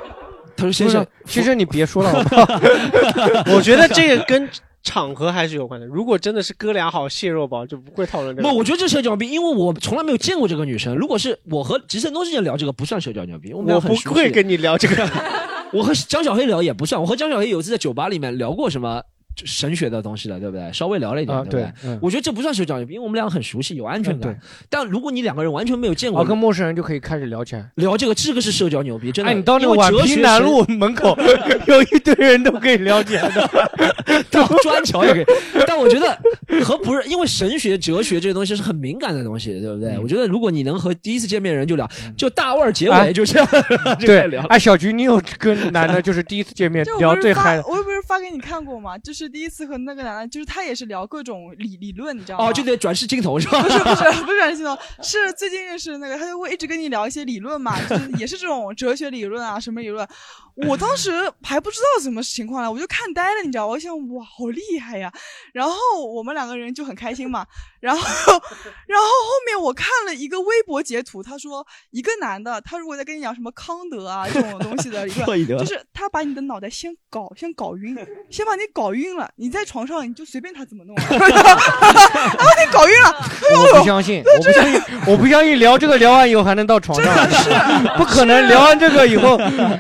他说先生，先生你别说了，好不好？我觉得这个跟场合还是有关的。如果真的是哥俩好蟹肉堡，就不会讨论这个。不，我觉得这社交牛逼，因为我从来没有见过这个女生。如果是我和吉森东之间聊这个，不算社交牛逼。我们俩我不会跟你聊这个。我和江小黑聊也不算，我和江小黑有一次在酒吧里面聊过什么神学的东西了，对不对？稍微聊了一点，啊对不对我觉得这不算社交牛逼，因为我们俩很熟悉，有安全感。嗯但如果你两个人完全没有见过，啊，跟陌生人就可以开始聊起来。聊这个，这个是社交牛逼，真的。哎，你到那个宛平南路门口，有一堆人都可以聊起来的。到砖桥也可以。但我觉得和不是因为神学、哲学这些东西是很敏感的东西，对不对？我觉得如果你能和第一次见面的人就聊，就大腕儿结哎尾就这样，就 对聊，。哎，小菊，你有跟男的就是第一次见面聊最嗨的？我又不是发给你看过吗？就是第一次和那个男的，就是他也是聊各种理理论，你知道吗？哦，就得转世镜头是吧？不是不是 不是转世镜头，是最近认识的那个，他就会一直跟你聊一些理论嘛，就是也是这种哲学理论啊，什么理论。我当时还不知道什么情况呢，我就看呆了，你知道吗？我想哇，好厉害呀！然后我们两个人就很开心嘛。然后，然后后面我看了一个微博截图，他说一个男的，他如果在跟你讲什么康德啊这种东西的理弗洛伊德论，就是他把你的脑袋先搞先搞晕，先把你搞晕了，你在床上你就随便他怎么弄，然后你搞晕了，我不相信，我不相信，我不相信聊这个聊完以后还能到床上，是不可能。聊完这个以后，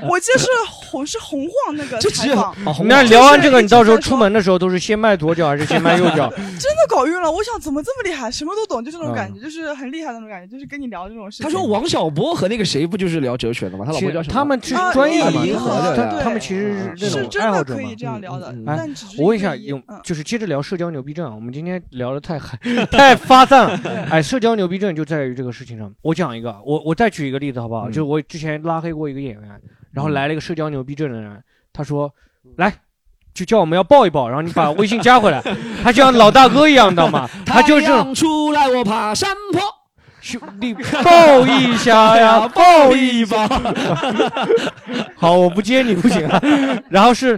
我就是红是红晃那个采访，那聊完这个，你到时候出门的时候都是先迈左脚还是先迈右脚？真的搞晕了。我想怎么这么厉害，什么都懂，就这种感嗯觉，就是很厉害的那种感觉，就是跟你聊这种事情。他说王小波和那个谁不就是聊哲学的吗？他老婆叫什么？他们是啊专业的嘛，银河他对他们其实是那是种真的可爱好者嘛。以这样聊的，哎但我问一下，有就是接着聊社交牛逼症啊，我们今天聊的太嗨太发散了。哎，社交牛逼症就在于这个事情上。我讲一个，我我再举一个例子好不好？嗯就是我之前拉黑过一个演员，然后来了一个社交牛逼症的人，他说来。就叫我们要抱一抱，然后你把微信加回来，他就像老大哥一样，你知道吗？他就是出来，我爬山坡。兄弟抱一下呀，抱一抱。好，我不接你不行啊。然后是，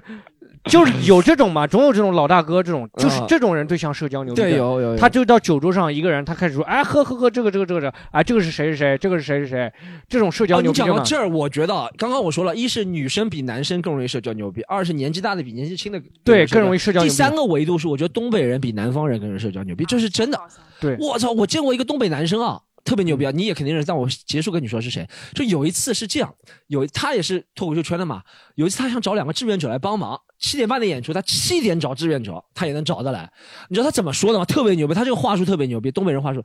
就是有这种嘛，总有这种老大哥这种，就是这种人最像社交牛逼症。对有有有他就到酒桌上一个人，他开始说，哎，喝喝喝，这个这个这个这个，哎，这个是谁是谁，这个是谁是谁，这种社交哦，牛逼。你讲到这儿，我觉得啊刚刚我说了，一是女生比男生更容易社交牛逼，二是年纪大的比年纪轻的对更容易社交牛逼第三个维度是，我觉得东北人比南方人更容易社交牛逼，这是真的。对，我操，我见过一个东北男生啊。特别牛逼啊！你也肯定认识，但我结束跟你说是谁。就有一次是这样，有他也是脱口秀圈的嘛。有一次他想找两个志愿者来帮忙，七点半的演出，他七点找志愿者，他也能找得来。你知道他怎么说的吗？特别牛逼，他这个话术特别牛逼，东北人话术。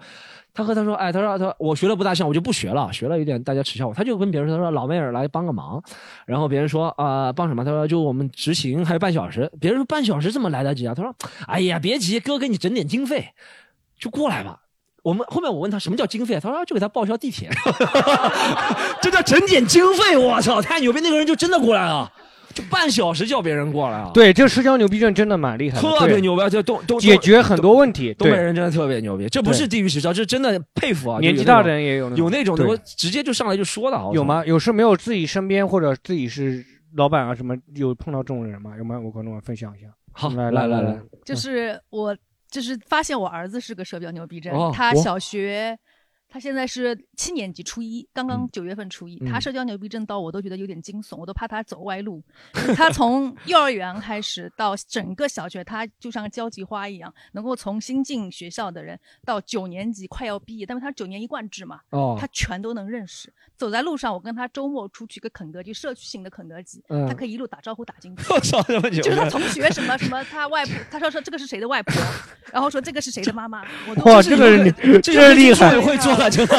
他和他说，哎，他说他说我学的不大像，我就不学了，学了有点大家耻笑我。他就跟别人说，他说老妹儿来帮个忙，然后别人说啊、帮什么？他说就我们执行还有半小时。别人说半小时怎么来得及啊？他说，哎呀别急，哥给你整点经费，就过来吧。我们后面我问他什么叫经费，他说就给他报销地铁，这叫整点经费。我操，太牛逼！那个人就真的过来了，就半小时叫别人过来啊，对，这个社交牛逼症真的蛮厉害的，特别牛逼，这东东解决很多问题。东北人真的特别牛逼，这不是对地域实招，这真的佩服啊！年纪大的人也有那种有那种能够直接就上来就说的，有？吗？有是没有自己身边或者自己是老板啊什么有碰到这种人吗？有吗？我可能我分享一下。好来来来来来，就是我就是发现我儿子是个社交牛逼症，他小学。他现在是七年级初一，刚刚九月份初一。嗯他社交牛逼症到我都觉得有点惊悚，我都怕他走歪路。他从幼儿园开始到整个小学，他就像交际花一样，能够从新进学校的人到九年级快要毕业，但是他九年一贯制嘛，哦他全都能认识。走在路上，我跟他周末出去个肯德基，社区型的肯德基，嗯他可以一路打招呼打进去。么牛！就是他同学什么 什么，他外婆，他说说这个是谁的外婆，然后说这个是谁的妈妈，我都哇，是这个人这真厉害！会做的真的，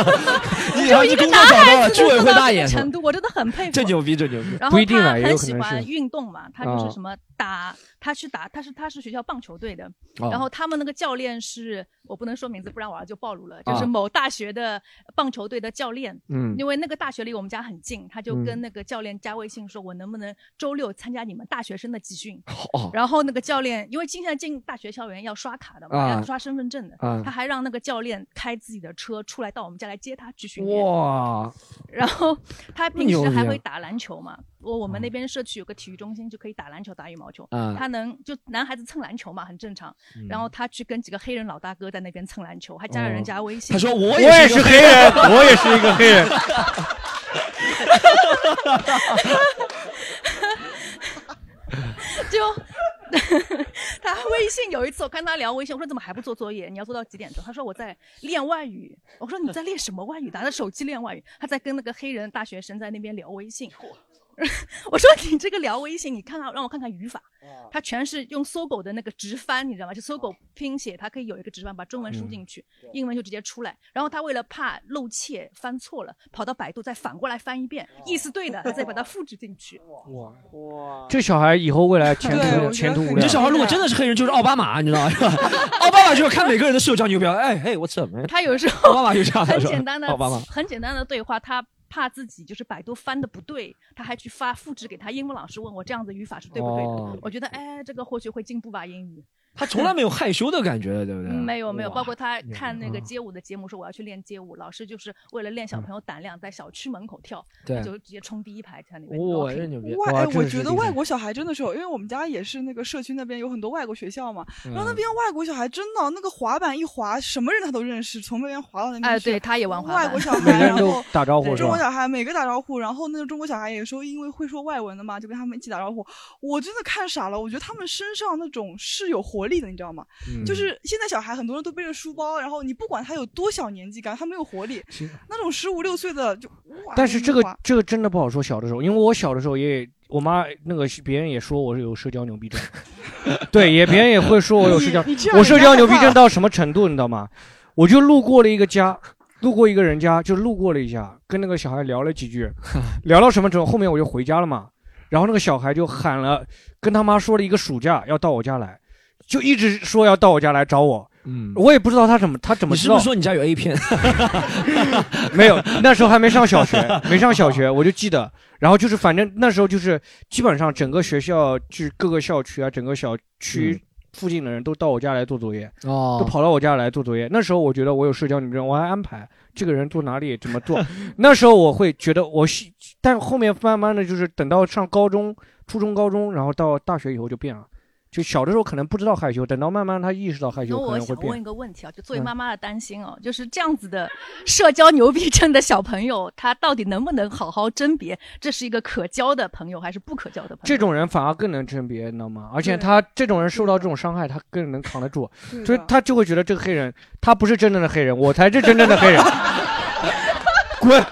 你 就一个儿子工作男找到了，孩子居委会大爷个程度，我真的很佩服。这牛逼，这牛逼。然后不一定啊他也有很喜欢可能是。运动嘛，他就是啊。什么打他去打，他是他是学校棒球队的，哦。然后他们那个教练是我不能说名字，不然我儿子就暴露了，就是啊。某大学的棒球队的教练。嗯。因为那个大学离我们家很近，他就嗯。跟那个教练加微信说，我能不能周六参加你们大学生的集训？哦。然后那个教练，因为现在进大学校园要刷卡的嘛，啊。要刷身份证的，啊。他还让那个教练开自己的车出来到我们家来接他去训练。哇，然后他平时还会打篮球嘛？我我们那边社区有个体育中心，就可以打篮球、打羽毛球。嗯他能就男孩子蹭篮球嘛，很正常。嗯然后他去跟几个黑人老大哥在那边蹭篮球，还加了人家微信。他说我我也是黑人，我也是一个黑人。就 他微信有一次我看他聊微信，我说怎么还不做作业？你要做到几点钟？他说我在练外语。我说你在练什么外语？拿着手机练外语。他在跟那个黑人大学生在那边聊微信。我说你这个聊微信，你看看让我看看语法，它全是用搜狗的那个直翻，你知道吗？就搜狗拼写，它可以有一个直翻，把中文输进去，英文就直接出来。然后他为了怕漏窃翻错了，跑到百度再反过来翻一遍，意思对的，他 再把它复制进去。哇哇！这小孩以后未来前途前途无量。这小孩如果真的是黑人，就是奥巴马，你知道吗？奥巴马就是看每个人的社交牛标，哎嘿，what's up？man？他有时候奥巴马就这样，很简单的奥巴马。很简单的对话，他怕自己就是百度翻的不对，他还去发复制给他英文老师问我这样子语法是对不对的。哦我觉得哎，这个或许会进步吧英语。他从来没有害羞的感觉，对不对？嗯，没有没有，包括他看那个嗯街舞的节目，说我要去练街舞，老师就是为了练小朋友胆量，在小区门口跳，对他就直接冲第一排在那边。哇，这牛逼！外，哎，我觉得外国小孩真的是有，因为我们家也是那个社区那边有很多外国学校嘛，然后那嗯边外国小孩真的那个滑板一滑，什么人他都认识，从那边滑到那边哎，去。对，他也玩滑板。外国小孩，然后打招呼中国？小孩每个打招呼，然后那个中国小孩有时候，因为会说外文的嘛，就跟他们一起打招呼。我真的看傻了，我觉得他们身上那种是有活力的，你知道吗？嗯就是现在小孩很多人都背着书包，然后你不管他有多小年纪，感觉他没有活力。那种十五六岁的就哇，但是这个这个真的不好说。小的时候，因为我小的时候也，我妈那个别人也说我是有社交牛逼症，对，也别人也会说我有社交我社交牛逼症到什么程度，你知道吗？我就路过了一个家，路过一个人家，就路过了一下，跟那个小孩聊了几句，聊到什么程度，后面我就回家了嘛。然后那个小孩就喊了，跟他妈说了一个暑假要到我家来，就一直说要到我家来找我。嗯，我也不知道他怎么，他怎么知道？你是不是说你家有 A 片？没有，那时候还没上小学，没上小学，我就记得。然后就是，反正那时候就是基本上整个学校，就是各个校区啊，整个小区附近的人都到我家来做作业，哦都跑到我家来做作业。那时候我觉得我有社交牛逼症，我还安排这个人坐哪里怎么做。那时候我会觉得我是，但后面慢慢的就是等到上高中、初中、高中，然后到大学以后就变了。就小的时候可能不知道害羞，等到慢慢他意识到害羞，可能会我想问一。个问题啊，就作为嗯妈妈的担心哦，就是这样子的社交牛逼症的小朋友，他到底能不能好好甄别这是一个可交的朋友还是不可交的朋友？这种人反而更能甄别，你知道吗？而且他这种人受到这种伤害，他更能扛得住，对所以他就会觉得这个黑人他不是真正的黑人，我才是真正的黑人，滚！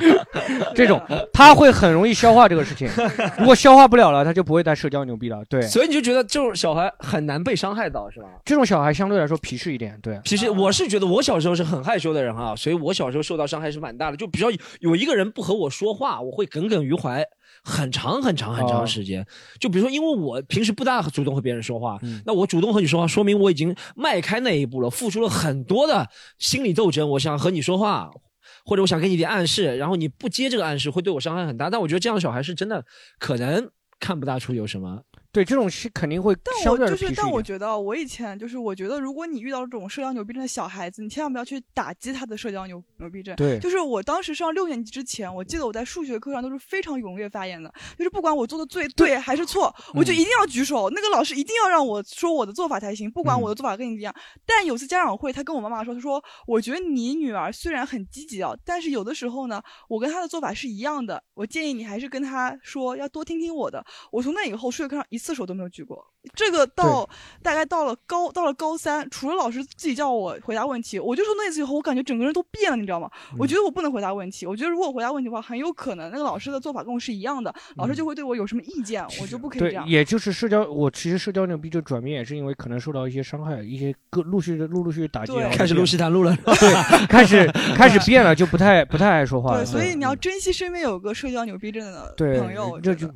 这种他会很容易消化这个事情，如果消化不了了，他就不会再社交牛逼了。对，所以你就觉得这种小孩很难被伤害到，是吧？这种小孩相对来说皮实一点，对。其实我是觉得我小时候是很害羞的人啊，所以我小时候受到伤害是蛮大的。就比如说有一个人不和我说话，我会耿耿于怀很长很长很长时间。就比如说，因为我平时不大主动和别人说话，那我主动和你说话，说明我已经迈开那一步了，付出了很多的心理斗争。我想和你说话。或者我想给你点暗示，然后你不接这个暗示，会对我伤害很大。但我觉得这样的小孩是真的可能看不大出有什么。对，这种是肯定会但相对我就是，但。我觉得我以前就是，我觉得如果你遇到这种社交牛逼症的小孩子，你千万不要去打击他的社交牛牛逼症。对就是我当时上六年级之前，我记得我在数学课上都是非常踊跃发言的，就是不管我做的最对还是错，我就一定要举手，那个老师一定要让我说我的做法才行，不管我的做法跟你一样。但有次家长会，他跟我妈妈说，他说我觉得你女儿虽然很积极啊，但是有的时候呢，我跟她的做法是一样的，我建议你还是跟她说要多听听我的。我从那以后数学课上一次手都没有举过。这个到大概到了高到了高三，除了老师自己叫我回答问题，我就说那次以后，我感觉整个人都变了，你知道吗？我觉得我不能回答问题，我觉得如果我回答问题的话，很有可能那个老师的做法跟我是一样的，老师就会对我有什么意见，我就不可以这样，。也就是社交，我其实社交牛逼症转变也是因为可能受到一些伤害，一些各陆续的陆陆续续打击，开始录西谈录了，对，开始开始变了，就不太不太爱说话了。对，所以你要珍惜身边有个社交牛逼症的朋友，这就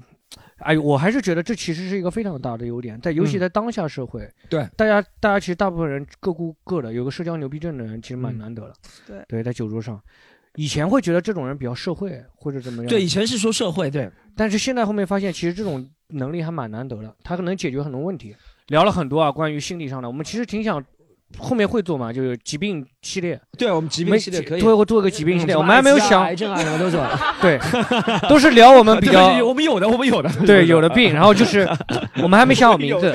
哎，我还是觉得这其实是一个非常大的优点，在尤其嗯在当下社会，对大家大家其实大部分人各顾各的，有个社交牛逼症的人其实蛮难得的。对对，在酒桌上，以前会觉得这种人比较社会或者怎么样。对，以前是说社会，对，但是现在后面发现，其实这种能力还蛮难得的，他能解决很多问题。聊了很多啊，关于心理上的，我们其实挺想后面会做吗，就是疾病系列。对我们疾病系列可以做做个疾病系列，嗯我们还没有想癌症啊什么都做。对，都是聊我们比 较我们有的，我们有的，对有的病，然后就是 我们还没想好名字，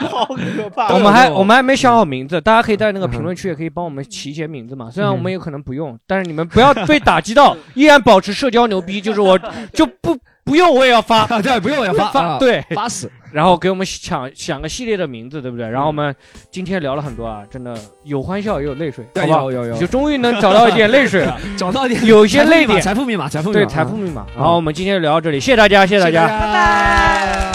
好可怕。我们还我们还没想好名字，大家可以在那个评论区也可以帮我们起一些名字嘛。虽然我们有可能不用，但是你们不要被打击到，依然保持社交牛逼。就是我就不不用我也要发，对，不用我也要发 啊对，发死。然后给我们想想个系列的名字，对不对？然后我们今天聊了很多啊，真的有欢笑也有泪水，对好不好？有有有。就终于能找到一点泪水了，找到一点。有一些泪点，财富密码财富密码。对财富密码。财富密码。嗯。好，我们今天就聊到这里，谢谢大家，谢谢大家，拜拜。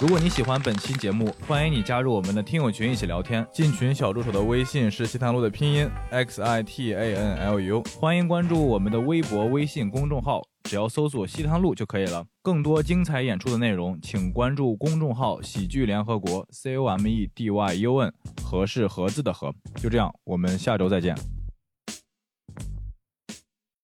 如果你喜欢本期节目，欢迎你加入我们的听友群一起聊天。进群小助手的微信是西塘路的拼音 x i t a n l u，欢迎关注我们的微博、微信公众号，只要搜索西塘路就可以了。更多精彩演出的内容，请关注公众号喜剧联合国 c o m e d y u n，和是盒子的盒。就这样，我们下周再见。